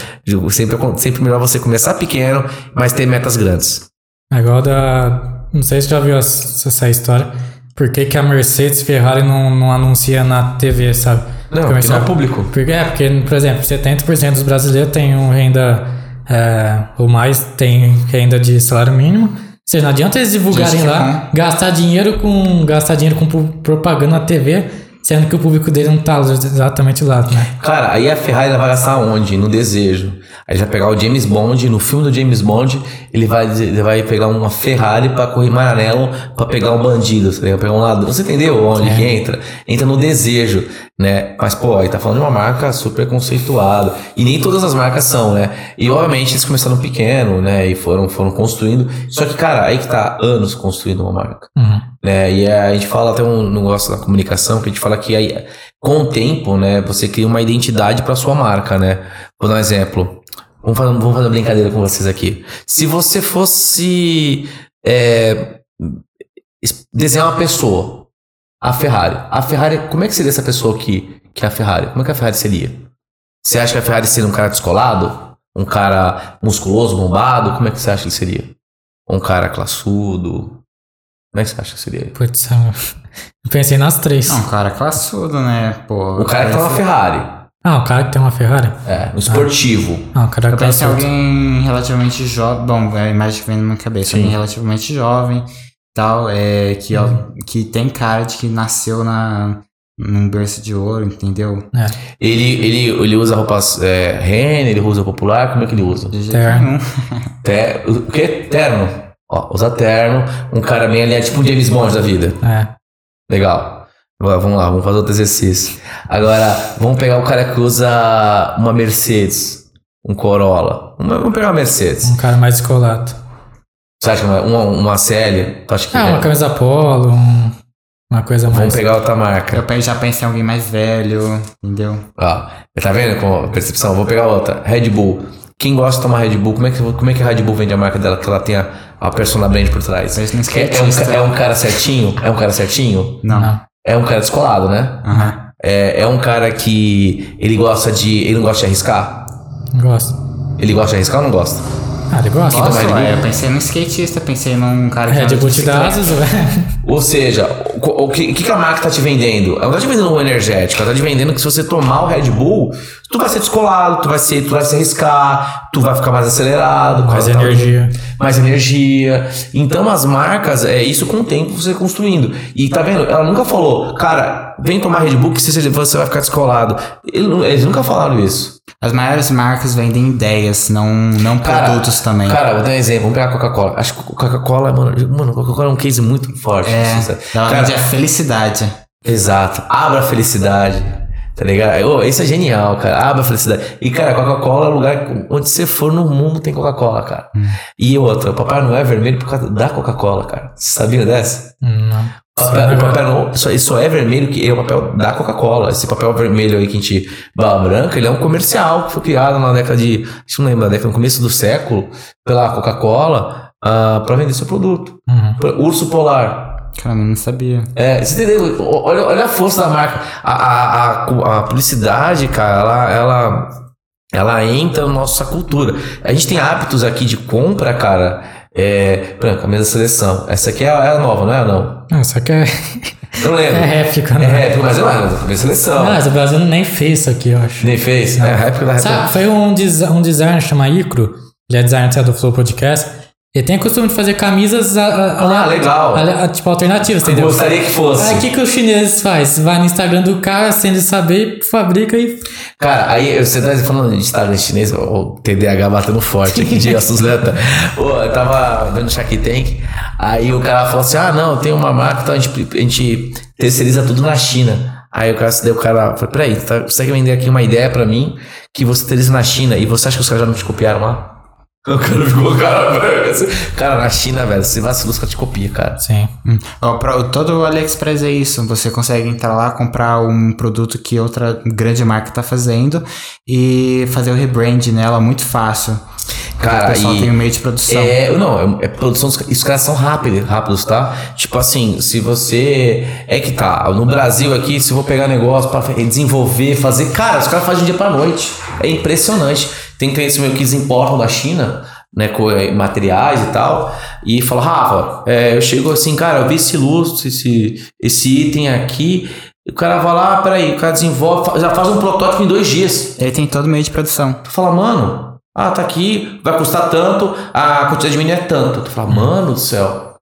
sempre, sempre melhor você começar pequeno, mas ter metas grandes. É da. Não sei se já viu essa, essa história. Por que, que a Mercedes Ferrari não, não anuncia na TV, sabe? Não, porque Comercial. não é público. Porque, é, porque, por exemplo, 70% dos brasileiros têm um renda. É, ou mais tem renda de salário mínimo. Ou seja, não adianta eles divulgarem lá, gastar dinheiro com. gastar dinheiro com propaganda na TV, sendo que o público dele não tá exatamente lá, né? Cara, aí a Ferrari vai gastar onde? No desejo. Aí vai pegar o James Bond, no filme do James Bond, ele vai, ele vai pegar uma Ferrari pra correr Maranello pra pegar um bandido, tá ligado? pegar um. Você entendeu onde que entra? Entra no desejo, né? Mas, pô, aí tá falando de uma marca super conceituada. E nem todas as marcas são, né? E obviamente eles começaram pequeno, né? E foram, foram construindo. Só que, cara, aí que tá anos construindo uma marca Uhum. né? E a gente fala até um negócio da comunicação que a gente fala que aí, com o tempo, né, você cria uma identidade para sua marca, né? Vou dar um exemplo. Vamos fazer, vamos fazer uma brincadeira com vocês aqui. Se você fosse é, es- desenhar uma pessoa, a Ferrari. A Ferrari, como é que seria essa pessoa aqui, que é a Ferrari? Como é que a Ferrari seria? Você acha que a Ferrari seria um cara descolado? Um cara musculoso, bombado? Como é que você acha que ele seria? Um cara classudo? Como é que você acha que seria? Putz, eu pensei nas três. Não, cara, classudo, né? Pô, O cara que tem uma Ferrari. Ah, o cara que tem uma Ferrari? É, um esportivo. Ah, o cara Eu que tem penso em alguém relativamente jovem. Bom, é a imagem que vem na minha cabeça. Sim. Alguém relativamente jovem, tal, é, que, ó, que tem cara de que nasceu na, num berço de ouro, entendeu? É, Ele, ele, ele usa roupas é, Renner, ele usa popular, como é que ele usa? Terno. nenhum. *laughs* Te, o quê? Terno. Ó, usa terno, um cara bem ali, é tipo um James Bond da vida. é. Legal. Agora, vamos lá, vamos fazer outro exercício. Agora, vamos pegar o cara que usa uma Mercedes, um Corolla. Vamos pegar uma Mercedes. Um cara mais descolado. Você acha que uma, uma, uma CL? Tu acha que Ah, é? uma camisa polo, um- uma coisa mais. Vamos pegar outra marca. Eu já pensei em alguém mais velho, entendeu? Ó, tá vendo com a percepção? Vou pegar outra. Red Bull. Quem gosta de tomar Red Bull, como é que, como é que a Red Bull vende a marca dela? Que ela tem a, a persona brand por trás. É, é, um, é um cara certinho? É um cara certinho? Não. É um cara descolado, né? Aham. É, é um cara que ele gosta de. Ele não gosta de arriscar? Gosto. Ele gosta de arriscar ou não gosta? Ah, ele gosta. Nossa, ué, eu pensei num skatista, pensei num cara que Red anda de Bull te dá bicicleta. asas, velho. Ou seja, o, o que, o que que a marca tá te vendendo? Ela não tá te vendendo um energético, ela tá te vendendo que se você tomar o Red Bull, tu vai ser descolado, tu vai, ser, tu vai se arriscar, tu vai ficar mais acelerado. Mais energia. mais energia. Então as marcas, é isso com o tempo você construindo. E tá vendo? Ela nunca falou, cara, vem tomar Red Bull que você, você vai ficar descolado. Eles nunca falaram isso. As maiores marcas vendem ideias, não, não Cara, produtos também. Cara, vou dar um exemplo. Vamos pegar a Coca-Cola. Acho que Coca-Cola, mano, mano, Coca-Cola é um case muito forte. é, assim, ela cara, vende a felicidade. Exato. Abra a felicidade. Tá ligado? Ô, isso é genial, cara. Abra a felicidade. E, cara, Coca-Cola é lugar onde você for no mundo tem Coca-Cola, cara. E outra, o Papai Noel é vermelho por causa da Coca-Cola, cara. Você sabia dessa? Não. O papel, o papel não, só, só é vermelho que é o papel da Coca-Cola. Esse papel vermelho aí que a gente. Bala branca, ele é um comercial que foi criado na década de. Acho que não lembro da década, no começo do século, pela Coca-Cola, ah, pra vender seu produto. Uhum. Urso Polar. Caramba, não sabia. É, você entendeu? Olha, olha a força da marca. A, a, a, a publicidade, cara, ela, ela, ela entra na nossa cultura. A gente tem hábitos aqui de compra, cara. É, por exemplo, camisa da seleção. Essa aqui é a, é a nova, não é? Não. Só que é, não lembro. *laughs* é réplica, É né? réplica, mas eu lembro. Camisa da seleção. Mas o Brasil nem fez isso aqui, eu acho. Nem fez? É a réplica da réplica. Sabe, foi um, des um designer chamado Icro, ele é designer do Flow Podcast. Ele tem o costume de fazer camisas a, a, Ah, legal. a- tipo alternativas, entendeu? Gostaria que fosse. Aí o que, que os chineses faz? Vai no Instagram do cara, sem ele saber, fabrica e. Cara, aí você tá falando de Instagram chinês, o TDAH batendo forte aqui de *laughs* Atleta. Eu tava vendo Shark Tank, aí o cara falou assim: ah, não, tem uma marca, então a gente, a gente terceiriza tudo na China. Aí o cara, daí o cara falou: peraí, tá, você quer vender aqui uma ideia pra mim que você terceiriza na China e você acha que os caras já não te copiaram lá? O cara ficou cara assim. Cara, na China, velho, você vacila, os caras te copiam, cara. Sim. Hum. Ó, pro- todo o AliExpress é isso. Você consegue entrar lá, comprar um produto que outra grande marca tá fazendo e fazer o rebrand nela muito fácil. Cara, o pessoal e- tem um meio de produção. É, não, é, é produção os caras são rápidos, rápidos, tá? Tipo assim, se você é que tá, no Brasil aqui, se eu vou pegar negócio pra desenvolver, fazer, cara, os caras fazem de dia pra noite. É impressionante. Tem clientes meio que eles importam da China, né, com eh, materiais e tal, e fala, Rafa, é, eu chego assim, cara, eu vi esse lustre, esse, esse item aqui, e o cara vai lá, peraí, o cara desenvolve, já faz um protótipo em dois dias. Ele tem todo o meio de produção. Tu fala, mano, ah, tá aqui, vai custar tanto, a quantidade de milho é tanto. Tu fala, mano do céu.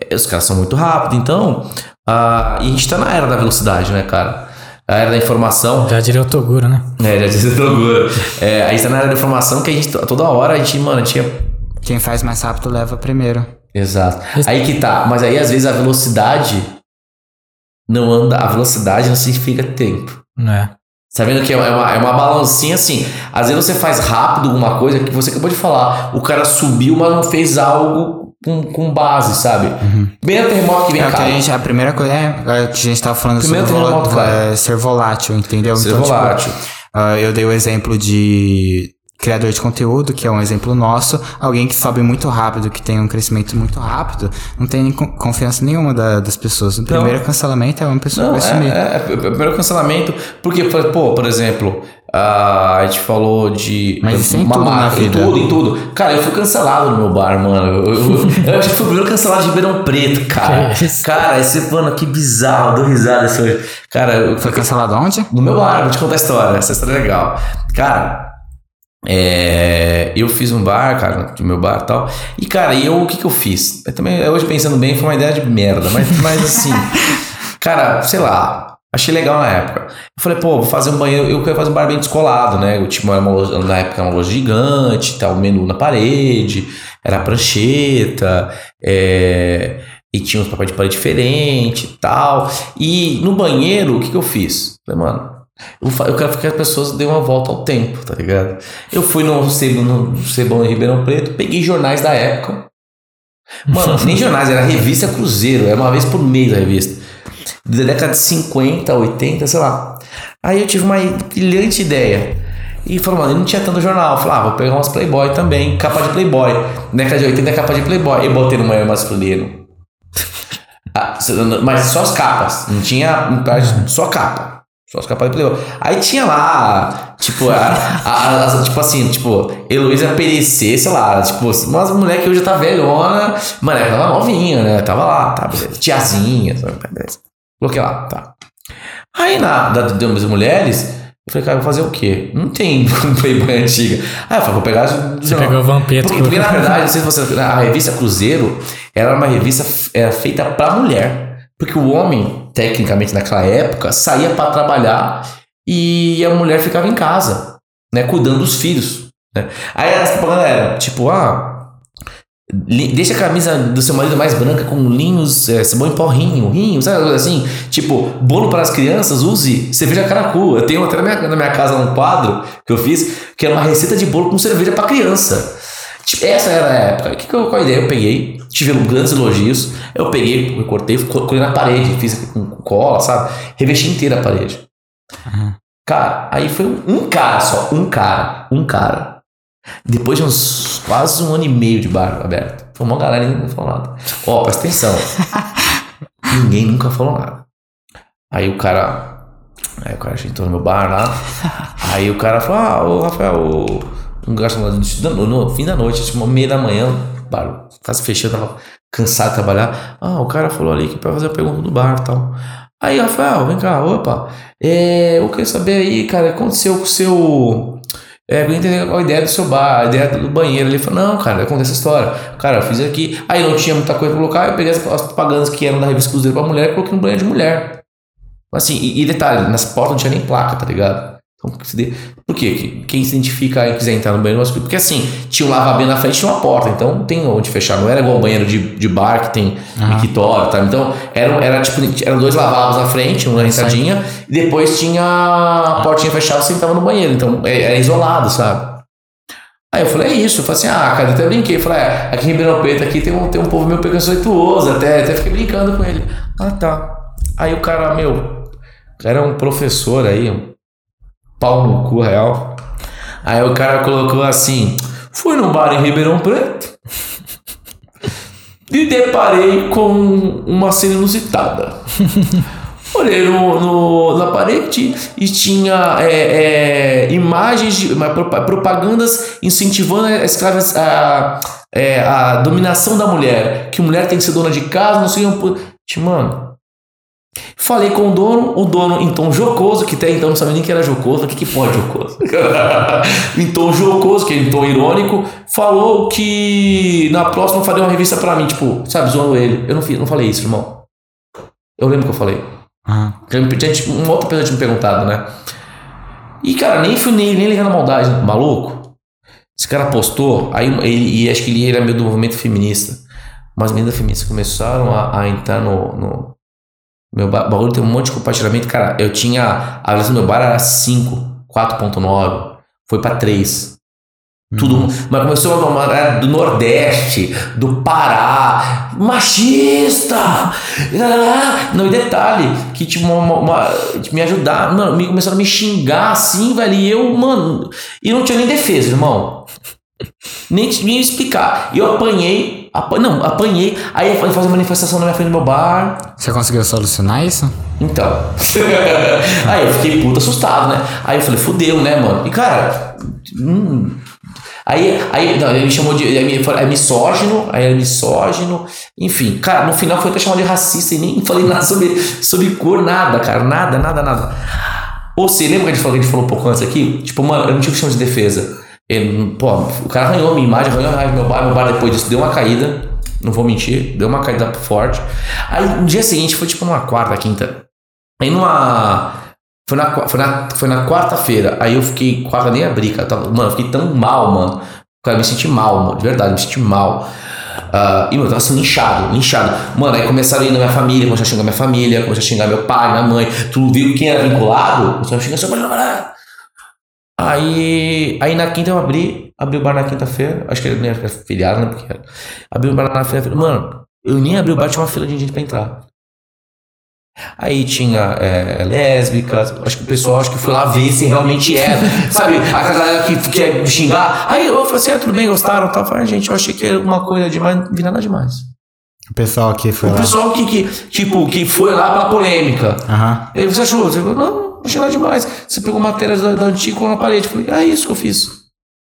É, Os caras são muito rápidos, então. ah, e a gente tá na era da velocidade, né, cara? A era da informação. Já diria o Toguro, né? É, já disse Toguro. É, a gente tá na era da informação que a gente, toda hora, a gente, mano, tinha. Quem faz mais rápido leva primeiro. Exato. Aí que tá. Mas aí, às vezes, a velocidade não anda. A velocidade não significa tempo. Não é. Tá vendo que é uma, é uma balancinha assim. Às vezes você faz rápido alguma coisa que você acabou de falar. O cara subiu, mas não fez algo com, com base, sabe? Bem o terremoto que vem É que a gente, a primeira coisa é, é que a gente tava falando Primeiro sobre terremoto, é, ser volátil, entendeu? Ser Então, tipo, volátil. ah, eu dei o exemplo de criador de conteúdo, que é um exemplo nosso, alguém que sobe muito rápido, que tem um crescimento muito rápido, não tem confiança nenhuma da- das pessoas. O primeiro cancelamento é uma pessoa Não, que vai sumir. é, é, é, primeiro cancelamento. Porque, pô, por exemplo, ah, a gente falou de. Mas isso é em uma tudo na vida. Em tudo, em tudo. Cara, eu fui cancelado no meu bar, mano. Eu, eu, eu acho que fui o primeiro cancelado de Ribeirão Preto, cara. *laughs* Que? Cara, esse, mano, que bizarro. Dou risada isso hoje. Cara, eu Foi cancelado onde? No meu bar, vou te contar a história. Essa história é legal. Cara, é, eu fiz um bar, cara, do meu bar e tal. E, cara, e eu, o que que eu fiz? Eu também, hoje pensando bem, foi uma ideia de merda. Mas, mas assim, *laughs* cara, sei lá. Achei legal na época. Eu falei, pô, vou fazer um banheiro. Eu quero fazer um bar bem descolado, né? Eu tinha uma loja, na época uma loja gigante, tal, um menu na parede, era prancheta, é, e tinha uns papéis de parede diferente e tal. E no banheiro, o que, que eu fiz? Falei, mano, eu, eu quero que as pessoas dêem uma volta ao tempo, tá ligado? Eu fui no no Cebão em Ribeirão Preto, peguei jornais da época. Mano, nem jornais, era revista Cruzeiro, era uma vez por mês a revista. Da década de 50, 80, sei lá. Aí eu tive uma brilhante ideia. E falou, mano, eu não tinha tanto jornal. Eu falei, ah, vou pegar umas Playboy também, capa de Playboy. Década de 80 é capa de Playboy. Eu botei no maior masculino. *laughs* Ah, mas só as capas, não tinha só capa. Só as capas de Playboy. Aí tinha lá, tipo, a, a- a- tipo assim, tipo, Heloísa Perecer, sei lá, tipo, umas mulher que hoje tá velhona, mano, ela tava novinha, né? Tava lá, tá, beleza. Tiazinha, sabe? beleza. Coloquei lá, tá. Aí na da, das mulheres, eu falei, cara, vou fazer o quê? Não tem *laughs* Playboy antiga. Aí eu falei, vou pegar. Você pegou o Vampeta. Porque, porque, na verdade, não sei se você. A revista Cruzeiro era uma revista era feita pra mulher. Porque o homem, tecnicamente naquela época, saía pra trabalhar e a mulher ficava em casa, né? Cuidando dos filhos. Né? Aí as propagandas eram tipo, ah. Deixa a camisa do seu marido mais branca com linhos, é, sabão em pó rinho, rinho, sabe assim? Tipo, bolo para as crianças, use cerveja caracu. Eu tenho até na minha, na minha casa um quadro que eu fiz, que era uma receita de bolo com cerveja para criança. Tipo, essa era a época. Que, qual a ideia? Eu peguei, tive grandes elogios. Eu peguei, eu cortei, co- colei na parede, fiz com cola, sabe? Revesti inteira a parede. Cara, aí foi um, um cara só, um cara, um cara. Depois de uns quase um ano e meio de bar aberto. Foi uma galera e ninguém falou nada. Ó, presta atenção. *laughs* ninguém nunca falou nada. Aí o cara. Aí o cara entrou no meu bar lá. Aí o cara falou: Ah, ô Rafael, ô, um gasto no, fim da noite, tipo, uma meia da manhã, bar quase fechando, tava cansado de trabalhar. Ah, o cara falou ali que pra fazer a pergunta do bar e tal. Aí, Rafael, vem cá, opa. É, eu quero saber aí, cara, o que aconteceu com o seu. É, eu entender a ideia do seu bar, a ideia do banheiro. Ele falou, não, cara, conta essa história. Cara, eu fiz aqui. Aí não tinha muita coisa pra colocar, eu peguei as, as propagandas que eram da revista Cruzeiro pra mulher e coloquei no banheiro de mulher. Assim, e, e detalhe, nas portas não tinha nem placa, tá ligado? Por quê? Quem se identifica e quiser entrar no banheiro, porque assim, tinha um lavabo na frente e uma porta, então tem onde fechar. Não era igual o banheiro de, de bar que tem Ah. mictório, tá? Então, era, era tipo, eram dois lavabos na frente, uma entradinha, e depois tinha a portinha fechada, você entrava no banheiro. Então, é- era isolado, sabe? Aí eu falei, é isso. Eu falei assim, ah, cara, eu até brinquei. Eu falei, é, aqui em Ribeirão Preto aqui tem um, tem um povo meio preconceituoso, até, até fiquei brincando com ele. Ah, tá. Aí o cara, meu, era um professor aí, pau no cu real. Aí o cara colocou assim: fui num bar em Ribeirão Preto e deparei com uma cena inusitada. *laughs* Olhei no, no- na parede e tinha é, é, imagens, de, propagandas incentivando a, escravas, a, é, a dominação da mulher. Que mulher tem que ser dona de casa, não sei. Mano, Falei com o dono, o dono em tom jocoso, que até então não sabia nem que era jocoso, o que, que pode jocoso? *laughs* em tom jocoso, que é em tom irônico, falou que na próxima faria uma revista pra mim, tipo, sabe, zoando ele. Eu não, fiz, não falei isso, irmão. Eu lembro que eu falei. Tinha, tipo, uma outra pessoa tinha me perguntado, né? E, cara, nem fui nem, nem ligando a maldade, né? maluco. Esse cara postou, aí ele, e acho que ele era meio do movimento feminista. Mas as meninas feministas começaram a, a entrar no, no. Meu ba- bagulho tem um monte de compartilhamento. Cara, eu tinha. A avaliação do meu bar era 5, 4.9. Foi pra 3. Tudo. Mas começou uma era do Nordeste, do Pará, machista! Não, e detalhe, que tipo, uma, uma- uma- me ajudar, mano, me começaram a me xingar assim, velho, e eu, mano, e não tinha nem defesa, irmão. Nem, nem explicar. E eu apanhei, apa- não, apanhei, aí eu fazer manifestação na minha frente do meu bar, Você conseguiu solucionar isso? então. *laughs* aí eu fiquei puto assustado, né? Aí eu falei, fudeu, né, mano? E cara. hum, aí, aí não, ele me chamou de. Aí me- é misógino, aí é misógino. Enfim, cara, no final foi até chamado de racista e nem *laughs* falei nada sobre, sobre cor, nada, cara. Nada, nada, nada. Ou seja, lembra que a gente falou, que a gente falou um pouco antes aqui? Tipo, mano, eu não tive chão de defesa. Ele, pô, o cara arranhou a minha imagem, arranhou a imagem do meu bar, meu bar depois disso deu uma caída. Não vou mentir, deu uma caída forte. Aí no dia seguinte foi tipo numa quarta, quinta. Aí numa. Foi na, foi na, foi na quarta-feira. Aí eu fiquei. Quarta nem abri, cara. Tava- mano, eu fiquei tão mal, mano. Cara, eu me senti mal, mano. De verdade, me senti mal. Ah, e, eu tava sendo linchado, linchado. Mano, aí começaram a ir na minha família, começaram a xingar minha família, começaram a xingar meu pai, minha mãe. Tu viu quem era vinculado? Começaram a xingar seu pai. Aí, aí na quinta eu abri, abri o bar na quinta-feira. Acho que era, era feriado, né? Porque era. Abri o bar na quinta-feira. Mano, eu nem abri o bar, tinha uma fila de gente pra entrar. Aí tinha é, lésbicas, acho que o pessoal acho que foi lá ver se realmente era. *laughs* Sabe, a galera que quer xingar. Aí eu falei assim: ah, tudo bem, gostaram? Eu Falei, "Ah, gente, eu achei que era uma coisa demais, não vi nada demais. O pessoal aqui foi O lá. pessoal que, que, tipo, que foi lá pela polêmica. Aham. Aí você achou? Você falou, não, não achei nada demais. Você pegou matéria da, da antiga na parede. Eu falei, ah, é isso que eu fiz.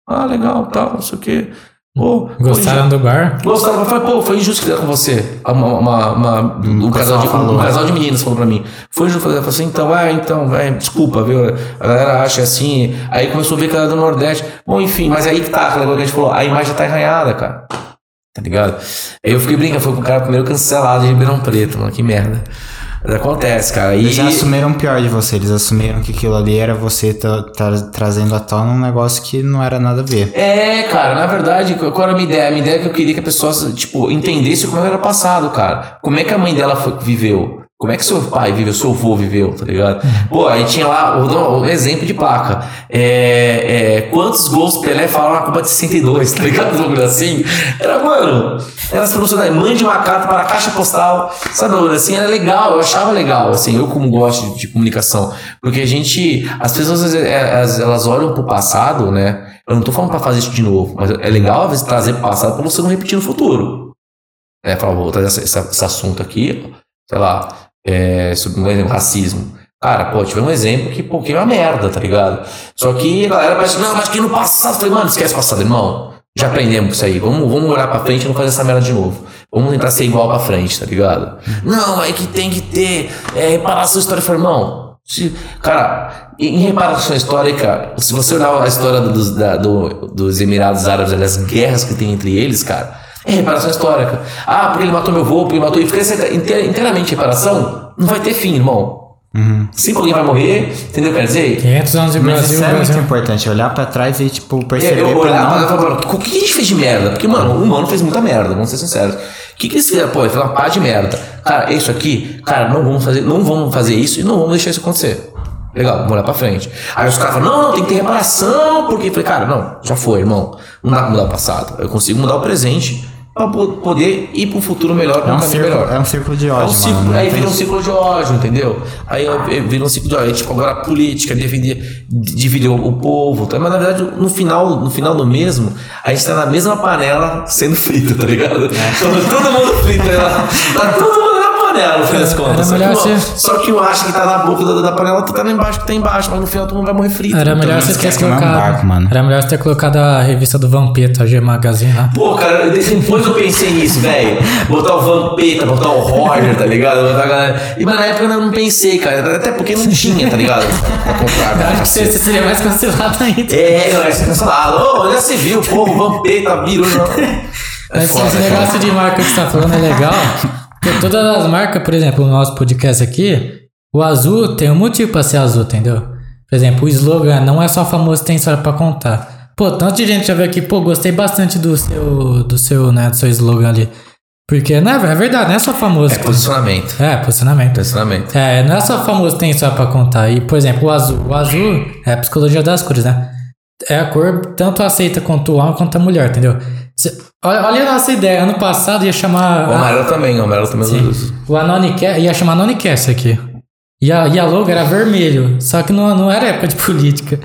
Ah, legal, tal, não sei o quê. Pô, Gostaram do bar? Gostaram, falei, pô, foi injusto que fizeram com você. Uma, uma, uma- um, casal de, falou. um casal de meninas falou pra mim. Foi injusto fazer. Eu falei assim, então, ah, então, é, desculpa, viu? A galera acha assim. Aí começou a ver que ela era do Nordeste. Bom, enfim, mas aí que tá, aquela coisa que a gente falou, a imagem tá arranhada, cara. Tá ligado? Aí eu fiquei brincando, foi com o cara primeiro cancelado de Ribeirão Preto, mano, que merda. Mas acontece, cara. E, Eles já assumiram o pior de você. Eles assumiram que aquilo ali era você tra- tra- trazendo à tona um negócio que não era nada a ver. É, cara, na verdade, qual era a minha ideia? A minha ideia é que eu queria que a pessoa, tipo, entendesse como era passado, cara. Como é que a mãe dela foi- viveu? Como é que seu pai viveu, seu avô viveu, tá ligado? Pô, aí tinha lá o, o exemplo de placa. É, é, quantos gols Pelé falaram na Copa de 62, tá ligado? Um assim. Era, mano, era as promoções, mande uma carta para a caixa postal, sabe? Assim, era legal, eu achava legal, assim, eu como gosto de, de comunicação. Porque a gente, as pessoas, é, elas, elas olham pro passado, né? Eu não tô falando pra fazer isso de novo, mas é legal, às vezes, trazer pro passado pra você não repetir no futuro. É, falar, vou trazer esse assunto aqui, sei lá, é, sobre um exemplo, racismo. Cara, pô, tive um exemplo que, pô, que é uma merda, tá ligado? Só que a galera vai não, mas que no passado, falei, mano, esquece o passado, irmão. Já aprendemos isso aí. Vamos, vamos olhar pra frente e não fazer essa merda de novo. Vamos tentar ser igual pra frente, tá ligado? Não, é que tem que ter é, reparação histórica. Irmão, Se- cara, em reparação histórica, se você olhar a história dos, da- do- dos Emirados Árabes, as guerras que tem entre eles, cara, é reparação histórica. Ah, porque ele matou meu avô, porque ele matou. E fica essa inteira- inteiramente reparação, não vai ter fim, irmão. Sempre alguém vai morrer, entendeu? Quer dizer, 500 anos de Mas Brasil, isso é muito Brasil. importante, olhar pra trás e, tipo, perceber eu pra olhar pra não... pra- pra- o que a gente fez de merda? Porque, mano, o humano fez muita merda, vamos ser sinceros. O que, que eles fizeram? Pô, fizeram uma pá de merda. Cara, isso aqui, cara, não vamos fazer, não vamos fazer isso e não vamos deixar isso acontecer. Legal, vamos olhar pra frente. Aí os caras falam, não, não, tem que ter reparação, porque. Eu falei, cara, não, já foi, irmão. Não dá pra mudar o passado. Eu consigo mudar o presente pra po- poder ir pro futuro melhor, É um círculo, melhor. é um círculo de É um ódio, ciclo, mano. aí vira um ciclo de ódio, entendeu? Aí eu- vira um ciclo de ódio. Aí, tipo, agora a política, dividir, dividir o, povo. Tá? Mas na verdade, no final, no final do mesmo, a gente tá na mesma panela sendo frito, tá ligado? Todo, *laughs* todo mundo frito, né? Tá todo panela, no fim das contas. Só que, ser- só que um acha que tá na boca da, da panela, outro tá lá embaixo que tá embaixo, mas no final todo mundo vai morrer frito. Era melhor mundo você ter que não é colocado. barco, mano. Era melhor você ter colocado a revista do Vampeta, a G Magazine lá. Pô, cara, depois eu pensei nisso, velho. Botar o Vampeta, botar o Roger, tá ligado? Botar a galera... E mas na época eu não pensei, cara. Até porque não tinha, tá ligado? *laughs* Pra comprar, cara. Acho que você, você seria mais cancelado ainda. É, não, essa cancelado. Ô, já se viu, pô, o Vampeta virou. não. *laughs* É Mas foda, esse cara. negócio de marca que você tá falando é legal. *laughs* Todas as marcas, por exemplo, o nosso podcast aqui, o azul tem um motivo pra ser azul, entendeu? Por exemplo, o slogan não é só famoso, tem história pra contar. Pô, tanto de gente já veio aqui, pô, gostei bastante do seu, do seu, né, do seu slogan ali. Porque, né, é verdade, não é só famoso. É posicionamento. É, posicionamento. Posicionamento. É, não é só famoso tem história pra contar. E, por exemplo, o azul. O azul é a psicologia das cores, né? É a cor tanto aceita quanto o homem quanto a mulher, entendeu? Olha, olha a nossa ideia. Ano passado ia chamar. O amarelo também, o amarelo também eu uso. O Anonicast ia chamar Anonicast aqui. E a, e a logo era vermelho. Só que não, não era época de *laughs* política.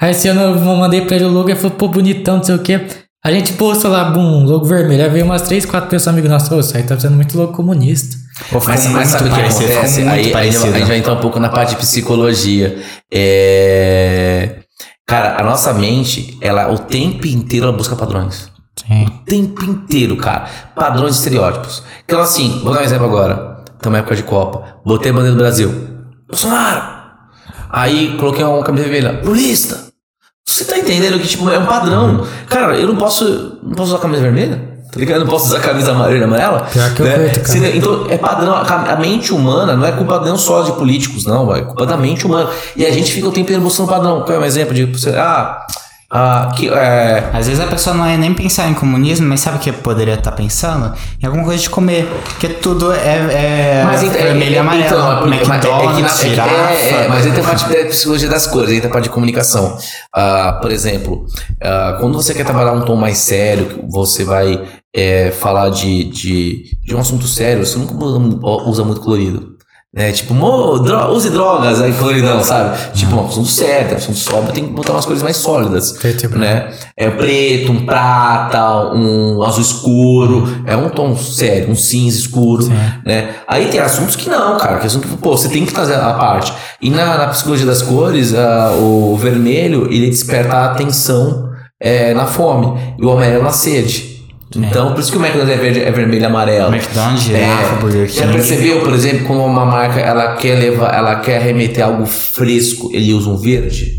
Aí esse ano eu mandei pra ele o logo e ele falou, pô, bonitão, não sei o quê. A gente postou lá, bum, logo vermelho. Aí veio umas três, quatro pessoas amigos nossos. Isso aí tá sendo muito logo comunista. Pô, Mas, mas muito sabe o que acontece? muito Aí, aí, a gente vai entrar um pouco na parte de psicologia. É... Cara, a nossa mente, ela o tempo inteiro ela busca padrões. O tempo inteiro, cara. Padrões e estereótipos. Então, assim, vou dar um exemplo agora. Estamos na época de Copa. Botei a bandeira do Brasil. Bolsonaro! Aí coloquei uma camisa vermelha. Lulista! Você tá entendendo que, tipo, é um padrão. Cara, eu não posso. Não posso usar camisa vermelha? Tá ligado? Eu não posso usar camisa amarela e amarela? Pior que eu curto, cara. Então, é padrão. A mente humana não é culpa não só de políticos, não. É culpa da mente humana. E a gente fica o tempo inteiro buscando padrão. Qual é um exemplo de. Ah. Ah que, é, Às vezes a pessoa não é nem pensar em comunismo, mas sabe o que poderia estar pensando? Em alguma coisa de comer. Porque tudo é, é Mas então, vermelho e amarelo. Então, é é que na- McDonald's, é que- girafa. é, é, mas entra a parte da psicologia das cores, entra a parte de comunicação. Ah, por exemplo, ah, quando você quer trabalhar um tom mais sério, que você vai é, falar de, de, de um assunto sério, você nunca usa muito colorido. Né? Tipo, "Mo, dro- use drogas, aí coloridão, sabe? Tipo, um assunto sério, um assunto sóbrio, tem que botar umas cores mais sólidas. Preto né? É preto, um prata, um azul escuro, é um tom sério, um cinza escuro, né? Aí tem assuntos que não, cara, que assunto que, pô, você tem que trazer a parte. E na, na psicologia das cores, ah, o vermelho, ele desperta a atenção é, na fome, e o amarelo na sede. Então, por isso que o McDonald's é, verde, é vermelho e amarelo. McDonald's, girafa, Burger King. Já percebeu, por exemplo, quando uma marca ela quer levar, ela quer remeter algo fresco, ele usa um verde?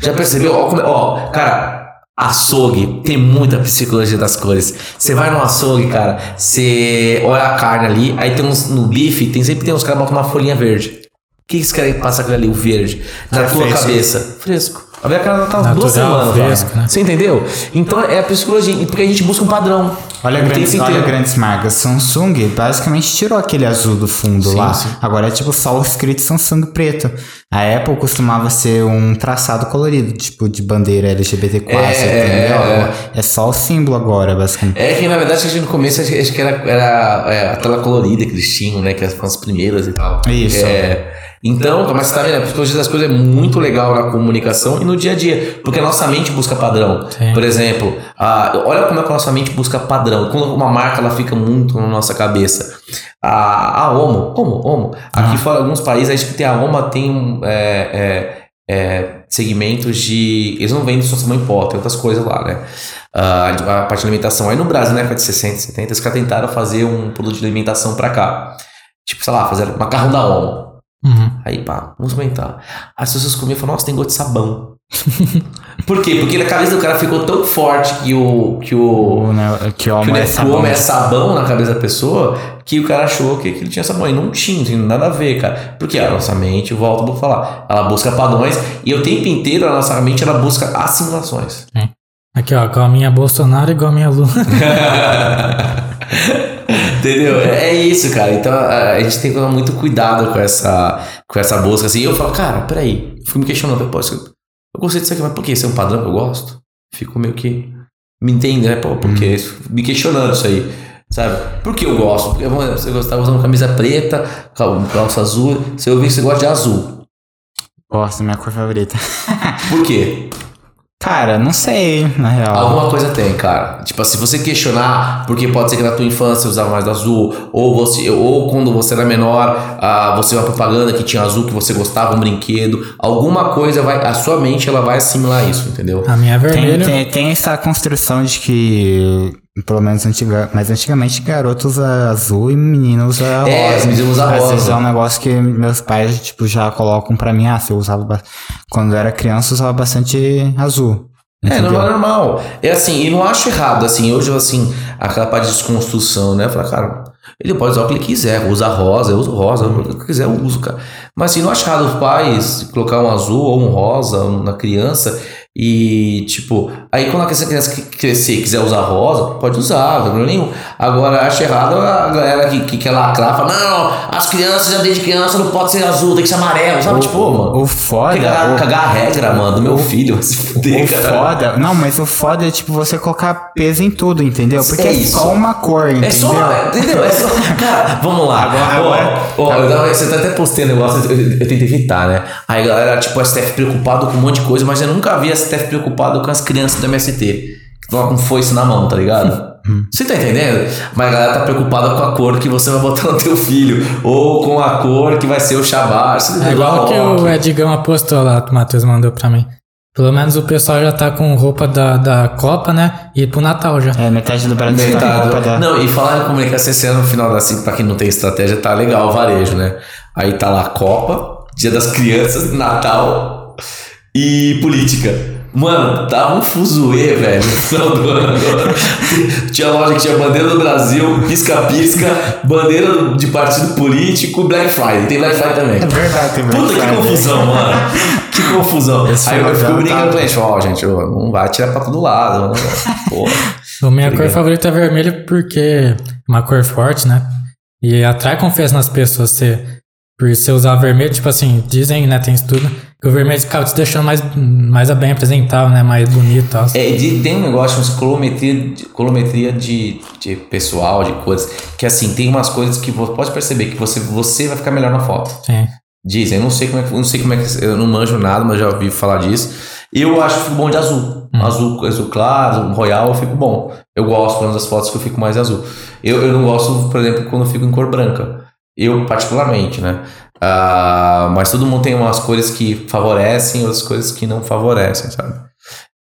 Já percebeu? Ó, como é- ó, cara, açougue tem muita psicologia das cores. Você vai no açougue, cara, você olha a carne ali, aí tem uns no bife, tem sempre tem uns caras que botam uma folhinha verde. O que eles querem passar aquilo ali, o verde? Na É tua fresco. cabeça. Fresco. A minha cara tá Natural, duas semanas fresco, né? Você entendeu? Então é a psicologia, porque a gente busca um padrão. Olha, grandes, olha grandes marcas. Samsung basicamente tirou aquele azul do fundo Sim, lá. sim. Agora é tipo só o escrito Samsung preto. A Apple costumava ser um traçado colorido, tipo de bandeira LGBT4, É, entendeu? é, É só o símbolo agora, basicamente. É que na verdade acho que no começo acho que- era, era é, a tela colorida que eles tinham, né? Que foram as primeiras e tal. Isso. É, então, mas você tá vendo, a psicologia das coisas é muito legal na comunicação e no dia a dia, porque a nossa mente busca padrão. Sim. Por exemplo, a- olha como é que a nossa mente busca padrão. Quando uma marca ela fica muito na nossa cabeça. A, a Omo, Omo, Omo. Aqui fora, alguns países, acho que tem a Omo tem é, é, é, segmentos de. Eles não vendem só sabão em pó, tem outras coisas lá, né? Ah, a parte de alimentação. Aí no Brasil, na época de 60, 70, os caras tentaram fazer um produto de alimentação pra cá. Tipo, sei lá, fazer macarrão da Omo. Uhum. Aí, pá, vamos comentar. As pessoas comiam e falavam, nossa, tem gosto de sabão. *laughs* Por quê? Porque na cabeça do cara ficou tão forte que o. Que o O, né, que o que o, homem é o sabão. é sabão na cabeça da pessoa, que o cara achou que, que ele tinha sabão. E não tinha, não tem nada a ver, cara. Porque a nossa mente, volto a falar, ela busca padrões e o tempo inteiro a nossa mente ela busca assimilações. Aqui, ó, igual a minha Bolsonaro, igual a minha Lula. *laughs* Entendeu? É é isso, cara. Então a gente tem que tomar muito cuidado com essa, com essa busca. Assim, eu falo, cara, peraí. Eu fico me questionando, eu, pô, isso- eu gostei disso aqui, mas por quê? Isso é um padrão que eu gosto? Fico meio que me entendendo, né? Pô, porque me questionando isso aí. Sabe? Por que eu gosto? Porque você gostava usando camisa preta, cal- calça azul. Se eu vi que você gosta de azul. Gosto, minha cor favorita. Por quê? *laughs* Cara, não sei, na real. Alguma coisa tem, cara. Tipo, se você questionar, porque pode ser que na tua infância você usava mais azul, ou você, ou quando você era menor, ah, você uma propaganda que tinha azul que você gostava, um brinquedo, alguma coisa vai, a sua mente ela vai assimilar isso, entendeu? A minha é Tem, vermelha. tem, tem essa construção de que, pelo menos antiga, mas antigamente garoto usa azul e menino usa É, rosa. menino usa rosa. é um negócio que meus pais tipo, já colocam pra mim. Ah, se eu usava. Quando eu era criança, eu usava bastante azul. É, entendeu? não é normal. É assim, e não acho errado, assim, hoje, assim, aquela parte de desconstrução, né? Falar, cara, ele pode usar o que ele quiser, usa rosa, eu uso rosa, o que quiser eu uso, cara. Mas assim, não acho errado os pais colocar um azul ou um rosa na criança e, tipo, aí quando essa criança crescer e quiser usar rosa, pode usar, não tem problema nenhum. Agora, acho errado a galera que, que quer lacrar, fala, não, as crianças já desde criança não pode ser azul, tem que ser amarelo, sabe? tipo, ô, mano. O foda. Cagar, o- cagar a regra, mano, do meu filho, *laughs* se fuder, O cara. foda, não, mas o foda é tipo você colocar peso em tudo, entendeu? Porque É é, só uma cor, entendeu? É só uma, entendeu? É só, *laughs* cara, vamos lá. Agora- Ó, agora- ó, eu tava- você tá até postando negócio, eu, eu, eu tentei evitar, né? Aí a galera, tipo, a STF preocupado com um monte de coisa, mas eu nunca vi a STF preocupado com as crianças do MST. Que estão com foice na mão, tá ligado? Você tá entendendo? Mas a galera tá preocupada com a cor que você vai botar no teu filho. Ou com a cor que vai ser o Shabar. Você É igual que Ó, o Edgão apostou lá, que o Matheus mandou pra mim. Pelo menos o pessoal já tá com roupa da, da Copa, né? E pro Natal já. É, metade do Brasil tá com Metade. roupa da... Não, e falar em comunicação esse ano, no final da assim, pra quem não tem estratégia, tá legal o varejo, né? Aí tá lá Copa, Dia das Crianças, Natal e política. Mano, tava um fuzuê, velho, no final do ano agora. *laughs* Tinha loja que tinha bandeira do Brasil, pisca-pisca, bandeira de partido político, Black Friday. Tem Black Friday também. É verdade, tem Black Puta que Friday. confusão, mano. Que confusão. Esse Aí eu fico ano brincando tá- com eles, ó, gente, ó, não vai tirar pra todo lado. Né? Porra. A minha cor Obrigado. favorita é vermelho porque é uma cor forte, né? E atrai confiança nas pessoas. Você, por você usar vermelho, tipo assim, dizem, né? Tem estudo que o vermelho acaba te deixando mais, mais bem apresentável, né? Mais bonito e tal. É, de- tem um negócio de colometria, de, colometria de, de pessoal, de coisas, que assim, tem umas coisas que você pode perceber que você, você vai ficar melhor na foto. Sim. Dizem, eu não sei como é que, eu não sei como é que, eu não manjo nada, mas já ouvi falar disso. Eu acho que fico bom de azul. Azul, azul claro, royal, eu fico bom. Eu gosto, pelo menos das fotos que eu fico mais azul. Eu, eu não gosto, por exemplo, quando eu fico em cor branca. Eu, particularmente, né? Ah, mas todo mundo tem umas cores que favorecem e outras coisas que não favorecem, sabe?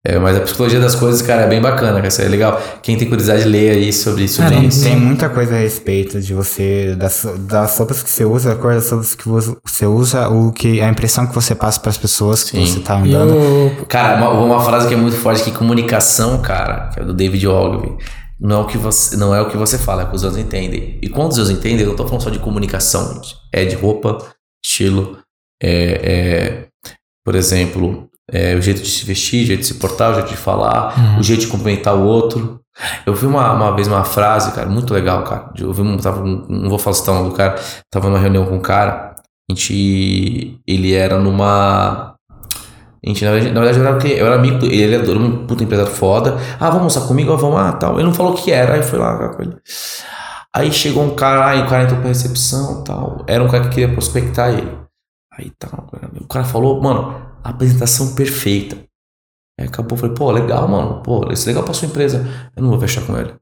É, mas a psicologia das coisas, cara, é bem bacana, cara, isso é legal. Quem tem curiosidade, lê aí sobre, sobre É, não isso. Tem muita coisa a respeito de você, das, das roupas que você usa, a cor das roupas que você usa, o que, a impressão que você passa para as pessoas que Sim. você tá andando. o, Cara, uma, uma frase que é muito forte que comunicação, cara, que é do David Ogilvy, não é o que você, não é o que você fala, é o que os outros entendem. E quando os outros entendem, eu não tô falando só de comunicação, é de roupa, estilo, é, é, por exemplo, é, o jeito de se vestir, o jeito de se portar, o jeito de falar, Uhum. o jeito de cumprimentar o outro. Eu vi uma, uma vez uma frase, cara, muito legal, cara. Eu vi um, tava, um- não vou falar o nome do cara, tava numa reunião com um cara, a gente, ele era numa gente, na verdade, na verdade eu, era, eu era amigo, ele era um puta empresário foda. Ah, vamos almoçar comigo? Ah, vamos, ah, tal. Ele não falou o que era, aí foi lá com ele. Aí chegou um cara, aí o cara entrou pra recepção tal. Era um cara que queria prospectar ele. Aí tal. O cara falou, mano, apresentação perfeita. Aí acabou, falei, pô, legal, mano. Pô, isso é legal pra sua empresa. Eu não vou fechar com ele.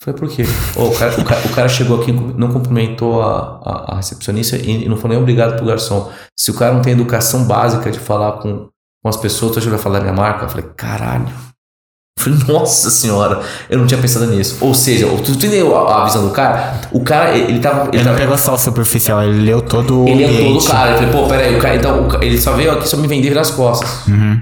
Falei, por quê? Ô, o, cara, o, cara, o cara chegou aqui, não cumprimentou a, a, a recepcionista e, e não falou nem obrigado pro garçom. Se o cara não tem educação básica de falar com, com as pessoas, tu que vai falar da minha marca? Eu falei, caralho. falei, nossa senhora, eu não tinha pensado nisso. Ou seja, tu entendeu a, a visão do cara? O cara, ele tava. Ele, Ele não tava, pegou só o superficial, ele leu todo o ele ambiente. todo o cara. Eu falei, pô, peraí, o cara, então, o ele só veio aqui só me vender virar as costas.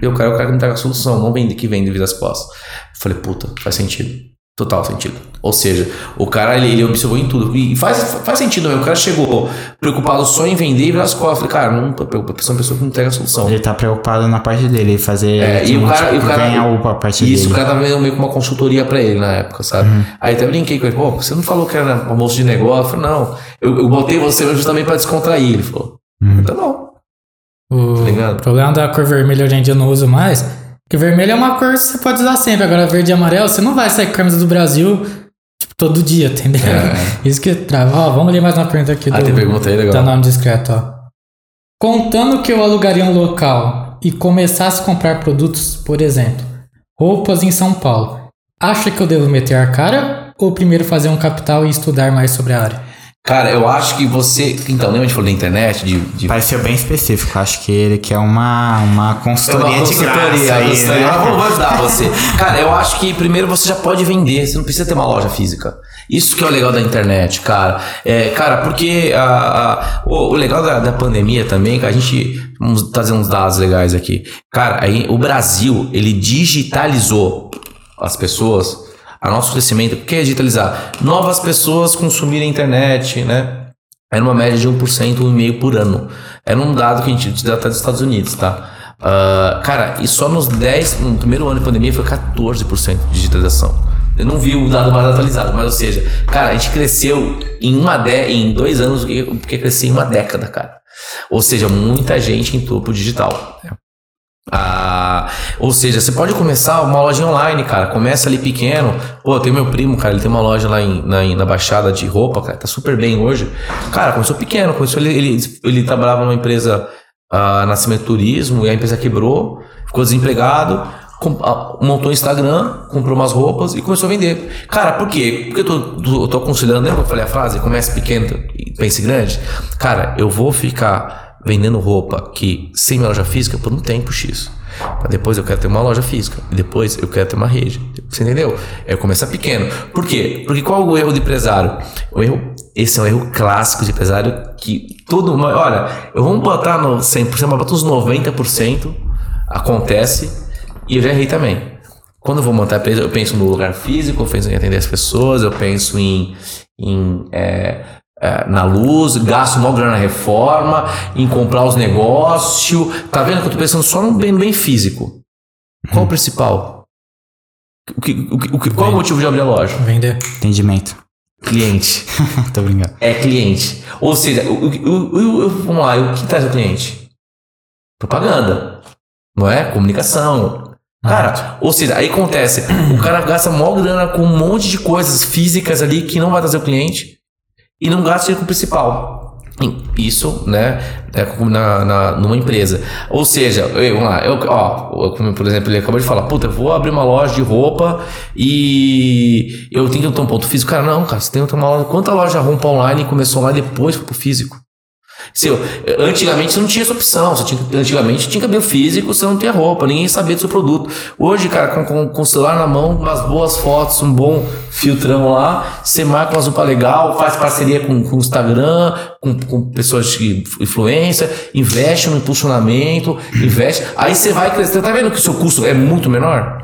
E o cara é o cara que me traga a solução, não vende que vende e vira as costas. Eu falei, puta, faz sentido. Total sentido. Ou seja, o cara ele, ele observou em tudo. E faz, faz sentido mesmo. O cara chegou preocupado só em vender e virar as costas. Eu falei, cara, não, a pessoa é uma pessoa que não entrega a solução. Ele tá preocupado na parte dele, fazer É, e o cara, e o cara ganhar o- a parte Isso, dele. o cara tava vendo meio com uma consultoria pra ele na época, sabe? Aí até brinquei com ele, pô, você não falou que era almoço de negócio? Eu falei, não, eu, eu botei você justamente pra descontrair. Ele falou, então não. O Tá ligado? problema da cor vermelha hoje em dia eu não uso mais. Porque vermelho é uma cor que você pode usar sempre. Agora, verde e amarelo, você não vai sair com a camisa do Brasil tipo, todo dia, *laughs* entendeu? Isso que trava. Ó, vamos ler mais uma pergunta aqui Ah, do, tem pergunta aí, legal. da nome discreto, ó. Contando que eu alugaria um local e começasse a comprar produtos, por exemplo, roupas em São Paulo, acha que eu devo meter a cara ou primeiro fazer um capital e estudar mais sobre a área? Cara, eu acho que você. Então, lembra de falou da internet? De, de Pareceu bem específico. Acho que ele quer uma, uma consultoria, de graça aí, consultoria. né? Mas vamos ajudar você. Cara, eu acho que primeiro você já pode vender, você não precisa ter uma loja física. Isso que é o legal da internet, cara. É, cara, porque a, a- o, o legal da, da pandemia também, que a gente. Vamos trazer uns dados legais aqui. Cara, aí, o Brasil, ele digitalizou as pessoas. A nosso crescimento, o que é digitalizar? Novas pessoas consumirem a internet, né? Era uma média de 1%, 1,5% por ano. Era um dado que a gente dá até dos Estados Unidos, tá? Ah, cara, e só nos 10, no primeiro ano de pandemia foi 14% de digitalização. Eu não vi o dado mais atualizado, mas ou seja, cara, a gente cresceu em uma de, em dois anos o que o que cresceu em uma década, cara. Ou seja, muita gente entrou pro digital. Ah, ou seja, você pode começar uma loja online, cara. Começa ali pequeno. Pô, tem meu primo, cara, ele tem uma loja lá em, na, na Baixada de roupa, cara, tá super bem hoje. Cara, começou pequeno, começou ele, ele, ele trabalhava numa empresa ah, Nascimento Turismo e a empresa quebrou, ficou desempregado, com- ah, montou um Instagram, comprou umas roupas e começou a vender. Cara, por quê? Porque eu tô, eu tô considerando, lembra que eu falei a frase? Comece pequeno e pense grande? Cara, eu vou ficar vendendo roupa que sem minha loja física por um tempo X. Pra depois eu quero ter uma loja física. Depois eu quero ter uma rede. Você entendeu? É começar pequeno. Por quê? Porque qual é o erro do empresário? O erro, esse é um erro clássico de empresário que todo mundo. Olha, eu vou botar no 100%, mas bota uns 90% acontece e eu já errei também. Quando eu vou montar a empresa, eu penso no lugar físico, eu penso em atender as pessoas, eu penso em, em é, na luz, gasto uma grana na reforma, em comprar os negócios. Tá vendo que eu tô pensando só no bem, bem físico? Qual o principal? O que, o que, o que- qual é o motivo de abrir a loja? Vender. Entendimento. Cliente. *laughs* Tô brincando. É cliente. Ou seja, o, o, o- o- vamos lá, o que traz o cliente? Propaganda. Não é? Comunicação. Cara, ou seja, aí acontece, o cara gasta maior grana com um monte de coisas físicas ali que não vai trazer o cliente e não gasta dinheiro com o principal. Isso, né, é na, na- numa empresa. Ou seja, eu, vamos lá, eu, ó, por exemplo, ele acabou de falar, puta, eu vou abrir uma loja de roupa e eu tenho que ter um ponto físico. Cara, não, cara, você tem que ter uma loja. Quanta loja roupa online começou lá depois foi pro físico? Seu, antigamente você não tinha essa opção. Você tinha, antigamente tinha cabelo físico, você não tinha roupa, ninguém sabia do seu produto. Hoje, cara, com, com, com o celular na mão, umas boas fotos, um bom filtrão lá, você marca uma roupa legal, faz parceria com, com o Instagram, com, com pessoas de influência, investe no impulsionamento, investe. Aí você vai crescer. Tá vendo que o seu custo é muito menor?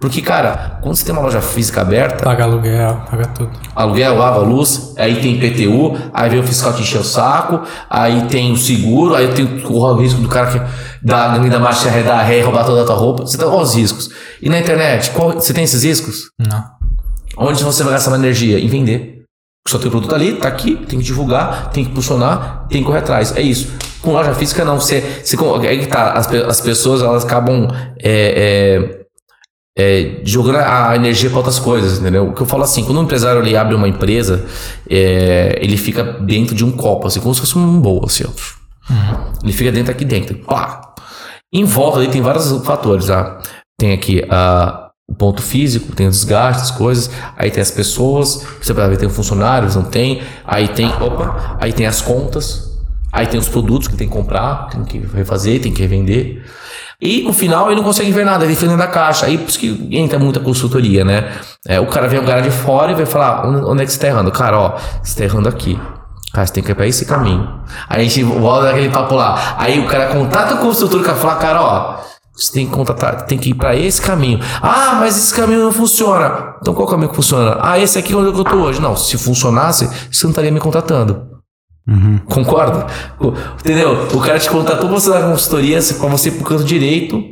Porque, cara, quando você tem uma loja física aberta, Paga aluguel, paga tudo. aluguel, água, luz, aí tem IPTU, aí vem o fiscal te encher o saco, aí tem o seguro, aí tem o, risco do cara que dá a da marcha ré, dar ré e roubar toda a tua roupa. Você tem quais os riscos? E na internet, qual, você tem esses riscos? Não. Onde você vai gastar mais energia? Em vender. Só tem o produto ali, tá aqui, tem que divulgar, tem que impulsionar, tem que correr atrás. É isso. Com loja física, não. Você, você, é que tá, as, as pessoas elas acabam é, é, é, jogando a energia para outras coisas, entendeu? O que eu falo assim, quando um empresário ele abre uma empresa, é, ele fica dentro de um copo, assim, como se fosse um bowl, assim, ó. Ele fica dentro aqui dentro. Pá! Em volta ali tem vários fatores, tá? Tem aqui a, o ponto físico, tem os desgastes, as coisas, aí tem as pessoas, você vai ver tem funcionários, não tem, aí tem, opa, aí tem as contas, aí tem os produtos que tem que comprar, tem que refazer, tem que revender. E no final ele não consegue ver nada, ele fica dentro da caixa. Aí por isso que entra muita consultoria, né? É, o cara vem um cara de fora e vai falar: onde, onde é que você tá errando? Cara, ó, você tá errando aqui. Cara, você tem que ir pra esse caminho. Aí a gente volta daquele papo lá. Aí o cara contata o consultor, cara fala, cara, ó, você tem que contratar, tem que ir pra esse caminho. Ah, mas esse caminho não funciona. Então qual caminho que funciona? Ah, esse aqui é onde eu tô hoje. Não, se funcionasse, você não estaria me contratando. Concorda? O- Entendeu? O cara te contratou pra você dar consultoria, pra você ir pro canto direito.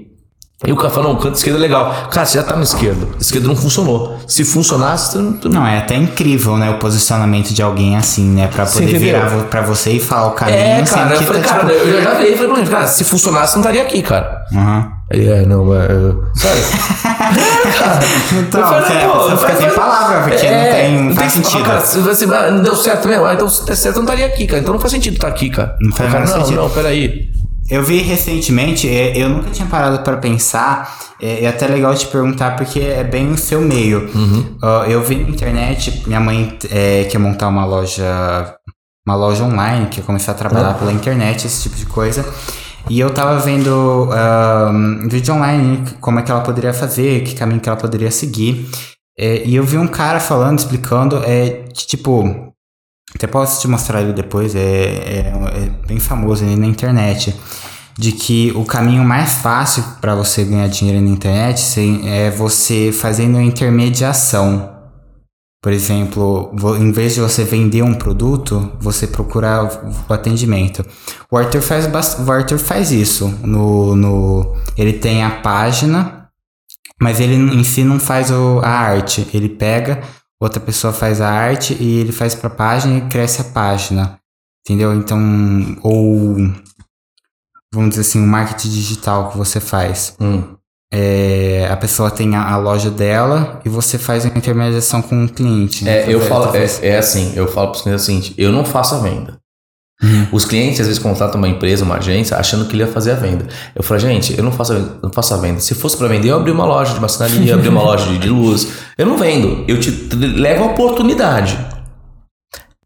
E o cara fala, não, o canto esquerdo é legal. Cara, você já tá no esquerdo. O esquerdo não funcionou. Se funcionasse, você não. não- é até incrível, né, o posicionamento de alguém assim, né, pra poder virar pra você e falar o caminho, É, sendo cara, eu falei, tá, cara, tipo, eu já falei, falei pra ele, cara, se funcionasse, não estaria aqui, cara. aham. Ele é, não, mas. *laughs* eu- Sabe? cara, Então, falei, você- pô, você fica sem palavra, porque não tem- não faz que- sentido. Cara, se você não deu certo mesmo, ah, então se der certo, eu não estaria aqui, cara. Então não faz sentido estar aqui, cara. Não faz cara, não, sentido. não, peraí. Eu vi recentemente, é, eu nunca tinha parado pra pensar, é, é até legal te perguntar porque é bem o seu meio. Ó, eu vi na internet, minha mãe é, quer montar uma loja, uma loja online, quer começar a trabalhar pela internet, esse tipo de coisa. E eu tava vendo ahn, vídeo online, como é que ela poderia fazer, que caminho que ela poderia seguir. É, e eu vi um cara falando, explicando, é, tipo, até posso te mostrar ele depois, é, é, é bem famoso aí na internet. De que o caminho mais fácil para você ganhar dinheiro na internet é você fazendo intermediação. Por exemplo, em vez de você vender um produto, você procurar o- atendimento. O Arthur faz, o Arthur faz isso. No, no, ele tem a página, mas ele em si não faz o- a arte. Ele pega, outra pessoa faz a arte e ele faz pra página e cresce a página. Entendeu? Então, ou vamos dizer assim, o marketing digital que você faz. Hum. É, a pessoa tem a, a loja dela e você faz uma intermediação com o cliente. É, eu falo, é, é assim, eu falo para os clientes o seguinte, eu não faço a venda. Os clientes às vezes contratam uma empresa, uma agência, achando que ele ia fazer a venda. Eu falo, gente, eu não faço a venda. Não faço a venda. Se fosse para vender, eu abri uma loja de maçonaria, abri uma loja de, de luz. Eu não vendo. Eu te te levo a oportunidade.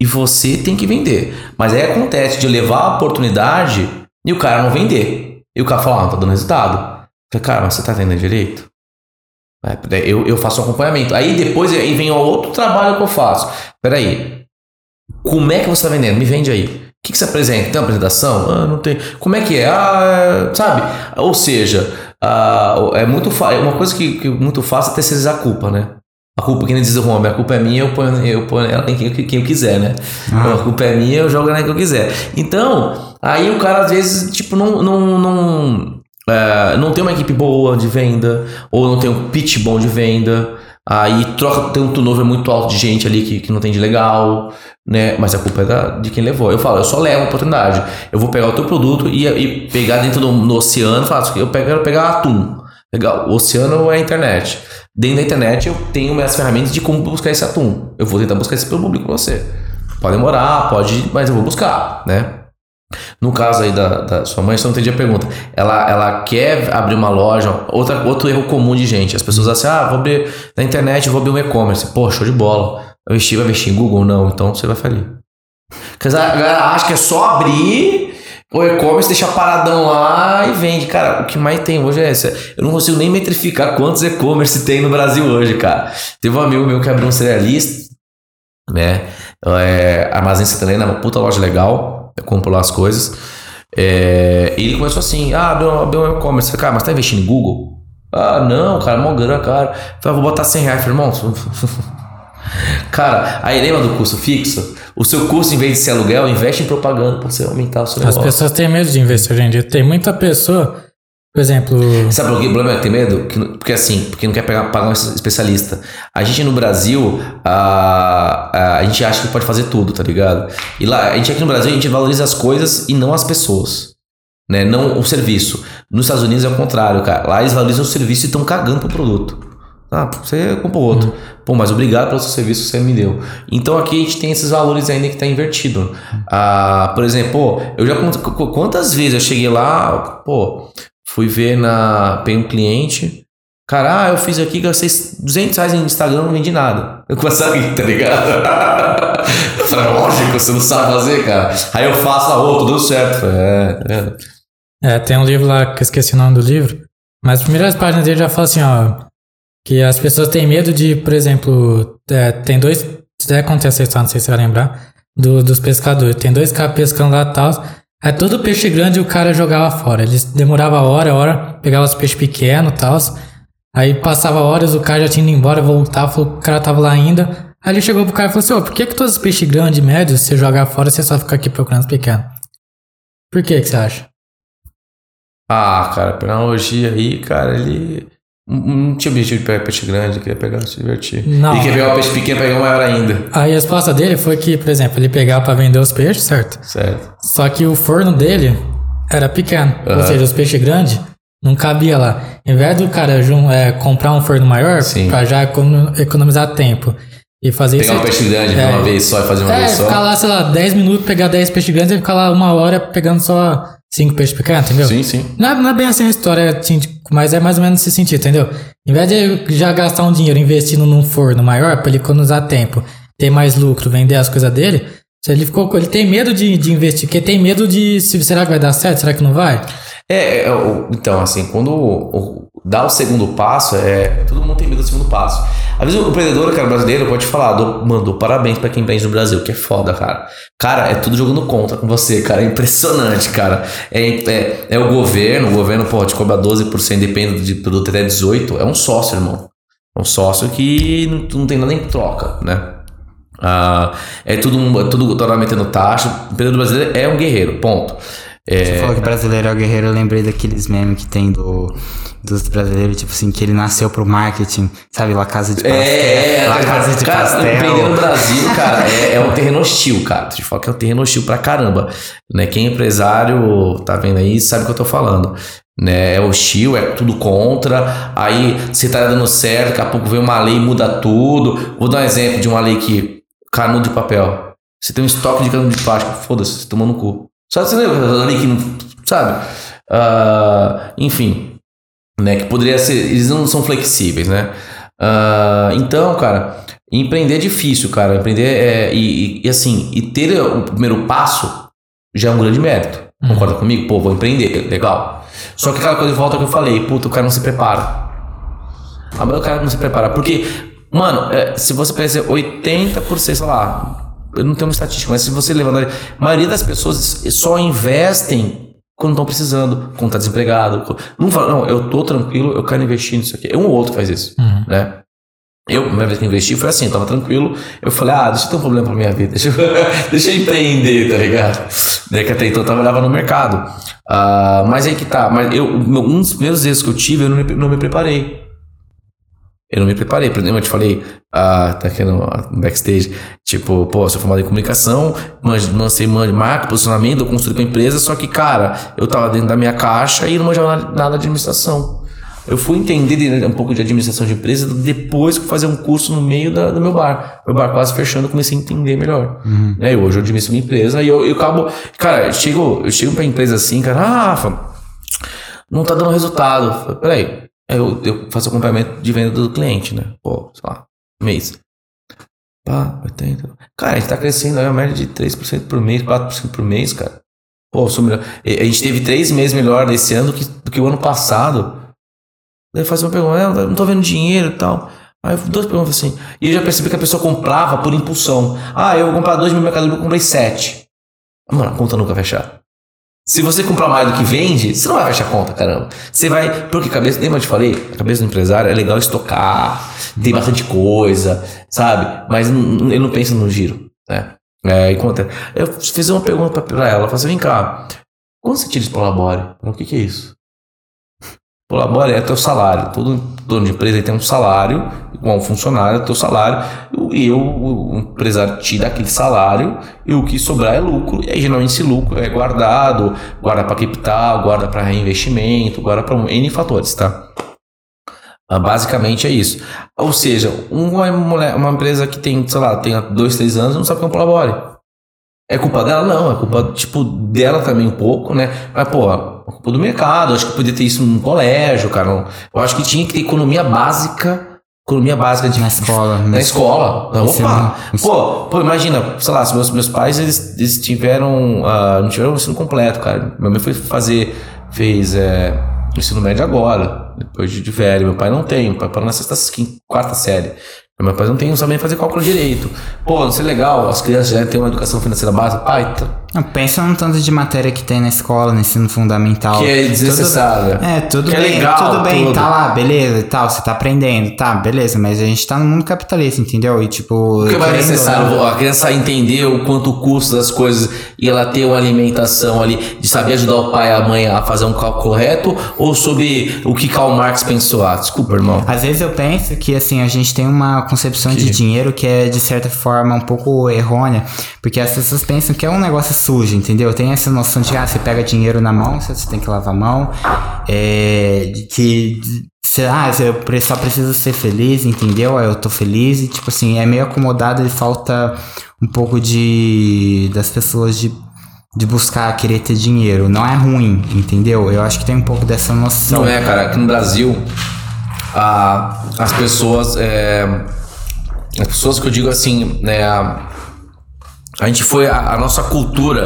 E você tem que vender. Mas aí acontece de eu levar a oportunidade e o cara não vender. E o cara fala, ah, não tá dando resultado. Falei, cara, mas você tá vendendo direito? É, Eu, eu faço um acompanhamento. Aí depois aí vem outro trabalho que eu faço. Peraí. Como é que você está vendendo? Me vende aí. O que, que você apresenta? Tem uma apresentação? Ah, não tem. Como é que é? Ah, sabe? Ou seja, ah, é muito é uma coisa que, que é muito fácil é terceirizar a culpa, né? A culpa, quem diz o homem, a culpa é minha, eu ponho, eu ponho ela em quem, quem eu quiser, né? Ah. A culpa é minha, eu jogo na que eu quiser. Então, aí o cara às vezes, tipo, não, não, não, é, não tem uma equipe boa de venda, ou não tem um pitch bom de venda, aí troca, tem um turnover muito alto de gente ali que, que não tem de legal, né? Mas a culpa é da, de quem levou. Eu falo, eu só levo a oportunidade. Eu vou pegar o teu produto e, e pegar dentro do no oceano, faço, eu quero pegar atum. Legal, o oceano é a internet. Dentro da internet eu tenho minhas ferramentas de como buscar esse atum. Eu vou tentar buscar esse pelo público pra você. Pode demorar, pode, mas eu vou buscar, né? No caso aí da, da sua mãe, só não entendi a pergunta. Ela, ela quer abrir uma loja, outra, outro erro comum de gente. As pessoas dizem assim: ah, vou abrir na internet, vou abrir um e-commerce. Pô, show de bola. Vai investir, vai investir em Google? Não, então você vai falir. Porque a galera acha que é só abrir o e-commerce, deixar paradão lá e vende. Cara, o que mais tem hoje é essa. Eu não consigo nem metrificar quantos e-commerce tem no Brasil hoje, cara. Teve um amigo meu que abriu um cerealista, né? É, Armazém Santa Helena, uma puta loja legal. Eu compro lá as coisas. É, ele começou assim: ah, abriu, abriu um e-commerce. Cara, mas tá investindo em Google? Ah, não, cara, mó grana, cara. Falei, vou botar 100 reais, falei, irmão. *laughs* Cara, aí lembra do custo fixo? O seu custo, em vez de ser aluguel, investe em propaganda pra você aumentar o seu As negócio. pessoas têm medo de investir hoje em dia. Tem muita pessoa, por exemplo, Sabe por que o problema é medo? Que não- porque assim, porque não quer pegar, pagar um especialista. A gente no Brasil, a, a, gente acha que pode fazer tudo, tá ligado? E lá, a gente aqui no Brasil, a gente valoriza as coisas e não as pessoas. Né? Não o serviço. Nos Estados Unidos é o contrário, cara. Lá eles valorizam o serviço e estão cagando pro produto. Ah, você compra outro. Pô, mas obrigado pelo seu serviço que você me deu. Então aqui a gente tem esses valores ainda que tá invertido. Ah, por exemplo, pô, eu já quantas vezes eu cheguei lá, pô, fui ver na. Peguei um cliente. Cara, ah, eu fiz aqui, gastei 200 reais em Instagram, não vendi nada. Eu rir, tá ligado? *laughs* Eu falei, lógico, você não sabe fazer, cara. Aí eu faço a outra, deu certo. É, tá? É, tem um livro lá que eu esqueci o nome do livro, mas as primeiras páginas dele já fala assim, ó, que as pessoas têm medo de, por exemplo, é, tem dois, contei essa história, não sei se você vai lembrar, do, dos pescadores. Tem dois caras pescando lá e tal. Aí todo peixe grande o cara jogava fora. Eles demorava hora, hora, pegava os peixes pequenos e tal. Aí passava horas, o cara já tinha ido embora, voltava, falou o cara tava lá ainda. Aí ele chegou pro cara e falou assim: Ô, por que, que todos os peixes grandes e médios, você jogar fora, você só fica aqui procurando os pequenos? Por que que você acha? Ah, cara, pela analogia aí, cara, ele não tinha objetivo de pegar peixe grande, ele queria pegar, se divertir. Não. E quer pegar o peixe pequeno, pegar o maior ainda. A resposta dele foi que, por exemplo, ele pegava pra vender os peixes, certo? Certo. Só que o forno dele era pequeno. Ou Aham. seja, os peixes grandes não cabia lá. Em vez do cara é, comprar um forno maior, pra já econo- economizar tempo e fazer Pegar isso. um peixe grande de É. uma vez só e fazer uma É, vez só. ficar lá, sei lá, 10 minutos, pegar 10 peixes grandes e ficar lá uma hora pegando só 5 peixes pequenos, entendeu? Sim, sim. Não é, não é bem assim a história, assim, de- mas é mais ou menos nesse sentido, entendeu? Em vez de já gastar um dinheiro investindo num forno maior pra ele economizar tempo, ter mais lucro, vender as coisas dele, se ele ficou, ele tem medo de, de investir, porque tem medo de se será que vai dar certo, será que não vai? É, é, então, assim, quando o- o- dá o segundo passo, é, todo mundo tem medo do segundo passo. Às vezes o empreendedor, cara, brasileiro, pode te falar, dou, mandou parabéns pra quem empreende no Brasil, que é foda, cara. Cara, é tudo jogando contra com você, cara. É impressionante, cara. É, é, é o governo, o governo pode cobrar 12%, depende de produto até 18%. É um sócio, irmão. É um sócio que não, não tem nada em troca, né? Ah, é tudo, é tudo toda metendo taxa. O empreendedor brasileiro é um guerreiro, ponto. É, Você falou que brasileiro é o guerreiro, eu lembrei daqueles memes que tem do, dos brasileiros, tipo assim, que ele nasceu pro marketing, sabe? La Casa de Pastel. É, La Casa de cara, Pastel. empreender no Brasil, cara, é, é um terreno hostil, cara. Te falo que é um terreno hostil pra caramba. Né? Quem é empresário, tá vendo aí, sabe o que eu tô falando. Né? É hostil, é tudo contra. Aí você tá dando certo, daqui a pouco vem uma lei e muda tudo. Vou dar um exemplo de uma lei que canudo de papel. Você tem um estoque de canudo de plástico, foda-se, você tomou no cu. Só você lembra da lei que não. Sabe? Ah, enfim né? Que poderia ser. Eles não são flexíveis, né? Ah, então, cara, empreender é difícil, cara. Empreender é. E, e- assim, e ter o primeiro passo já é um grande mérito. Concorda comigo? Pô, vou empreender, legal. Só que aquela coisa de volta que eu falei, puta, o cara não se prepara. Ah, mas o cara não se prepara. Porque, mano, é, se você pensa 80%, sei lá, eu não tenho uma estatística, mas se você levantar. A maioria das pessoas só investem quando estão precisando, quando tá desempregado. Não fala, não, eu tô tranquilo, eu quero investir nisso aqui. É um ou outro que faz isso, Uhum. né? Eu, a primeira vez que investi, foi assim, eu tava tranquilo. Eu falei, ah, deixa eu ter um problema pra minha vida, deixa eu, *laughs* deixa eu empreender, tá ligado? Né, que até então eu trabalhava no mercado. Ah, mas aí que tá, mas eu, um dos primeiros erros que eu tive, eu não me, não me preparei. Eu não me preparei, por exemplo, eu te falei, ah, tá aqui no, backstage, tipo, pô, sou formado em comunicação, manjo- lancei man- marca, posicionamento, eu construí com a empresa, só que, cara, eu tava dentro da minha caixa e não manjava nada, nada de administração. Eu fui entender de- um pouco de administração de empresa depois que fazia um curso no meio da- do meu bar. Meu bar quase fechando, eu comecei a entender melhor. Né, hoje eu administro minha empresa e eu, eu acabo. Cara, eu chego, eu chego pra empresa assim, cara, ah, Rafa, não tá dando resultado. Falei, Peraí, Aí eu, eu faço acompanhamento de venda do cliente, né? Pô, sei lá, mês. Pá, 80. Cara, a gente tá crescendo aí a média de 3% por mês, 4% por mês, cara. Pô, sou melhor. A gente teve três meses melhor nesse ano do que, do que o ano passado. Daí faz uma pergunta, "É, não tô vendo dinheiro e tal. Aí duas perguntas assim. E eu já percebi que a pessoa comprava por impulsão. Ah, eu vou comprar dois mil mercadoria, eu comprei sete. Mano, a conta nunca fechar. Se você comprar mais do que vende, você não vai fechar a conta, caramba. Você vai. Porque cabeça, lembra que eu te falei? A cabeça do empresário é legal estocar, tem bastante coisa, sabe? Mas ele não pensa no giro, né? É, enquanto, eu fiz uma pergunta pra, ela, eu falei assim: vem cá, quando você tira esse Polabore? O que, que é isso? Polabore é teu salário. Todo dono de empresa tem um salário, igual um funcionário, é teu salário. E eu, o empresário, tira aquele salário e o que sobrar é lucro. E aí, geralmente, esse lucro é guardado, guarda para capital, guarda para reinvestimento, guarda para N fatores, tá? Ah, Basicamente é isso. Ou seja, uma, mulher, uma empresa que tem, sei lá, tem dois, três anos não sabe o que um Polabore. É culpa dela? Não, é culpa, tipo, dela também um pouco, né? Mas, pô, culpa do mercado. Acho que podia ter isso no colégio, cara. Eu acho que tinha que ter economia básica. Economia básica de Na escola. na escola. Ensino- opa. Pô, pô, imagina, sei lá, se meus, meus pais eles, eles tiveram. ah, não tiveram o ensino completo, cara. Minha mãe foi fazer fez é, ensino médio agora, depois de, de velho. Meu pai não tem, meu pai parou na sexta, quinta, quarta série. Meu pai não tem, não sabe nem fazer cálculo direito. Pô, não sei legal, as crianças já têm uma educação financeira básica. Pai, tá, Não, pensa no tanto de matéria que tem na escola, no ensino fundamental. que é desnecessária. Tudo, é, tudo Que é bem, legal, tudo bem, tudo. tá lá, beleza e tal, você tá aprendendo, tá, beleza, mas a gente tá no mundo capitalista, entendeu? E tipo. Vai querendo ou necessário não- a criança entender o quanto custa das coisas e ela ter uma alimentação ali, de saber ajudar o pai e a mãe a fazer um cálculo correto, ou sobre o que Karl Marx pensou. Ah, desculpa, irmão. Às vezes eu penso que assim, a gente tem uma concepção de dinheiro que é de certa forma um pouco errônea, porque as pessoas pensam que é um negócio sujo, entendeu? Tem essa noção de ah, você pega dinheiro na mão, você tem que lavar a mão, é, que se, ah, eu só preciso ser feliz, entendeu? Eu tô feliz e tipo assim, é meio acomodado e falta um pouco de das pessoas de de buscar querer ter dinheiro. Não é ruim, entendeu? Eu acho que tem um pouco dessa noção. Não é, cara. Aqui no Brasil, a, as pessoas. é, as pessoas que eu digo assim, né? A, gente foi. A, a nossa cultura,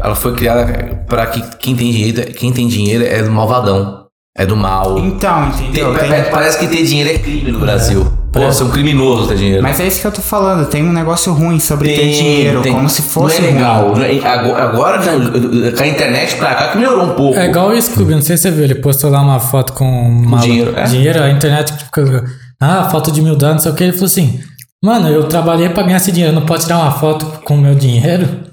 ela foi criada para que quem tem dinheiro, quem tem dinheiro é do malvadão. É do mal. Então, Tem- entendeu? Tem- pa- parece que ter dinheiro é crime no Brasil. Pô, você é um criminoso ter dinheiro. Mas é isso que eu tô falando, tem um negócio ruim sobre ter Tem- dinheiro, tem- como se fosse não é legal. ruim. é- agora, com a internet pra cá que melhorou um pouco. É igual o Scooby, não sei se você viu, ele postou lá uma foto com uma dinheiro, é? dinheiro, a internet fica, ah, foto de mil dólares, não sei o que, ele falou assim, mano, eu trabalhei pra ganhar esse dinheiro, não pode tirar uma foto com o meu dinheiro?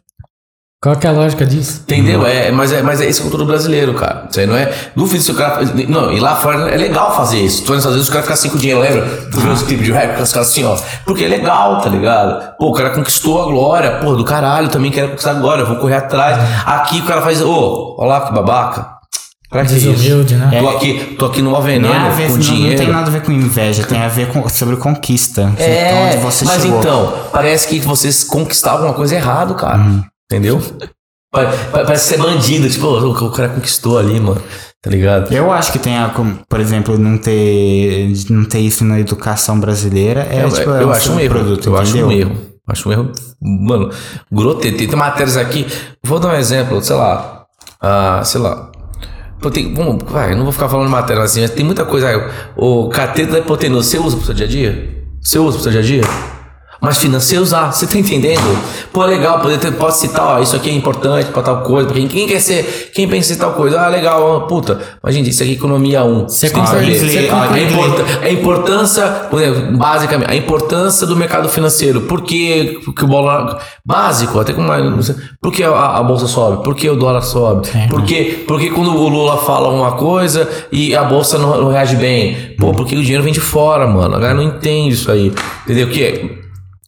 Qual que é a lógica disso? Entendeu? É, mas, é, mas é esse cultura brasileiro, cara. Isso aí não é. Duvido se o cara. Não, e lá fora é legal fazer isso. Tu às vezes os caras ficam assim com dinheiro, lembra? Tu viu os clipes de rap, os caras assim, ó. Porque é legal, tá ligado? Pô, o cara conquistou a glória, pô, do caralho, também quero conquistar a glória, vou correr atrás. Aqui o cara faz, ô, ó lá que babaca. Pra que? Desumilde, né? Tô aqui, tô aqui numa Não, veneno é a ver, com não, não dinheiro. tem nada a ver com inveja, tem a ver com, sobre conquista. É, onde você mas chegou. então, parece que vocês conquistavam uma coisa errado, cara. Uhum. Entendeu? Pa- pa- Parece ser bandido, tipo, o cara conquistou ali, mano. Tá ligado? Eu acho que tem, a, por exemplo, não ter, não ter isso na educação brasileira é, eu, tipo, é eu um acho um erro. produto, eu acho entendeu? um erro. Acho um erro, mano, grotesco. Tem, matérias aqui. Vou dar um exemplo, sei lá. Ah, sei lá. Pô, tem, vamos, vai, não vou ficar falando de matéria assim, mas tem muita coisa. aí. O cateto da hipotenusa, você usa pro seu dia a dia? Você usa pro seu dia a dia? Mas financeiro usar, você tá entendendo? Pô, é legal, poder ter, pode citar, ó, isso aqui é importante pra tal coisa. Quem, quem quer ser, quem pensa em tal coisa, ah, legal, ó, puta, mas gente, isso aqui é economia 1. Você tem que concorda- saber. você a, importa- a importância, basicamente, a importância do mercado financeiro. Por que, que o dólar. Básico, até com mais. não sei, Por que a, a bolsa sobe? Por que o dólar sobe? Por que, por que quando o Lula fala uma coisa e a bolsa não, não reage bem? Pô, porque o dinheiro vem de fora, mano. A galera não entende isso aí. Entendeu? O que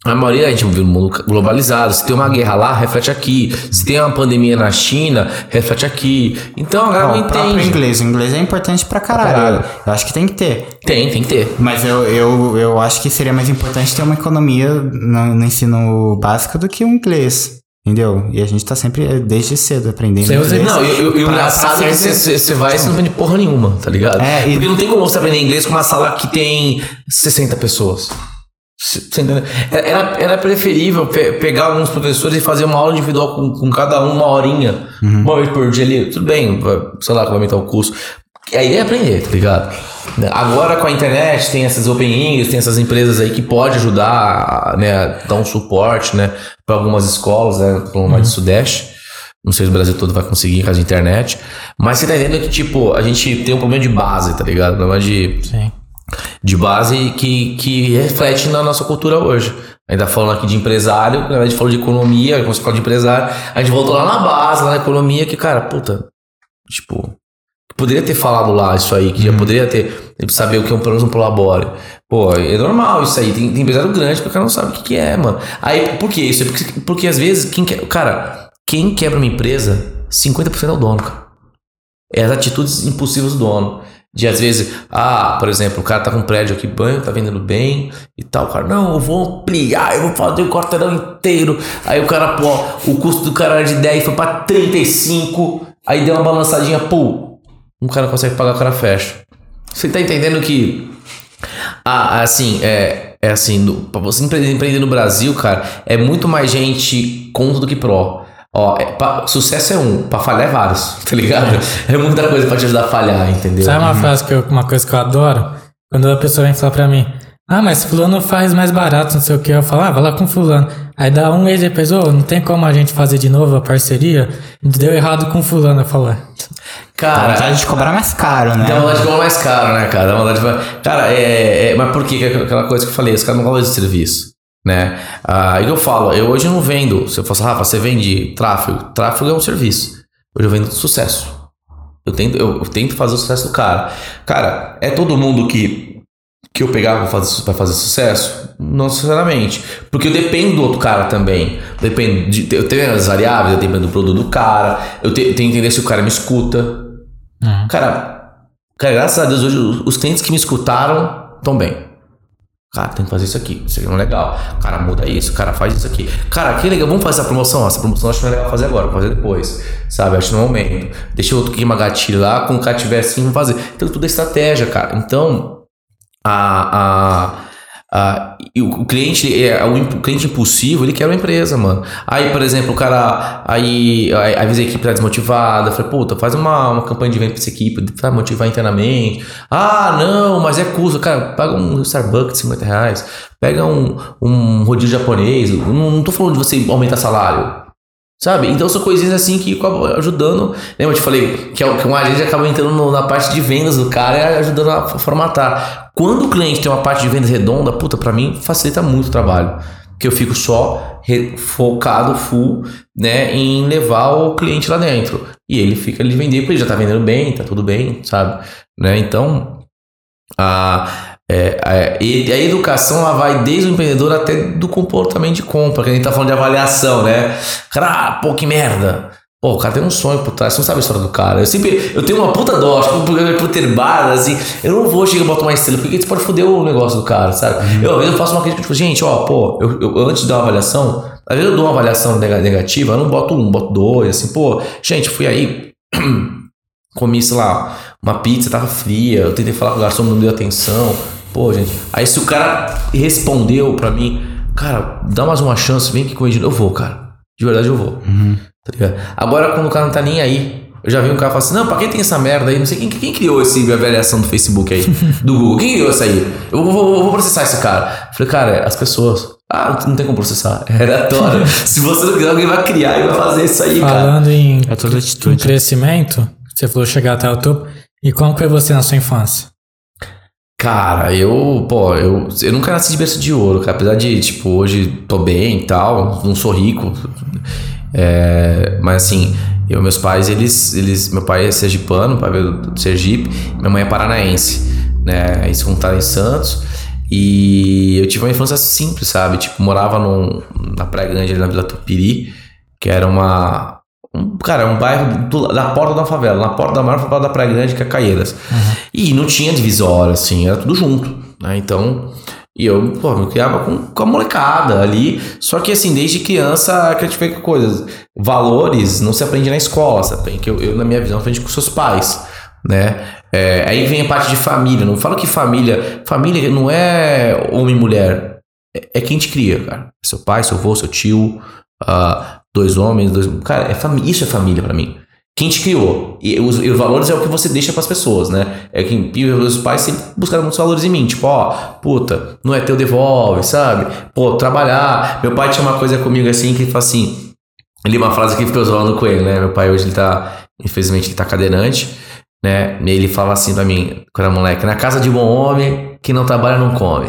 a maioria a gente vive num mundo globalizado. Se tem uma guerra lá, reflete aqui. Se tem uma pandemia na China, reflete aqui. Então a galera não entende. inglês. O inglês é importante pra caralho. caralho. Eu acho que tem que ter. Tem, tem que ter. Mas eu, eu, eu acho que seria mais importante ter uma economia no, no ensino básico do que o inglês. Entendeu? E a gente tá sempre, desde cedo, aprendendo usa- inglês. Não, e o- e pra- engraçado pra é que você- vai e você não aprende porra nenhuma, tá ligado? É, e- Porque não tem como você aprender inglês com uma sala que tem 60 pessoas. Era, era preferível pe- pegar alguns professores e fazer uma aula individual com, com cada um uma horinha, uma vez por dia ali. Tudo bem, sei lá, vai aumentar o curso. E aí é aprender, tá ligado? Agora com a internet tem essas Open English, tem essas empresas aí que pode ajudar, né, dar um suporte, né, para algumas escolas, né, pelo mais do Sudeste. Não sei se o Brasil todo vai conseguir com a internet. Mas você tá entendendo que, tipo, a gente tem um problema de base, tá ligado? Um problema de, Sim. De base que, que reflete na nossa cultura hoje. Ainda falando aqui de empresário, a gente falou de economia, quando você fala de empresário, a gente voltou lá na base, lá na economia, que, cara, puta, tipo, poderia ter falado lá isso aí, que já poderia ter saber o que é um pelo menos um prolabore. Pô, é normal isso aí. Tem, tem empresário grande que o cara não sabe o que, que é, mano. Aí, por que isso? É Porque, porque às vezes, quem quer, cara, quem quebra uma empresa, 50% é o dono, cara. É as atitudes impulsivas do dono. De às vezes, ah, por exemplo, o cara tá com um prédio aqui, banho, tá vendendo bem e tal. O cara, não, eu vou ampliar, eu vou fazer o quarteirão inteiro. Aí o cara, pô, o custo do cara era de 10, foi pra 35. Aí deu uma balançadinha, pô, um cara consegue pagar, o cara fecha. Você tá entendendo que, ah, assim, é, é assim, no, pra você empreender no Brasil, cara, é muito mais gente contra do que pró. Ó, é, pra- sucesso é um, pra falhar é vários, *laughs* tá ligado? É muita coisa pra te ajudar a falhar, entendeu? Sabe uma frase que eu, uma coisa que eu adoro? Quando a pessoa vem falar pra mim, ah, mas fulano faz mais barato, não sei o que. Eu falo, ah, vai lá com fulano. Aí dá um mês depois, ô, não tem como a gente fazer de novo a parceria? Deu errado com fulano. Eu falo, é. Dá Cara, vontade de cobrar mais caro, né? Dá vontade de cobrar mais caro, né, cara? Dá vontade de... Cara, é, é- Mas por quê? Que é Aquela coisa que eu falei, os caras não valorizam de serviço, né? Ah, e eu falo, eu hoje não vendo... Se eu fosse, Rafa, você vende tráfego? Tráfego é um serviço. Hoje eu vendo sucesso. Eu tento, eu, eu tento fazer o sucesso do cara. Cara, é todo mundo que... Que eu pegava pra fazer, pra fazer sucesso? Não necessariamente. Porque eu dependo do outro cara também. Dependo de, eu tenho as variáveis, eu dependo do produto do cara. Eu te- tenho que entender se o cara me escuta. Uhum. Cara, cara, graças a Deus, hoje os- os clientes que me escutaram estão bem. Cara, tem que fazer isso aqui. Isso aqui não é legal. Cara, muda isso. Cara, faz isso aqui. Cara, que legal. Vamos fazer essa promoção. Essa promoção acho que é legal fazer agora. Vamos fazer depois. Sabe? Acho no momento. Deixa outro queimar gatilho lá. Quando o cara tiver assim, vamos fazer. Então, tudo é estratégia, cara. Então, a. a a- e o, cliente é o cliente impulsivo ele quer uma empresa mano. Aí por exemplo o cara aí aí, às vezes a equipe tá desmotivada falei puta faz uma, uma campanha de venda pra essa equipe pra motivar internamente. Ah não mas é custo. Cara paga um Starbucks de 50 reais pega um, um rodízio japonês não, não tô falando de você aumentar salário Sabe? Então são coisinhas assim que ajudando. Lembra? Eu te falei que, é que um agente acaba entrando no- na parte de vendas do cara e ajudando a formatar. Quando o cliente tem uma parte de vendas redonda, puta, pra mim facilita muito o trabalho. Porque eu fico só focado, full, né, em levar o cliente lá dentro. E ele fica ali vender, porque ele já tá vendendo bem, tá tudo bem, sabe? Né? Então, a, é, é, e a educação ela vai desde o empreendedor até do comportamento de compra, que a gente tá falando de avaliação, né? Cara, pô, que merda. Pô, o cara tem um sonho por trás, você não sabe a história do cara. Eu sempre, eu tenho uma puta dó, acho que por, por ter bar, assim, eu não vou chegar e botar uma estrela, porque isso pode foder o negócio do cara, sabe? Eu, às vezes eu faço uma crítica, tipo, gente, ó, pô, eu, eu- antes de dar uma avaliação, às vezes eu dou uma avaliação nega- negativa, eu não boto um, boto dois, assim, pô, gente, fui aí, *clears throat* comi, sei lá, uma pizza, tava fria, eu tentei falar com o garçom, não deu atenção. Pô, gente. Aí se o cara respondeu pra mim, cara, dá mais uma chance, vem aqui com. Eu vou, cara. De verdade eu vou. Tá ligado? Agora, quando o cara não tá nem aí, eu já vi um cara falar assim: não, pra quem tem essa merda aí? Não sei quem, quem criou esse avaliação do Facebook aí, *laughs* do Google. Quem criou isso aí? Eu vou, vou- vou processar esse cara. Eu falei, cara, as pessoas. Ah, não tem como processar. *laughs* É aleatório. *laughs* Se você não quiser, alguém vai criar e vai fazer isso aí, cara. Falando em, É em crescimento, você falou chegar até o topo. E como foi você na sua infância? Cara, eu, pô, eu, eu nunca nasci de berço de ouro, cara. Apesar de, tipo, hoje tô bem e tal, não sou rico. É, mas assim, eu, meus pais, eles, eles. Meu pai é sergipano, pai veio do Sergipe, minha mãe é paranaense, né? Eles contaram em Santos. E eu tive uma infância simples, sabe? Tipo, morava num, na Praia Grande, na Vila Tupiri, que era uma. Um, cara, um bairro do, da porta da favela, na porta da maior favela da Praia Grande, que é Caieiras. E não tinha divisória, assim, era tudo junto, né? Então, e eu, pô, me criava com, com a molecada ali. Só que, assim, desde criança, que a gente vê que coisas. Valores não se aprende na escola, se aprende, que eu, eu, na minha visão, aprendi com seus pais, né? É, aí vem a parte de família. Não falo que família. Família não é homem e mulher. É, é quem te cria, cara. Seu pai, seu avô, seu tio, ah, dois homens, dois. Cara, é família. Isso é família pra mim. Quem te criou. E os, e os valores é o que você deixa pras pessoas, né? É quem. E os pais sempre buscaram muitos valores em mim. Tipo, ó, puta, não é teu, devolve, sabe? Pô, trabalhar. Meu pai tinha uma coisa comigo assim que ele fala assim. Ele uma frase que ficou zoando com ele, né? Meu pai hoje ele tá. Infelizmente ele tá cadeirante, né? E ele fala assim pra mim, quando era moleque: na casa de bom homem, quem não trabalha não come.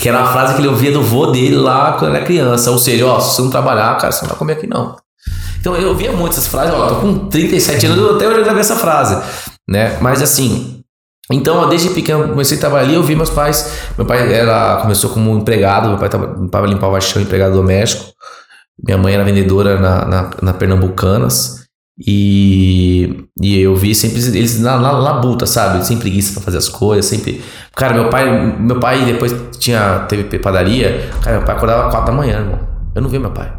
Que era uma frase que ele ouvia do vô dele lá quando era criança. Ou seja, ó, se você não trabalhar, cara, você não vai comer aqui não. Então eu ouvia muito essas frases, ó, tô com 37 anos, até hoje eu gravei essa frase, né? Mas assim, então ó, desde pequeno comecei a trabalhar ali, eu vi meus pais, meu pai era, começou como empregado, meu pai tava, limpava, limpava chão, empregado doméstico, minha mãe era vendedora na, na, na Pernambucanas, e, e eu vi sempre eles na, na labuta, sabe? Sem preguiça pra fazer as coisas, sempre. Cara, meu pai, meu pai depois tinha, teve padaria, cara, meu pai acordava 4 da manhã, irmão. Eu não vi meu pai.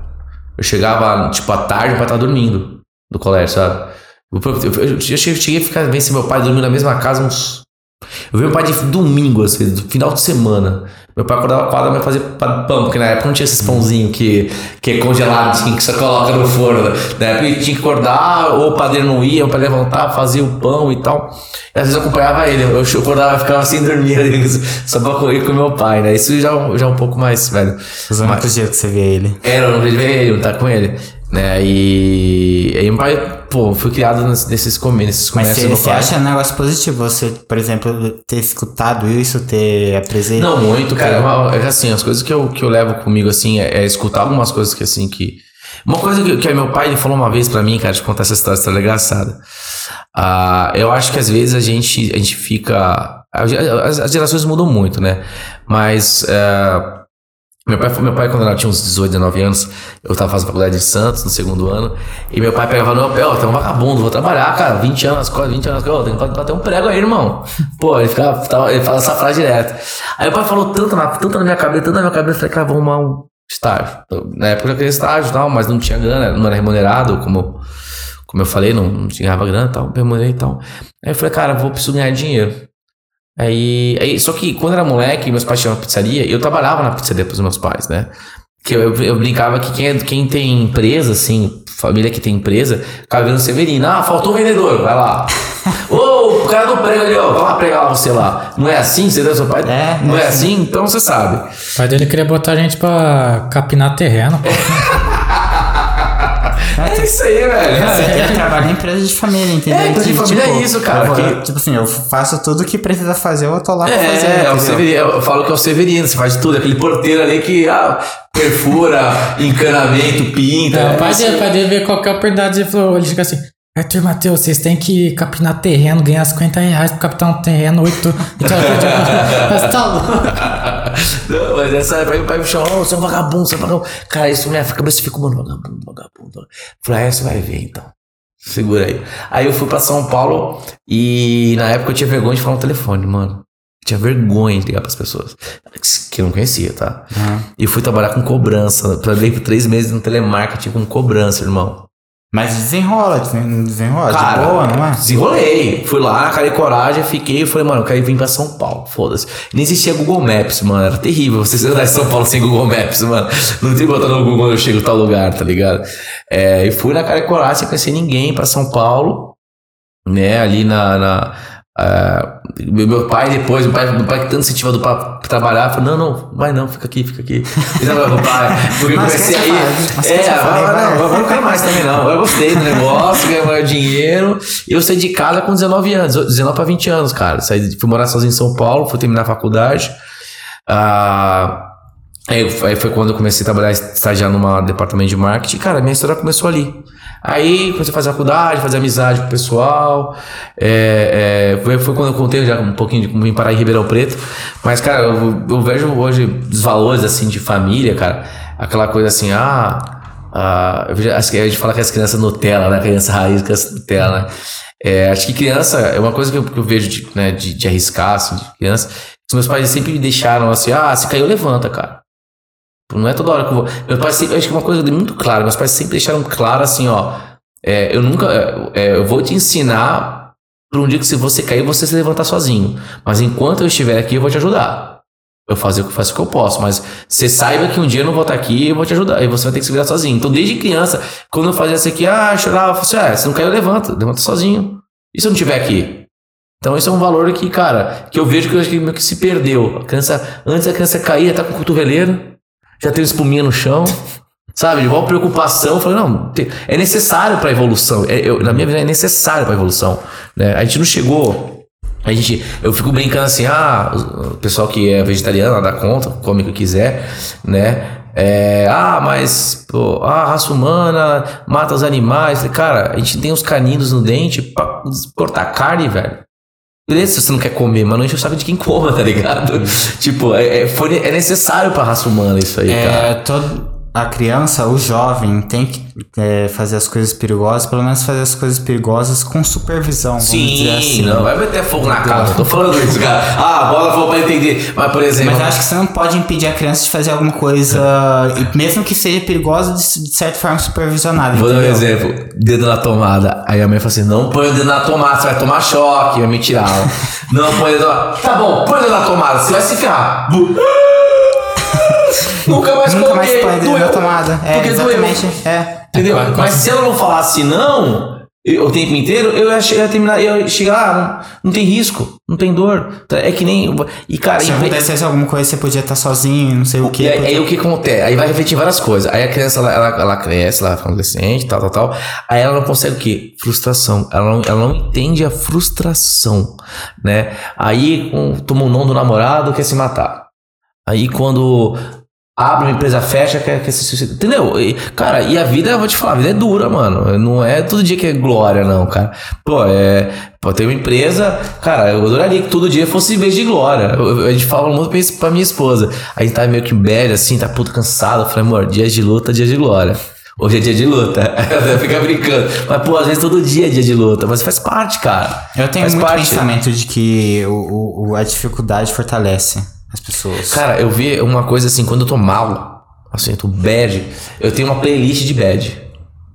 Eu chegava, tipo, à tarde, meu pai tava dormindo do colégio, sabe? Eu, eu, eu cheguei a ficar vendo meu pai dormiu na mesma casa uns Eu vi meu pai de domingo, às vezes, final de semana. Meu pai acordava quadra pra fazer pão, porque na época não tinha esses pãozinhos que, que é congeladinho, que você coloca no forno. Na época ele tinha que acordar, ou o padeiro não ia, pra levantar, fazia o pão e tal. E às vezes eu acompanhava ele, eu acordava e ficava sem dormir ali, *laughs* só pra correr com meu pai, né? Isso já, já é um pouco mais, velho. Os únicos dias que você vê ele. Era, eu não vejo ele, não tá com ele. Né? E aí meu pai, pô, fui criado nesse- nesses, come, nesses Mas comércios meu você acha um negócio positivo você, por exemplo, ter escutado isso, ter apresentado? Não, muito, cara. É é assim, as coisas que eu, que eu levo comigo, assim, é, é escutar algumas coisas que, assim, que... Uma coisa que, que meu pai ele falou uma vez pra mim, cara, de contar essa história, essa história é engraçada. Ah, eu acho que às vezes a gente, a gente fica... As, as gerações mudam muito, né? Mas... é, meu pai, meu pai, quando eu tinha uns 18, 19 anos, eu tava fazendo faculdade em Santos, no segundo ano, e meu pai pegava no meu pé, ó, tem um vagabundo, vou trabalhar, cara, 20 anos, quase 20 anos, ó, tem que bater um prego aí, irmão. Pô, ele, ficava, ele fala essa frase direto. Aí meu pai falou tanto na, tanto na minha cabeça, tanto na minha cabeça, eu falei, cara, vou arrumar um estágio. Eu, na época eu queria estágio e tal, mas não tinha grana, não era remunerado, como, como eu falei, não, não tinha grana e tal, remunerei e tal. Aí eu falei, cara, vou preciso ganhar dinheiro. Aí, aí, só que quando era moleque, meus pais tinham uma pizzaria, eu trabalhava na pizzaria pros meus pais, né? Que eu, eu brincava que quem, é- quem tem empresa, assim, família que tem empresa, ficava vendo Severino, ah, faltou um vendedor, vai lá. *laughs* Ô, o cara do prego ali, ó, vai lá pregar lá você lá. Não é assim? Você deu seu pai? É, Não é é assim? Então você sabe. O pai dele queria botar a gente pra capinar terreno. pô. *laughs* É isso aí, velho. Você tem que trabalhar em empresa de família, entendeu? É, empresa de Que, família é isso, cara, eu- que- tipo assim, eu faço tudo que precisa fazer, eu tô lá pra fazer. É, é o? Severino, eu falo que é o Severino, você faz tudo, aquele porteiro ali que ah, perfura, encanamento, pinta. O É, o pai dele vê qualquer oportunidade ele falou, ele fica assim. Arthur Matheus, vocês têm que capinar terreno, ganhar 50 reais pra captar um terreno, 8. Mas *laughs* tá louco. Não, mas essa época meu pai me chamou, "Ô, você é um vagabundo, você é um vagabundo. Cara, isso minha cabeça fica, mano, vagabundo, vagabundo. Falei, ah, você vai ver então. Segura aí. Aí eu fui pra São Paulo e na época eu tinha vergonha de falar no telefone, mano. Eu tinha vergonha de ligar pras pessoas. Que eu não conhecia, tá? E fui trabalhar com cobrança. Trabalhei por três meses no telemarketing com cobrança, irmão. Mas desenrola, desen- desenrola, Cara, de boa, não é? Desenrolei. Fui lá, cara, e coragem, fiquei. Falei, mano, eu quero vir pra São Paulo. Foda-se. Nem existia Google Maps, mano. Era terrível. Você *laughs* andar em São Paulo sem Google Maps, mano. Não tem botar no Google quando eu chego em tal lugar, tá ligado? É, e fui na cara e coragem, sem conhecer ninguém pra São Paulo. Né, ali na. na ah, meu pai depois, meu pai, meu pai que tanto incentivado pra trabalhar, falou, não, não, vai não, fica aqui, fica aqui. E não, meu pai, *laughs* porque eu comecei aí. É, você vai, vai, Vai. não, não quero mais também não. Eu gostei do negócio, ganhei maior dinheiro. E eu saí de casa com 19 anos, 19 pra 20 anos, cara. Saí, fui morar sozinho em São Paulo, fui terminar a faculdade. Ah, aí, aí foi quando eu comecei a trabalhar, estagiar num departamento de marketing. Cara, minha história começou ali. Aí comecei a fazer faculdade, fazer amizade com o pessoal. É, é, foi, foi quando eu contei já um pouquinho de como vim parar em Ribeirão Preto. Mas, cara, eu, eu vejo hoje os valores assim de família, cara. Aquela coisa assim, ah. ah a gente fala que as crianças Nutella, né? Criança raiz, criança Nutella, né? É, acho que criança é uma coisa que eu, que eu vejo de, né, de, de arriscar, assim, de criança. Os meus pais sempre me deixaram assim, ah, se caiu, levanta, cara. Não é toda hora que eu vou. Meu pai sempre, acho que é uma coisa muito clara. Meus pais sempre deixaram claro assim, ó. é, eu nunca. é, eu vou te ensinar para um dia que se você cair, você se levantar sozinho. Mas enquanto eu estiver aqui, eu vou te ajudar. Eu fazer o que faço o que eu posso, mas você saiba que um dia eu não vou estar aqui e eu vou te ajudar. E você vai ter que se virar sozinho. Então, desde criança, quando eu fazia isso aqui, ah, chorava, eu falei assim, ah, se não caiu, levanta, levanta sozinho. E se eu não estiver aqui? Então, esse é um valor que, cara, que eu vejo que eu que que se perdeu. A criança, antes a criança caía, tá com cotoveleira, já tem espuminha no chão, sabe? Igual preocupação. Eu falei, não, é necessário para evolução. É, eu- na minha visão, é necessário para evolução. Né? A gente não chegou. A gente, eu fico brincando assim, ah, o pessoal que é vegetariano, dá conta, come o que quiser, né? É, ah, mas pô, a raça humana mata os animais. Cara, a gente tem os caninos no dente pra cortar carne, velho. Beleza, se você não quer comer, mas não enche o saco de quem coma, tá ligado? tipo, é, é, foi, é necessário pra raça humana isso aí, cara. É, todo, a criança, o jovem, tem que é, fazer as coisas perigosas, pelo menos fazer as coisas perigosas com supervisão. Sim, assim. não vai meter fogo na casa. Não tô falando isso, cara. Ah, a bola foi pra entender. Mas, por exemplo. Mas eu acho que você não pode impedir a criança de fazer alguma coisa, mesmo que seja perigosa, de, de certa forma supervisionada. Vou dar um exemplo. Dedo na tomada. Aí a mãe fala assim: não põe o dedo na tomada, você vai tomar choque. Vai me tirar. *laughs* não põe o dedo na Tá bom, põe o dedo na tomada, você vai se ferrar. Nunca mais Nunca mais coloquei. o dedo na Doeu. tomada. É, Porque doeu. exatamente. É. Entendeu? É, quase- Mas se ela não falasse não eu- o tempo inteiro, eu ia, che- ia terminar, eu ia chegar, ah, não, não tem risco, não tem dor. Tá, É que nem. E cara, Se acontecesse alguma coisa, você podia estar sozinho, não sei o que. aí, aí o que acontece? Aí vai refletir várias coisas. Aí a criança, ela, ela, ela cresce, ela fica adolescente, tal, tal, tal. Aí ela não consegue o quê? Frustração. Ela não, ela não entende a frustração, né? Aí com, toma o nome do namorado, quer se matar. Aí quando abre uma empresa, fecha, quer, quer se suicidar. Entendeu? E, cara, e a vida, eu vou te falar, a vida é dura, mano. Não é todo dia que é glória, não, cara. Pô, é. Pô, ter uma empresa, cara, eu adoraria que todo dia fosse vez de glória. Eu- eu- a gente fala muito pra isso- pra minha esposa. A gente tá meio que bad, assim, tá puto cansado. Eu falei, amor, dias de luta, dias de glória. Hoje é dia de luta. *laughs* Ela fica brincando. Mas, pô, às vezes todo dia é dia de luta. Mas faz parte, cara. Eu tenho faz muito parte. pensamento de que o, o- a dificuldade fortalece as pessoas. Cara, eu vi uma coisa assim, quando eu tô mal, assim, eu tô bad, eu tenho uma playlist de bad.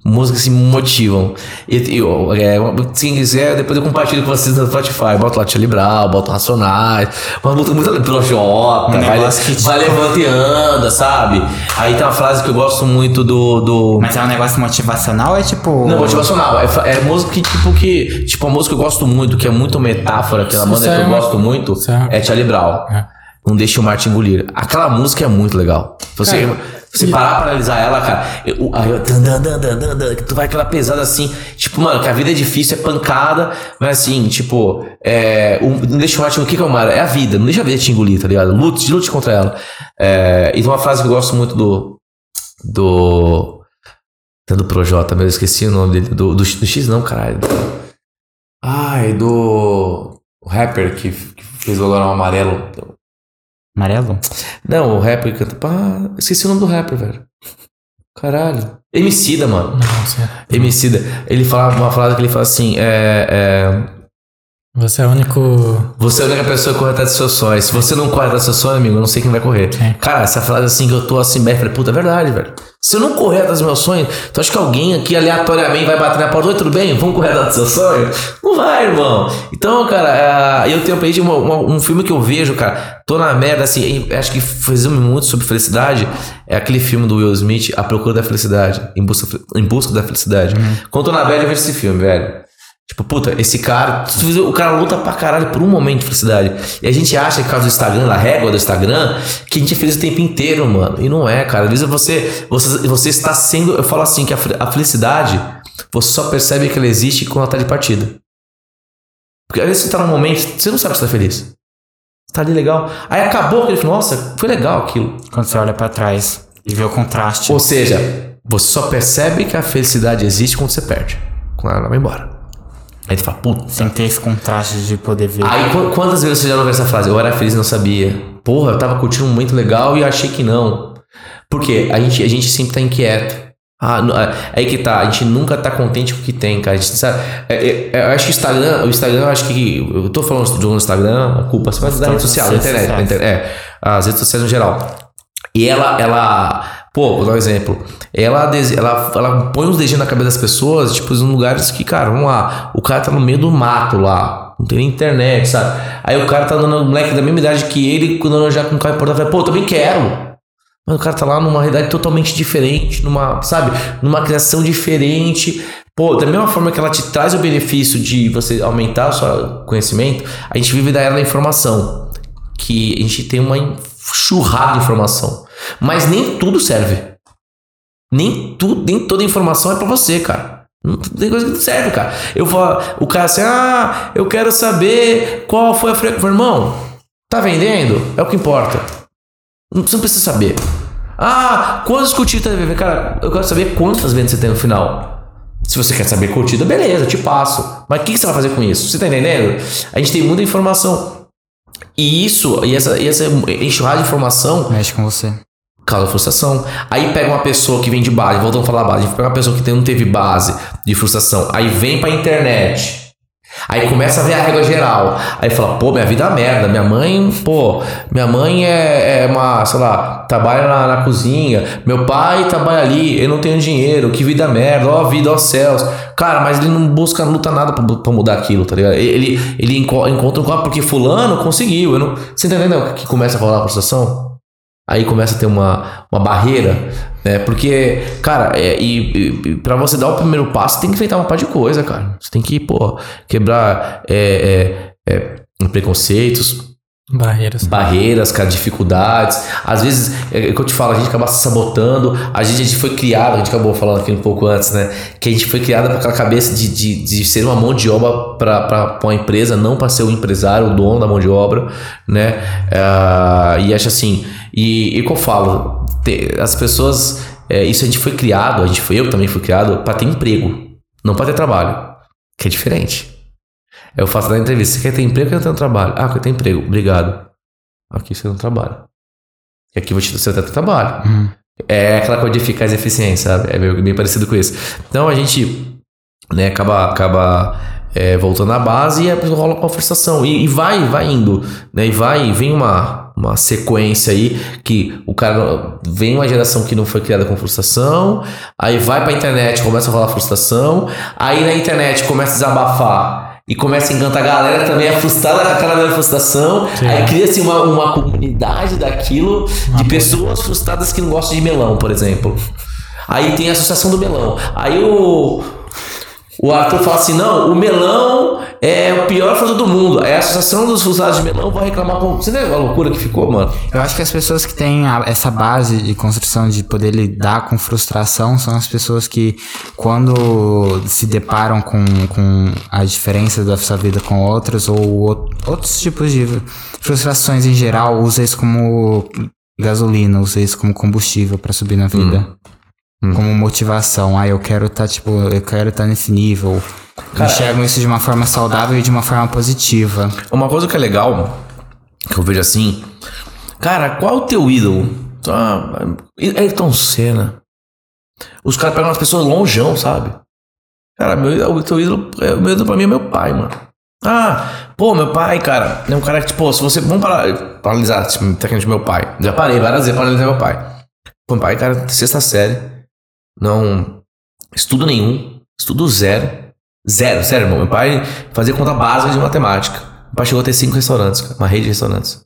Músicas que me motivam. E, eu, é, se quiser, depois eu compartilho com vocês no Spotify. Boto lá Tia Libral, boto Racionais, uma música muito Projota, Um vai, que, tipo- vai levanta e anda, sabe? Aí tem uma frase que eu gosto muito do. do Mas é um negócio motivacional é tipo. não, motivacional. É, é música que, tipo, que. Tipo, uma música que eu gosto muito, que é muito metáfora, aquela banda que é eu uma- gosto muito, isso é- é Charlie Brown. É. Não deixe o Marte engolir. Aquela música é muito legal. Você, Cara, você e- parar pra analisar ela, cara. eu- Aí eu. dan, dan, dan, dan, dan, tu vai aquela pesada assim. Tipo, mano, que a vida é difícil, é pancada. Mas assim, tipo. É, o- não deixa o Marte. O que é o mar? É a vida. Não deixa a vida te engolir, tá ligado? Lute, lute contra ela. É, e tem uma frase que eu gosto muito do. Do. Até do Projota, mas eu esqueci o nome dele. Do, do, do X não, caralho. Ai, do. O rapper que, que fez o Olorão Amarelo. Amarelo? Não, o rapper canta. Pá, esqueci o nome do rapper, velho. Caralho. Emicida, mano. Não, você, Emicida. Ele fala uma frase que ele fala assim: é, é, você é o único. Você é a única pessoa que corre atrás dos seus sonhos. Se você não corre atrás dos seus sonhos, amigo, eu não sei quem vai correr. Sim. Cara, essa frase assim que eu tô assim, bem, eu falei, puta, é verdade, velho. Se eu não correr atrás dos meus sonhos, tu acha que alguém aqui aleatoriamente vai bater na porta? Oi, tudo bem? Vamos correr atrás dos seus sonhos? Não vai, irmão. Então, cara, é, eu tenho uma- um filme que eu vejo, cara, tô na merda, assim, acho que resume muito sobre felicidade. É aquele filme do Will Smith, A Procura da Felicidade, Em Busca, em busca da Felicidade. Quando eu tô na bad, eu vejo esse filme, velho. Tipo, puta, esse cara, o cara luta pra caralho por um momento de felicidade. E a gente acha que por causa do Instagram, da régua do Instagram, que a gente é feliz o tempo inteiro, mano. E não é, cara. Às vezes você, você, você está sendo. Eu falo assim, que a, a felicidade, você só percebe que ela existe quando ela tá de partida. Porque às vezes você tá num momento, você não sabe se tá feliz. Tá ali legal. Aí acabou aquele nossa, foi legal aquilo. Quando você olha pra trás e vê o contraste. Ou seja, você só percebe que a felicidade existe quando você perde. Quando ela vai embora. Aí tu fala, puta. Sem ter esse contraste de poder ver. Aí qu- quantas vezes você já ouviu essa frase? Eu era feliz e não sabia. Porra, eu tava curtindo um momento legal e achei que não. Por quê? A gente, a gente sempre tá inquieto. Ah, nu- ah, aí que tá, a gente nunca tá contente com o que tem, cara. A gente sabe, é, é, é, eu acho que o Instagram, o Instagram, eu acho que. Eu tô falando no Instagram, a culpa é mais da rede social, da internet, é, as redes sociais no geral. E ela, ela. Pô, vou dar um exemplo. Ela, ela, ela põe uns dedinhos na cabeça das pessoas, tipo, em lugares que, cara, vamos lá. O cara tá no meio do mato lá. Não tem nem internet, sabe? Aí o cara tá dando um moleque da mesma idade que ele, quando já com um carro importado, fala, pô, também quero. Mas o cara tá lá numa realidade totalmente diferente, numa, sabe, numa criação diferente. Pô, da mesma forma que ela te traz o benefício de você aumentar o seu conhecimento, a gente vive da era da informação. Que a gente tem uma enxurrada de informação. Mas nem tudo serve. Nem tudo, nem toda informação é pra você, cara. Tem coisa que serve, cara. Eu falo, o cara assim, ah, eu quero saber qual foi a frequência. Irmão, tá vendendo? É o que importa. Você não precisa saber. Ah, quantos curtidas teve? Cara, eu quero saber quantas vendas você tem no final. Se você quer saber curtida, beleza, te passo. Mas o que que você vai fazer com isso? Você tá entendendo? A gente tem muita informação. E isso, e essa, e essa enxurrada de informação, Mexe com você. Causa frustração. Aí pega uma pessoa que vem de base, voltando a falar base, pega uma pessoa que não teve base de frustração, aí vem pra internet. Aí começa a ver a regra geral. Aí fala, pô, minha vida é merda. Minha mãe, pô, minha mãe é, é uma, sei lá, trabalha na, na cozinha. Meu pai trabalha ali, eu não tenho dinheiro. Que vida merda, ó vida, ó céus. Cara, mas ele não busca, não luta nada pra, pra mudar aquilo, tá ligado? Ele, ele enco- encontra um copo porque fulano conseguiu. Eu não, você tá entendendo que começa a rolar a frustração? Aí começa a ter uma, uma barreira, né? Porque, cara, é, e, e para você dar o primeiro passo, tem que enfrentar uma par de coisa, cara. Você tem que, pô, quebrar é, é, é, preconceitos, Barreiras. barreiras, cara, dificuldades. Às vezes, é, é que eu te falo, a gente acaba se sabotando. A gente, a gente foi criado, a gente acabou falando aqui um pouco antes, né? Que a gente foi criado com aquela cabeça de, de, de ser uma mão de obra para uma empresa, não para ser o empresário, o dono da mão de obra, né? Ah, e acho assim, e, e o que eu falo, te- as pessoas, é, isso a gente foi criado, a gente foi, eu também fui criado para ter emprego, não para ter trabalho, que é diferente. Eu faço na entrevista, você quer ter emprego ou quer ter um trabalho? Ah, eu quero ter emprego, obrigado. Aqui você não trabalha. E aqui você ter trabalho. É aquela coisa de eficácia e eficiência, sabe? É meio, bem parecido com isso. Então a gente né, acaba, acaba é, voltando à base e a pessoa rola com a frustração. E, e vai, vai indo. Né? E vai, vem uma, uma sequência aí que o cara vem uma geração que não foi criada com frustração, aí vai pra internet, começa a rolar frustração, aí na internet começa a desabafar. E começa a encantar a galera também é frustrada com aquela mesma frustração. Sim. Aí cria-se uma, uma comunidade daquilo de pessoas frustradas que não gostam de melão, por exemplo. Aí tem a associação do melão. Aí o, o Arthur fala assim: não, o melão é o pior fruta do mundo. Aí a associação dos frustrados de melão vai reclamar com. Você é a loucura que ficou, mano? Eu acho que as pessoas que têm a- essa base de construção de poder lidar com frustração são as pessoas que, quando se deparam com, com a diferença da sua vida com outras ou ou- outros tipos de frustrações em geral, usa isso como gasolina, usa isso como combustível pra subir na vida. Como motivação. Ah, eu quero estar, tipo, eu quero estar nesse nível. Enxergam isso de uma forma saudável e de uma forma positiva. Uma coisa que é legal, que eu vejo assim, cara, qual o teu ídolo? Ah, Ayrton Senna. Os caras pegam umas pessoas longeão, sabe? Cara, meu, o teu ídolo, é, o meu ídolo pra mim é meu pai, mano. Ah, pô, meu pai, cara, é um cara que, tipo, se você. Vamos parar, paralisar, tipo, tecnicamente meu pai. Já parei várias vezes pra analisar meu pai. Pô, meu pai, cara, sexta série. Não. Estudo nenhum. Estudo zero. Zero, sério, irmão. Meu pai fazia conta básica de matemática. Meu pai chegou a ter cinco restaurantes, uma rede de restaurantes.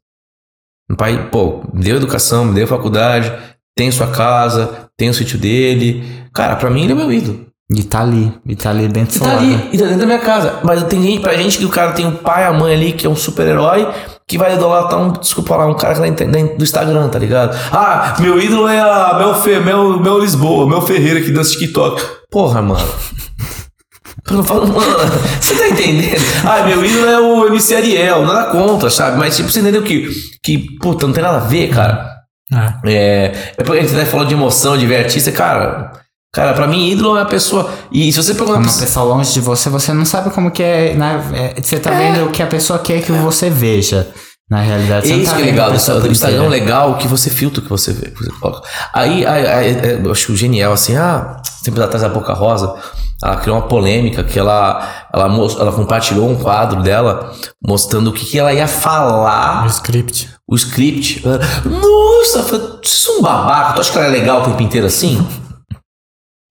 Meu pai, pô, me deu educação, me deu faculdade, tem sua casa, tem o sítio dele. Cara, pra mim ele é meu ídolo. E tá ali. E tá ali dentro E do tá seu ali, lado. e tá dentro da minha casa. Mas tem gente, pra gente que o cara tem o pai e a mãe ali, que é um super-herói, que vai idolatrar um, desculpa lá, um cara da inter- da- do Instagram, tá ligado? Ah, meu ídolo é a Mel, Fe, Mel, Mel Lisboa, Mel Ferreira que dança TikTok. Porra, mano. *laughs* Eu não falo, mano, você tá entendendo? Ah, meu ídolo é o MC Ariel, nada contra, sabe? Mas tipo, você entendeu que, que puta, não tem nada a ver, cara. Ah, É, é porque a gente até falou de emoção, de ver artista, cara. Cara, pra mim, ídolo é uma pessoa. E se você perguntar Uma pessoa longe de você, você não sabe como que é. né? É, Você tá vendo o que a pessoa quer que você veja. Na realidade, você É isso tá que é legal a O Instagram é legal que você filtra o que você vê. que você coloca. Aí, aí, aí, é, eu acho genial, assim, ah, tempos atrás a Boca Rosa, ela criou uma polêmica que ela, ela, ela compartilhou um quadro dela mostrando o que, que ela ia falar o script. o script. Nossa, isso é um babaca. Tu acha que ela é legal o tempo inteiro assim?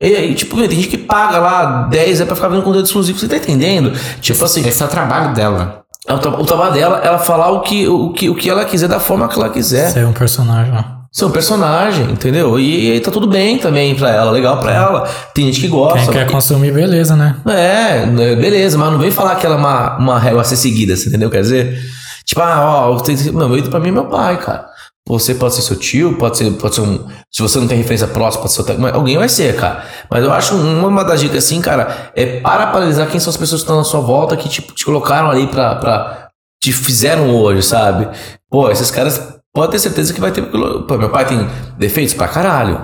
E aí, tipo, tem gente que paga lá 10 é pra ficar vendo conteúdo exclusivo, você tá entendendo? Tipo assim, Esse é o trabalho dela. é o, tra- o trabalho dela ela falar o que, o, que, o que ela quiser da forma que ela quiser. Ser um personagem lá. Ser um personagem, entendeu? E, aí tá tudo bem também pra ela, legal pra ela. Tem gente que Quem gosta. quer consumir, beleza, né? É, né, beleza, mas não vem falar que ela é uma, uma régua a ser seguida, você entendeu? Quer dizer, tipo, ah, ó, tem, meu, pra mim é meu pai, cara. Você pode ser seu tio, pode ser, pode ser um. Se você não tem referência próxima, pode ser outra- mas alguém vai ser, cara. Mas eu acho uma, das dicas assim, cara, é para paralisar quem são as pessoas que estão na sua volta que tipo, te colocaram ali pra, pra. te fizeram hoje, sabe? Pô, esses caras pode ter certeza que vai ter. Pô, meu pai tem defeitos pra caralho.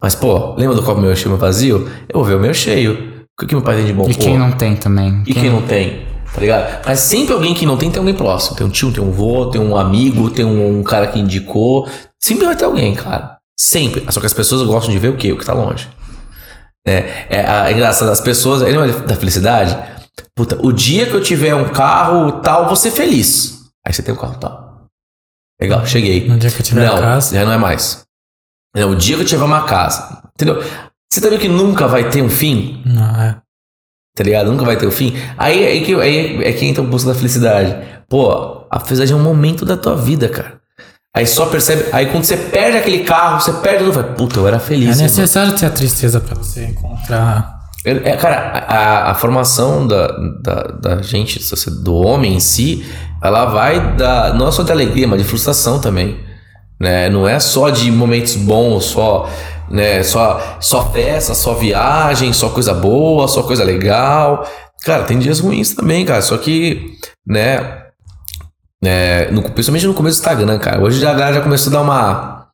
Mas, pô, lembra do copo meu cheio meu vazio? Eu vou ver o meu cheio. O que, que meu pai tem de bom? E Pô, quem não tem também? e quem não tem? Tá ligado? Mas sempre alguém que não tem, tem alguém próximo. Tem um tio, tem um vô, tem um amigo, tem um, um cara que indicou. Sempre vai ter alguém, cara. Sempre. Só que as pessoas gostam de ver o quê? O que tá longe. É, é, é engraçado, as pessoas. É da felicidade. Puta, o dia que eu tiver um carro tal, vou ser feliz. Aí você tem um carro tal. Legal, cheguei. No dia que eu tiver não, a casa. já não é mais. Não, o dia que eu tiver uma casa. Entendeu? Você tá vendo que nunca vai ter um fim? Não, é. Tá ligado? Nunca vai ter um fim. Aí, aí, que, aí é que entra o busca da felicidade. Pô, a felicidade é um momento da tua vida, cara. Aí só percebe. Aí quando você perde aquele carro, você perde tudo. Vai, Puta, eu era É feliz. irmão. necessário ter a tristeza pra você encontrar. É, cara, a, a formação da, da, da gente, do homem em si, ela vai da, não é só de alegria, mas de frustração também. Né? Não é só de momentos bons, só, né? só, só festa, só viagem, só coisa boa, só coisa legal. Cara, tem dias ruins também, cara. Só que, né? né, no, principalmente no começo do Instagram, cara. Hoje já, a galera já começou a dar uma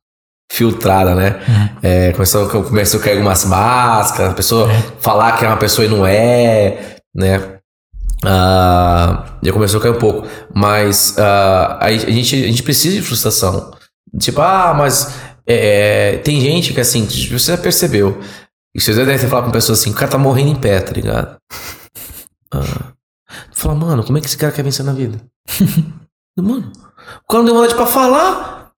filtrada, né? É, começou, começou a cair algumas máscaras, a pessoa falar que é uma pessoa e não é, né? Ah, já começou a cair um pouco. Mas ah, a, gente, a gente precisa de frustração. Tipo, ah, mas é, tem gente que assim, você já percebeu. E vocês devem ter falado com pessoas assim, o cara tá morrendo em pé, tá ligado? *laughs* Ah, tu fala, mano, como é que esse cara quer vencer na vida? *laughs* mano, o cara não deu vontade pra falar.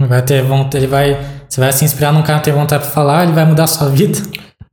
Vai ter vontade, ele vai. Você vai se inspirar num cara que tem vontade pra falar, ele vai mudar a sua vida.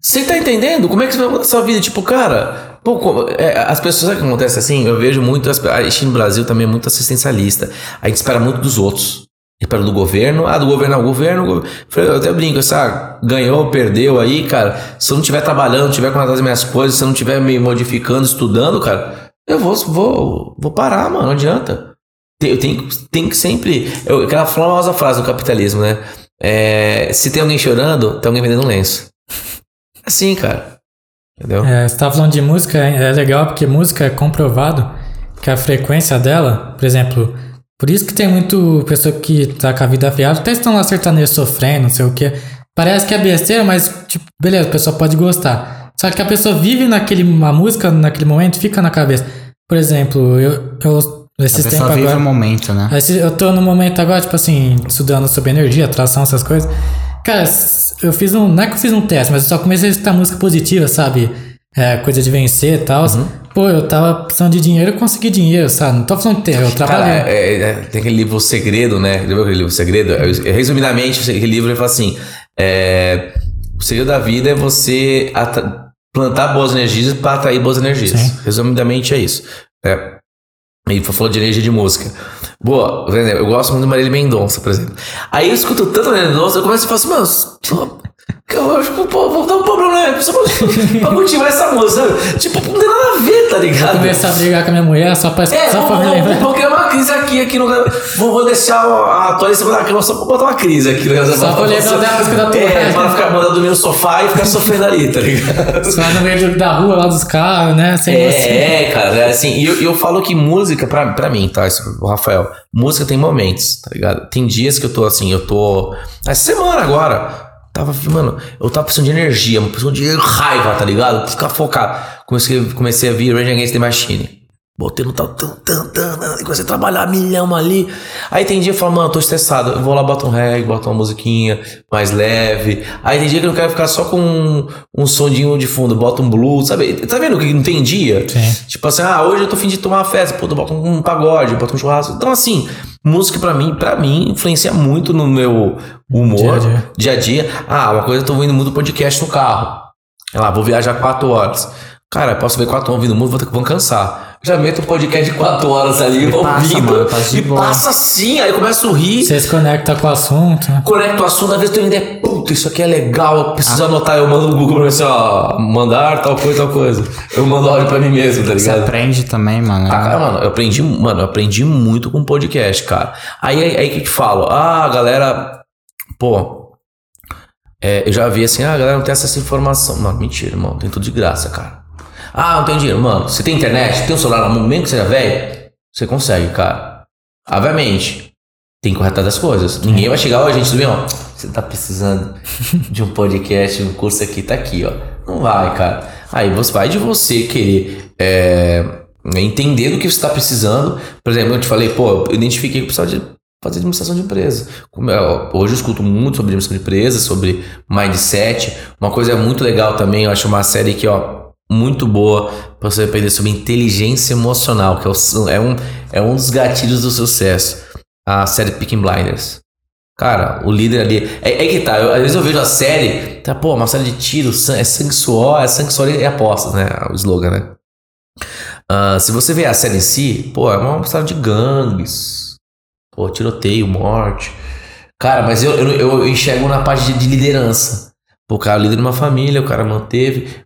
Você tá entendendo? Como é que você vai mudar a sua vida? Tipo, cara, pô, é, as pessoas, sabe o que acontece assim? Eu vejo muito, a gente no Brasil também é muito assistencialista. A gente espera muito dos outros. Espera do governo, ah, do governo, não, governo. governo. Eu até brinco, ah, ganhou, perdeu aí, cara. Se eu não estiver trabalhando, não estiver com as minhas coisas, se eu não estiver me modificando, estudando, cara, eu vou, vou, vou parar, mano, não adianta. Eu tenho, que sempre. Eu, aquela famosa frase do capitalismo, né? É, se tem alguém chorando, tem alguém vendendo um lenço. Assim, cara. Entendeu? É, você tá falando de música, é é legal porque música é comprovado que a frequência dela, por exemplo, por isso que tem muito pessoa que tá com a vida afiada, até estão lá sertanejo sofrendo, não sei o que. Parece que é besteira, mas, tipo, beleza, a pessoa pode gostar. Só que a pessoa vive naquele, uma música naquele momento, fica na cabeça. Por exemplo, eu, eu A esses pessoa tempos vive agora. o momento, né? Eu tô no momento agora, tipo assim, estudando sobre energia, atração, essas coisas. Cara, eu fiz um. Não é que eu fiz um teste, mas eu só comecei a escutar música positiva, sabe? É, coisa de vencer e tal. Uhum. Pô, eu tava precisando de dinheiro, eu consegui dinheiro, sabe? Não tô falando que ter, eu Cara, trabalhei. é- é- tem aquele livro O Segredo, né? Lembra aquele livro O Segredo? Resumidamente, aquele livro ele fala assim: é, o segredo da vida é você plantar boas energias para atrair boas energias. Sim. Resumidamente é isso. É. E falou de energia de música. Boa, eu gosto muito de Marília Mendonça, por exemplo. Aí eu escuto tanto Marília Mendonça, eu começo a falar assim, mano, eu acho que vou dar um problema, né? Só pra, *laughs* pra cultivar essa música, sabe? Tipo, não tem nada a ver, tá ligado? Começar a brigar com a minha mulher só pra, É, só pra me lembrar. vou criar uma crise aqui, aqui no. Vou, vou deixar a atualização da cama só pra botar uma crise aqui. Né? Só pra lembrar da música da tua É, pra ficar mandando dormir no sofá e ficar sofrendo ali, tá ligado? Só no meio da rua, lá dos carros, né? Sem você. É, cara, é assim, e eu, eu falo que música, pra, pra mim, tá? Isso, o Rafael, música tem momentos, tá ligado? Tem dias que eu tô assim, eu tô. Essa semana agora, tava, mano, eu tava precisando de energia, precisando de raiva, tá ligado? Ficar focado. Comecei, comecei a vir Rage Against the Machine. Botei no tal, tan, tan, tan, e comecei a trabalhar milhão ali. Aí tem dia que eu falo, mano, tô estressado. Eu vou lá, boto um reggae, boto uma musiquinha mais leve. Aí tem dia que eu não quero ficar só com um, um sondinho de fundo, boto um blues, sabe? Tá vendo que não tem dia? Sim. Tipo assim, ah, hoje eu tô fim de tomar uma festa, pô, eu boto um pagode, boto um churrasco. Então, assim, música pra mim, pra mim, influencia muito no meu humor, Dia a dia. dia a dia. Ah, uma coisa, eu tô ouvindo muito podcast no carro. Sei lá, vou viajar quatro horas. Cara, posso ver quatro horas ouvindo música, vou, vou cansar. Já meto um podcast de quatro horas ali, passa, ouvindo. passa de e passa assim, aí eu começo a rir. Você se conecta com o assunto, né? Conecto o assunto, às vezes eu tenho ideia, puta, isso aqui é legal, eu preciso anotar, eu mando no Google assim, ó, mandar tal coisa, tal coisa. Eu mando áudio pra mim mesmo, tá Você ligado? aprende também, mano. Ah, cara, mano, eu aprendi, mano, eu aprendi muito com podcast, cara. Aí, aí, aí que eu te falo, ah, galera, pô, é, eu já vi assim, ah, galera não tem à informação. Mano, mentira, mano, tem tudo de graça, cara. Ah, não tem dinheiro, mano. Você tem internet, tem um celular na mão, mesmo que seja velho, você consegue, cara. Obviamente, tem que correr atrás das coisas. Ninguém vai chegar, ó, gente, tudo bem, ó. Você tá precisando *laughs* de um podcast, um curso aqui, tá aqui, ó. Não vai, cara. Aí você vai de você querer é, entender do que você tá precisando. Por exemplo, eu te falei, pô, eu identifiquei que precisava de fazer administração de empresa. Eu- hoje eu escuto muito sobre administração de empresa, sobre mindset. Uma coisa muito legal também, eu acho uma série que, ó, muito boa para você aprender sobre inteligência emocional, que é, é um, é um dos gatilhos do sucesso. A série Picking Blinders. Cara, o líder ali. É, é que tá, eu- às vezes eu vejo a série, tá, pô, uma série de tiro, é sangue suor, é sangue suor e apostas, né? O slogan, né? Ah, se você ver a série em si, pô, é uma história de gangues. Pô, tiroteio, morte. Cara, mas eu, eu, eu enxergo na parte de, de liderança. Pô, o cara é líder de uma família, o cara manteve.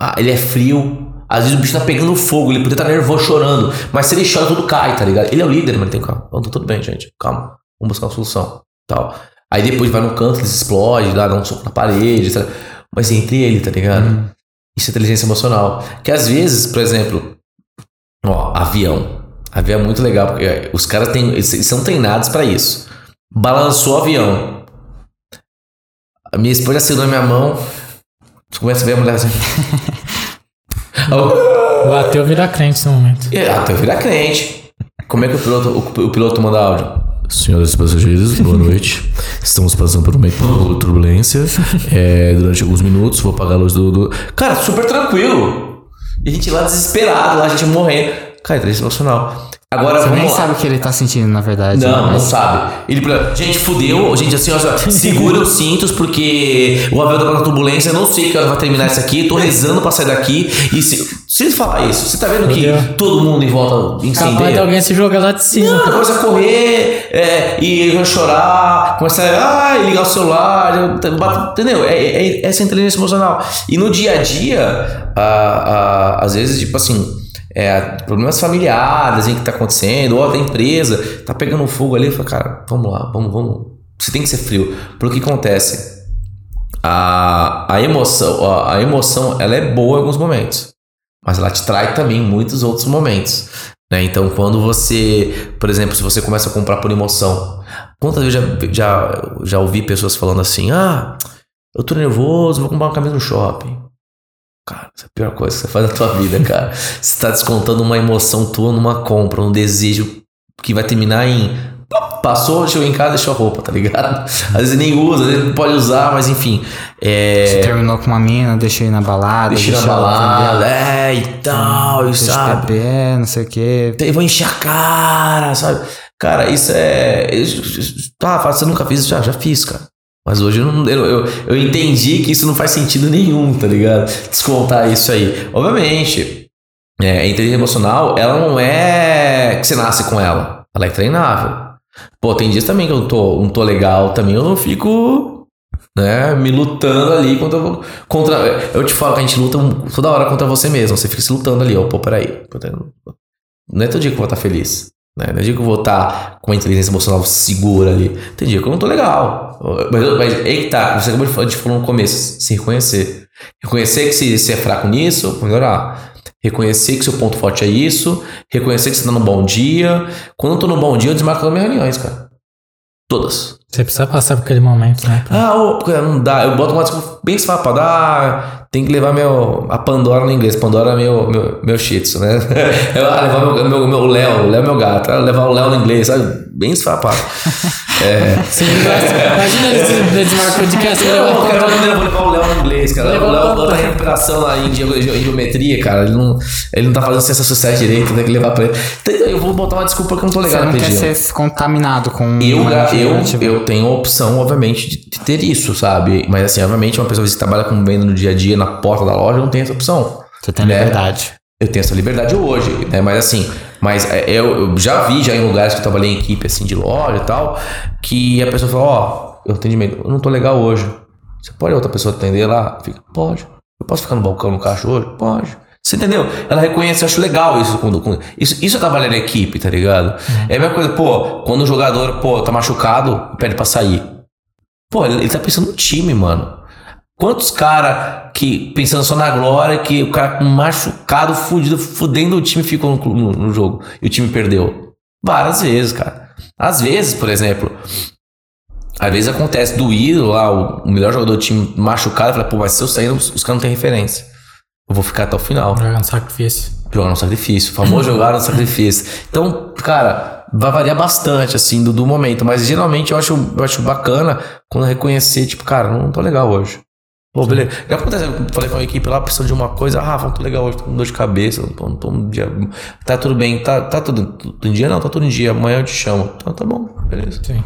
Ah, ele é frio. Às vezes o bicho tá pegando fogo, ele podia estar nervoso, chorando. Mas se ele chora, tudo cai, tá ligado? Ele é o líder, mas tem calma. Então, tá tudo bem, gente. Calma. Vamos buscar uma solução. Tal. Aí depois vai no canto, ele se explode, dá, um soco na parede, sabe? Mas entre ele, tá ligado? Isso é inteligência emocional. Que às vezes, por exemplo, ó, avião. Avião é muito legal, porque é, os caras têm, eles eles são treinados pra isso. Balançou o avião. A minha esposa assinou a minha mão. Você começa a ver a mulher assim. *laughs* O ateu vira crente nesse momento. e até virar crente. Como é que o piloto, o, o piloto manda áudio? Senhoras e passageiros, boa noite. Estamos passando por uma turbulência. É, durante alguns minutos, vou apagar a luz do, do- Cara, super tranquilo. E a gente lá desesperado, lá a gente morrendo. Cara, inteligência emocional. Agora Você vamos nem lá. sabe o que ele tá sentindo, na verdade. Não, não mas- sabe. Ele, fala, gente, fudeu. Gente, assim, *laughs* ó, segura os cintos porque o avião tá na turbulência. Eu não sei que hora vai terminar isso aqui. Tô rezando pra sair daqui. E se, se ele falar isso, você tá vendo que todo mundo em volta Capaz de incendeia? alguém se jogar lá de cima. Não, começa a correr é, e chorar, começa a ah, ligar o celular, entendeu? É, é- é essa inteligência emocional. E no dia a dia, a- a- às vezes, tipo assim, é, problemas familiares, hein, que tá acontecendo, ou da empresa, tá pegando fogo ali, fala, cara, vamos lá, vamos, vamos. Você tem que ser frio. Porque o que acontece? A, a emoção, a, a emoção, ela é boa em alguns momentos, mas ela te trai também muitos outros momentos. Né? Então, quando você, por exemplo, se você começa a comprar por emoção, quantas vezes já, já, já ouvi pessoas falando assim: ah, eu tô nervoso, vou comprar uma camisa no shopping. Cara, essa é a pior coisa que você faz na tua vida, cara. Você tá descontando uma emoção tua numa compra, um desejo que vai terminar em. Passou, chegou em casa, deixou a roupa, tá ligado? Às vezes nem usa, às vezes não pode usar, mas enfim. Você É. terminou com uma mina, deixou ir na balada. Deixa na balada, é, e tal, e sabe? beber, não sei o quê. Eu vou encher a cara, sabe? Cara, isso é. Tá, fala, você nunca fez isso? Já, já fiz, cara. Mas hoje eu, não, eu, eu, eu entendi que isso não faz sentido nenhum, tá ligado? Descontar isso aí. Obviamente, é, a inteligência emocional, ela não é que você nasce com ela. Ela é treinável. Pô, tem dias também que eu tô, não tô legal também, eu não fico, né, me lutando ali contra, contra. Eu te falo que a gente luta toda hora contra você mesmo. Você fica se lutando ali, ó. Pô, peraí. Não é todo dia que eu vou estar feliz. Né? Não é dia que eu vou estar com a inteligência emocional segura ali. Tem dia que eu não tô legal. Mas, mas aí que tá, você acabou de falar, de falar no começo, se reconhecer. Reconhecer que se você é fraco nisso, melhorar. Reconhecer que seu ponto forte é isso. Reconhecer que você tá num bom dia. Quando eu tô num bom dia, eu desmarco as minhas reuniões, cara. Todas. Você precisa passar por aquele momento, né? Ah, ô, não dá. Eu boto uma desculpa bem esfarrapada. Ah, tem que levar meu, a Pandora no inglês. Pandora é meu, meu, meu shih tzu, né? *laughs* Eu, ah, levar meu, meu, meu Léo. O Léo é meu gato. Ah, levar o Léo no inglês, sabe? Bem esfarrapado. *laughs* É. Você Imagina ele desmarcou de que assim, Não, cara, eu vou levar o Léo no inglês, cara. O o Léo tá em recuperação lá em geo- geo- geometria, cara. Ele não, ele não tá fazendo ciência social direito, tem que levar pra ele. Eu vou botar uma desculpa que eu não tô Você legal não naquele quer dia. ser contaminado com Eu, eu, eu tenho a opção, obviamente, de, de ter isso, sabe? Mas assim, obviamente, uma pessoa que trabalha com venda no dia a dia, na porta da loja, não tem essa opção. Você tem né? liberdade. Eu tenho essa liberdade hoje, né? Mas assim, mas é, eu, eu já vi já em lugares que eu trabalhei em equipe assim de loja e tal, que a pessoa fala, ó, eu atendimento, eu não tô legal hoje. Você pode outra pessoa atender lá? Fica, pode. Eu posso ficar no balcão no caixa hoje? Pode. Você entendeu? Ela reconhece, eu acho legal isso quando. quando- isso, isso é trabalhar em equipe, tá ligado? É a mesma coisa, pô, quando o jogador, pô, tá machucado, pede pra sair. Pô, ele, ele tá pensando no time, mano. Quantos cara que, pensando só na glória, que o cara machucado, fudido, fudendo o time ficou no, no- no jogo e o time perdeu? Várias vezes, cara. Às vezes, por exemplo, às vezes acontece do ídolo lá, o, melhor jogador do time machucado, fala, pô, mas se eu sair, os, os caras não têm referência. Eu vou ficar até o final. Jogar no sacrifício. Jogar no sacrifício. O famoso *laughs* jogar no sacrifício. Então, cara, vai variar bastante, assim, do, do momento. Mas geralmente eu acho, eu acho bacana quando reconhecer, tipo, cara, não tô legal hoje. Pô, beleza. Já acontece, eu falei com a equipe lá, precisando de uma coisa, ah, não tô legal hoje, tô com dor de cabeça, tô, tô um dia. Tá tudo bem, tá, tá tudo, tudo em dia? Não, tá tudo em dia, amanhã eu te chamo. Então tá bom, beleza. Sim.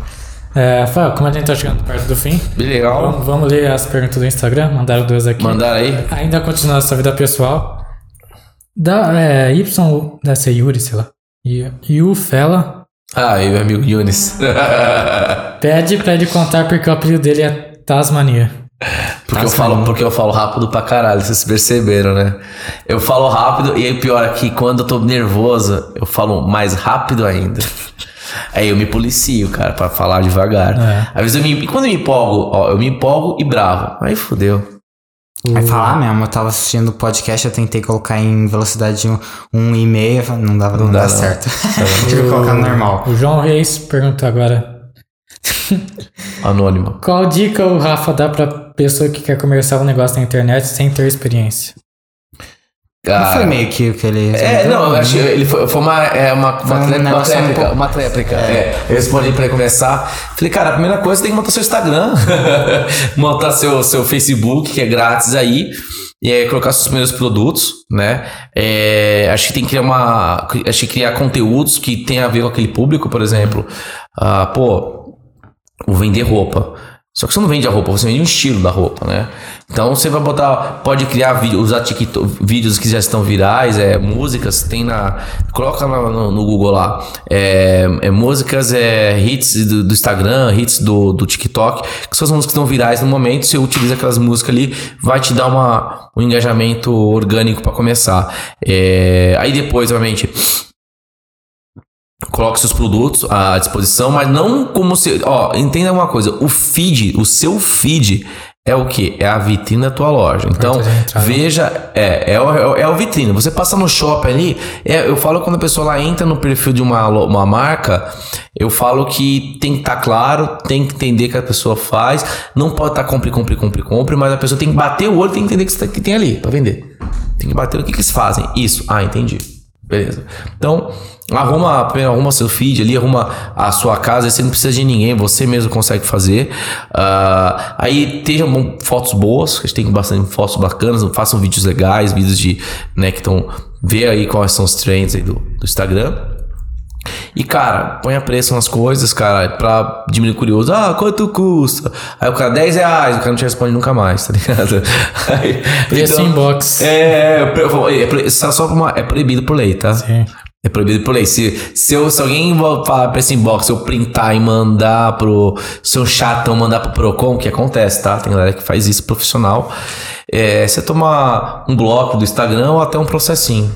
É, Rafael, como a gente tá chegando perto do fim, legal. vamos, vamos ler as perguntas do Instagram. Mandaram duas aqui. Mandaram aí? Ainda continuando a sua vida pessoal. Da é, Y, deve ser Yuri, sei lá. O Fela Ah, e meu amigo Yunis. pede pra ele contar porque o apelido dele é Tasmania. Porque eu, falo, porque eu falo rápido pra caralho, vocês perceberam, né? Eu falo rápido e aí o pior é que quando eu tô nervoso, eu falo mais rápido ainda. *laughs* Aí eu me policio, cara, pra falar devagar. É. Às vezes eu me. e Quando eu me empolgo, ó, eu me empolgo e bravo. Aí fudeu. Vai falar mesmo, eu tava assistindo o podcast, eu tentei colocar em velocidade 1 um, e meia, não dava, não, dá, dá não. certo. *laughs* Tive que colocar no normal. O João Reis perguntou agora. *laughs* Anônimo. Qual dica o Rafa dá pra pessoa que quer começar um negócio na internet sem ter experiência? Não Cara, foi meio que o que ele É, não, eu acho que ele foi, foi uma, é, uma, uma, um uma um tréplica. Uma tréplica. É. Eu respondi pra ele começar. Falei, cara, a primeira coisa você tem que montar seu Instagram, *laughs* montar seu, seu Facebook, que é grátis aí. E aí, colocar seus primeiros produtos, né? É, acho que tem que criar uma. Acho que criar conteúdos que tenha a ver com aquele público, por exemplo. Ah, pô, o vender roupa. Só que você não vende a roupa, você vende um estilo da roupa, né? Então você vai botar, pode criar vídeo, usar TikTok, vídeos que já estão virais, é, músicas, tem na. Coloca no, no Google lá. É, é, músicas, é, hits do, do Instagram, hits do, do TikTok, que são as músicas que estão virais no momento. Você utiliza aquelas músicas ali, vai te dar uma, um engajamento orgânico para começar. É, aí depois, obviamente coloque seus produtos à disposição, mas não como se. Ó, entenda uma coisa: o feed, o seu feed é o que? É a vitrine da tua loja. Então, entrada. veja, é, é, o, é o vitrine. Você passa no shopping ali, é, eu falo quando a pessoa lá entra no perfil de uma, uma marca, eu falo que tem que estar claro, tem que entender o que a pessoa faz, não pode estar compre, compre, compre, compre, mas a pessoa tem que bater o olho, tem que entender o que, tá- que tem ali para vender. Tem que bater o que, que eles fazem. Isso. Ah, entendi. Beleza. Então, arruma, arruma seu feed ali, arruma a sua casa, você não precisa de ninguém, você mesmo consegue fazer. Ah, aí tenham fotos boas, a gente tem bastante fotos bacanas, façam vídeos legais, vídeos de, né, que estão, vê aí quais são os trends aí do, do Instagram. E, cara, ponha preço nas coisas, cara, pra diminuir o curioso. Ah, quanto custa? Aí o cara, 10 reais, o cara não te responde nunca mais, tá ligado? *laughs* Aí, Preço inbox. É, é, é, só só uma- é proibido por lei, tá? Sim. É proibido por lei. Se, se, eu, se alguém falar pra esse inbox, eu printar e mandar pro seu chatão, mandar pro Procon, que acontece, tá? Tem galera que faz isso profissional. É, você toma um bloco do Instagram ou até um processinho.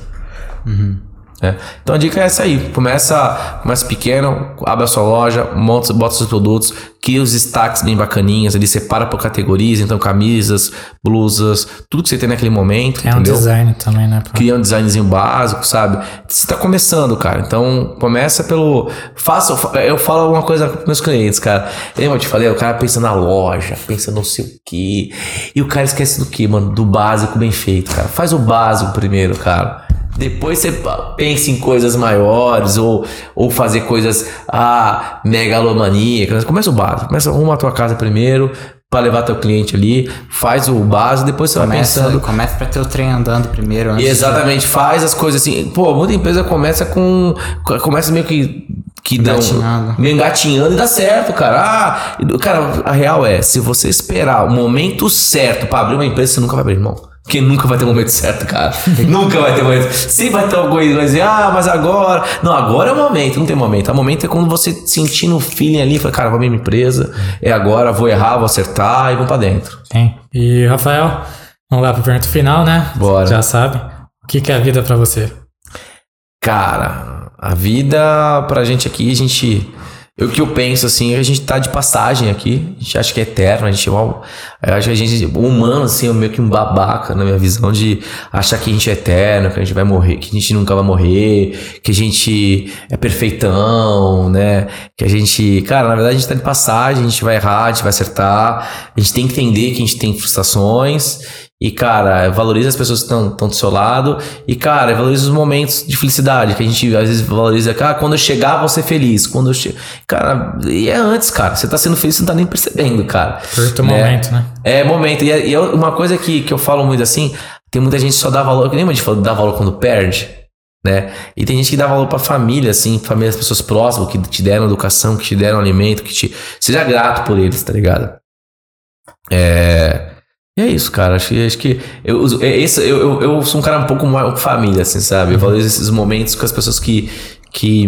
É. Então a dica é essa aí. Começa, começa pequeno, abre a sua loja, monta, bota seus produtos, cria os destaques bem bacaninhas, ali separa por categorias, então camisas, blusas, tudo que você tem naquele momento. É um entendeu? design também, né? pra- cria um designzinho básico, sabe? Você tá começando, cara. Então, começa pelo. Faça. Eu falo uma coisa pros meus clientes, cara. Lembra, eu te falei? O cara pensa na loja, pensa não sei o quê. E o cara esquece do quê, mano? Do básico bem feito, cara. Faz o básico primeiro, cara. Depois você pensa em coisas maiores ou, ou fazer coisas ah, megalomaníacas. Começa o básico. Começa arruma a tua casa primeiro para levar teu cliente ali. Faz o básico, depois você vai Começa, pensando. começa pra ter o trem andando primeiro. Antes de- Exatamente, faz as coisas assim. Pô, muita empresa começa com. Começa meio que. Que dão, Engatinhando. engatinhando e dá certo, cara. Ah, cara, a real é: se você esperar o momento certo pra abrir uma empresa, você nunca vai abrir, irmão. Porque nunca vai ter o momento certo, cara. *laughs* nunca vai ter o momento. Sempre vai ter alguma coisa, vai dizer, ah, mas agora. Não, agora é o momento, não tem momento. O momento é quando você sentir no feeling ali, fala, cara, vou abrir minha empresa, é agora, vou errar, vou acertar e vamos pra dentro. Sim. E, Rafael, vamos lá pro pergunta final, né? Bora. Já sabe. O que, que é a vida pra você? Cara, a vida pra gente aqui, a gente. O que eu penso assim, a gente tá de passagem aqui, a gente acha que é eterno, a gente é eu acho que a gente, humano assim, é meio que um babaca na minha visão de achar que a gente é eterno, que a gente vai morrer, que a gente nunca vai morrer, que a gente é perfeitão, né? Que a gente, cara, na verdade a gente tá de passagem, a gente vai errar, a gente vai acertar, a gente tem que entender que a gente tem frustrações E, cara, valoriza as pessoas que estão do seu lado. E, cara, valoriza os momentos de felicidade. Que a gente às vezes valoriza. Cara, quando eu chegar, vou ser feliz. Quando eu che... Cara, e é antes, cara. Você tá sendo feliz, você não tá nem percebendo, cara. Curta o momento, né? É, momento. E, é- e é uma coisa que, que eu falo muito assim: tem muita gente que só dá valor. Que nem a gente fala, dá valor quando perde. Né? E tem gente que dá valor pra família, assim, família, as pessoas próximas que te deram educação, que te deram alimento, que te. Seja grato por eles, tá ligado? É. E é isso, cara. Acho que, acho que eu, é esse, eu, eu, eu sou um cara um pouco mais família, assim, sabe? Eu valorizo esses momentos com as pessoas que, que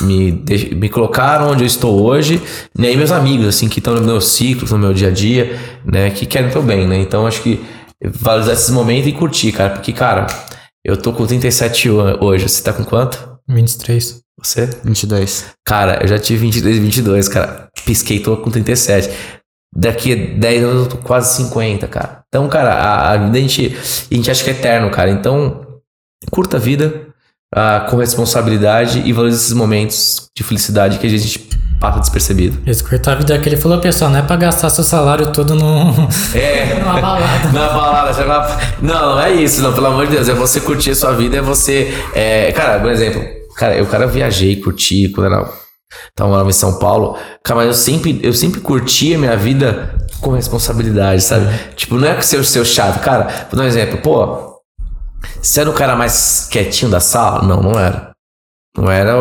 me, deix- me colocaram onde eu estou hoje, né? E meus amigos, assim, que estão no meu ciclo, no meu dia a dia, né? Que querem o teu bem, né? Então acho que valorizar esses momentos e curtir, cara. Porque, cara, eu tô com 37 ho- hoje. Você tá com quanto? 23. Você? 22. Cara, eu já tive 23 e 22, cara. Pisquei, tô com 37. Daqui a 10 anos eu tô quase 50, cara. Então, cara, a, a vida a gente, a gente acha que é eterno, cara. Então, curta a vida ah, com responsabilidade e valorize esses momentos de felicidade que a gente passa despercebido. Esse curta a vida que ele falou, pessoal, não é pra gastar seu salário todo no... *laughs* É. *laughs* numa balada. Na balada, Não, não é isso, não, pelo amor de Deus. É você curtir a sua vida, é você. É, cara, por exemplo, cara, eu cara viajei, curti, quando era. Tava morando em São Paulo. Cara, mas eu sempre, eu sempre curti a minha vida com responsabilidade, sabe? Tipo, não é que ser seu chato. Cara, vou dar um exemplo. Pô, você era o cara mais quietinho da sala? Não, não era. Não era.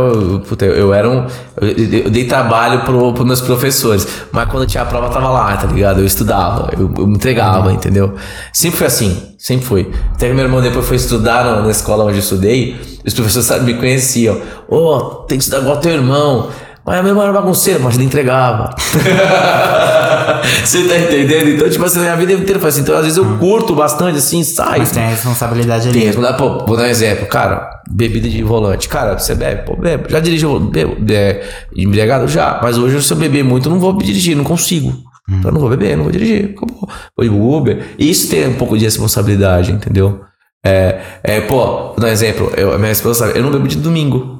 Puta, eu, era um. Eu, dei trabalho pro, pros meus professores. Mas quando tinha a prova, tava lá, tá ligado? Eu estudava, eu, eu me entregava, entendeu? Sempre foi assim, sempre foi. Até que meu irmão depois foi estudar na, na escola onde eu estudei, os professores sabe, me conheciam. Ô, tem que estudar igual teu irmão. Mas meu irmão era bagunceiro, mas ele entregava. *laughs* Você tá entendendo? Então, tipo assim, a minha vida inteira foi assim. Então, às vezes eu curto bastante, assim, sai. Mas tem a responsabilidade Tem, ali. responsabilidade. pô, vou dar um exemplo, cara, bebida de volante. Cara, você bebe? Pô, bebe. Já dirigiu bebo, é, embriagado? Já. Mas hoje, se eu beber muito, eu não vou dirigir, não consigo. Então, eu não vou beber, não vou dirigir. Acabou. Vou de Uber. Isso tem um pouco de responsabilidade, entendeu? É, é pô, vou dar um exemplo. Eu, a minha esposa sabe, eu não bebo de domingo.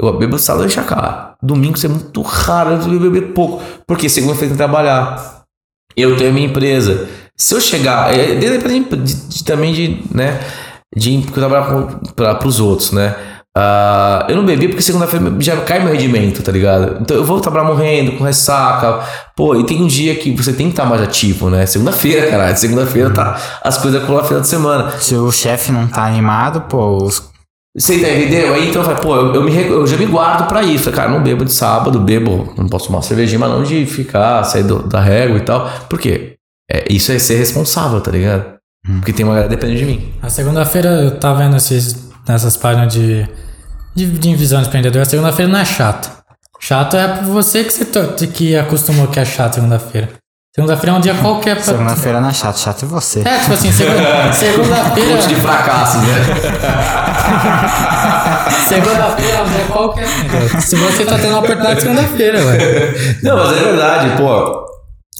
Eu bebo sábado e enxacar. Domingo isso é muito raro, eu bebo pouco. Porque segunda-feira tem que trabalhar. Eu tenho a minha empresa. Se eu chegar, é, depende de, de- também de, né, de trabalhar para os outros, né? Ah, eu não bebi porque segunda-feira já cai meu rendimento, tá ligado? Então eu vou trabalhar morrendo, com ressaca. Pô, e tem um dia que você tem que estar mais ativo, né? Segunda-feira, caralho. Segunda-feira tá as coisas com a final de semana. Se o chefe não tá animado, pô, os Você entendeu? Aí então eu pô, eu, eu me, eu já me guardo pra isso. Cara, não bebo de sábado, bebo, não posso tomar uma cervejinha, mas não de ficar, sair do- da régua e tal. Por quê? É, isso é ser responsável, tá ligado? Porque tem uma galera dependendo de mim. A segunda-feira eu tava vendo esses, nessas páginas de, de, de visão de empreendedor. A segunda-feira não é chato. Chato é você que, to- que acostumou que é chato segunda-feira. Segunda-feira é um dia qualquer pra. segunda-feira não é chato, chato é você. É, tipo assim, segunda- *laughs* segunda-feira. Monte de fracassos, né? *laughs* segunda-feira é um dia qualquer. Se você tá tendo uma oportunidade segunda-feira, ué. não, mas é verdade, pô.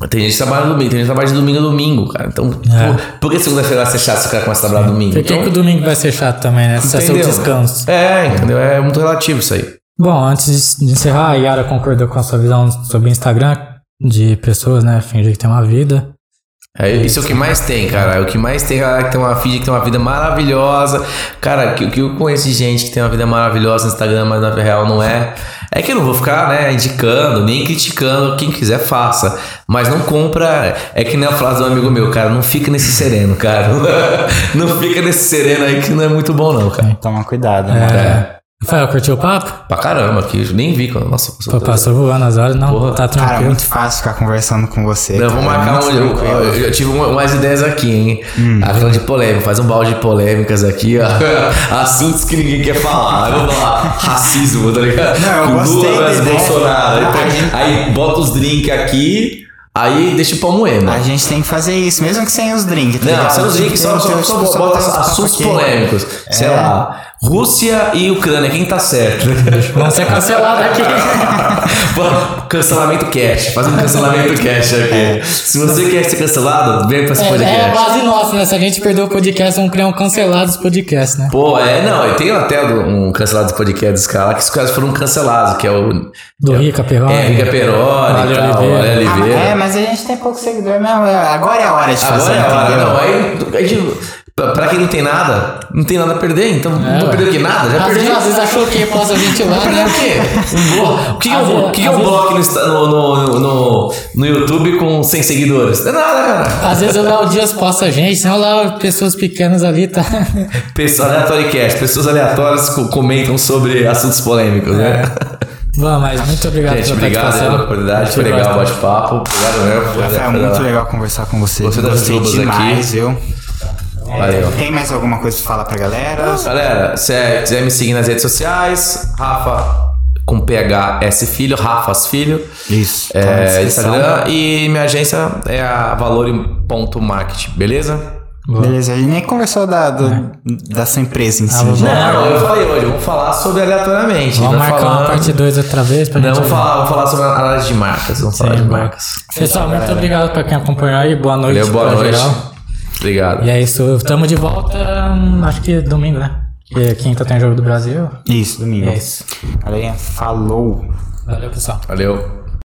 Tem gente que trabalha no domingo, tem gente que trabalha de domingo a domingo, cara. Então, É. pô, por que segunda-feira vai ser chato se o cara começa a trabalhar domingo? Por que, Então, que o domingo vai ser chato também, né? Se é seu descanso. É, entendeu? É muito relativo isso aí. Bom, antes de encerrar, a Yara concordou com a sua visão sobre Instagram de pessoas, né? Fingir que tem uma vida. É, isso é o que mais tem, cara. É o que mais tem, galera que tem uma filha que tem uma vida maravilhosa. Cara, que, que eu conheço de gente que tem uma vida maravilhosa no Instagram, mas na vida real não é. É que eu não vou ficar, né, indicando, nem criticando. Quem quiser, faça. Mas não compra. É que nem a frase do amigo meu, cara. Não fica nesse sereno, cara. *laughs* Não fica nesse sereno aí que não é muito bom, não, cara. Toma cuidado, né? É. Rafael, curtiu o papo? Pra caramba, que eu nem vi. quando- Nossa, Pô, passou voando as horas, não, Porra. tá Cara, é tranquilo. muito fácil ficar conversando com você. Vou cara, é marcar um. Eu, tranquilo. eu, eu tive uma- umas ideias aqui, hein? Hum. Aquela de polêmica. Faz um balde de polêmicas aqui, ó. *laughs* Assuntos que ninguém quer falar. Eu vou falar racismo, tá ligado? Não, eu gostei Lula versus. Bolsonaro. Aí, A põe- gente- aí bota os drinks aqui, aí deixa o pau moendo. A gente tem que fazer isso, mesmo que sem os drinks. tá Não, ligado? sem os drinks, só, só, só tipo, bota assuntos aqui. polêmicos. Sei É. lá. Rússia e Ucrânia, quem tá certo? *laughs* Vamos ser cancelados aqui. *laughs* Cancelamento cash. Faz um cancelamento cash aqui. Se você quer ser cancelado, vem pra esse É, é a podcast. base nossa, né? Se a gente perder o podcast, vamos criar um cancelados podcast, né? Pô, é, não, eu tenho até um cancelado do podcast dos caras lá, que os caras foram cancelados, que é o. Do Rica Perrone. É, Rica Peroni e tal, Oliveira. Ale Ah, Oliveira. é, mas a gente tem pouco seguidor mesmo. Agora é a hora de fazer, Agora é a hora, entendeu? não. Aí, a pra, pra quem não tem nada, não tem nada a perder, então não vou perder o que nada, já Às perdi. vezes, às vezes achou que possa ventilar, Perder né? o quê? Um blo- O que, que, é o que, que é vezes- bloco no, no, no, no, YouTube com 100 seguidores? Não é nada, cara. Às vezes o Léo Dias posta gente, senão lá pessoas pequenas ali, tá? *laughs* Pessoas aleatórias, pessoas aleatórias co- comentam sobre assuntos polêmicos, né? Bom, mas muito obrigado Gente, pela obrigado pela oportunidade, foi legal o bate-papo. Obrigado mesmo. por- muito legal conversar com você. Gostei das aqui. viu? Valeu. Tem mais alguma coisa pra falar pra galera? Galera, se é- quiser me seguir nas redes sociais, Rafa com PHS Filho, Rafas Filho. Isso. tá É. Instagram e minha agência é a valore.marketing, beleza? Beleza, a gente nem conversou da, do, da sua empresa em si. Ah, vamos. Não, eu falei hoje, vamos falar sobre aleatoriamente. Vamos Vai marcar uma falando- parte 2 outra vez pra Não, gente. vamos falar, vamos falar sobre análise de marcas. Vamos falar de boa. marcas. Pessoal, muito obrigado pra quem acompanhou aí. Boa noite. Valeu, boa noite. geral. Obrigado. E é isso, estamos de volta, hum, acho que domingo, né? Que quinta tem jogo do Brasil. Isso, domingo. É isso. Galerinha, falou. Valeu, pessoal. Valeu.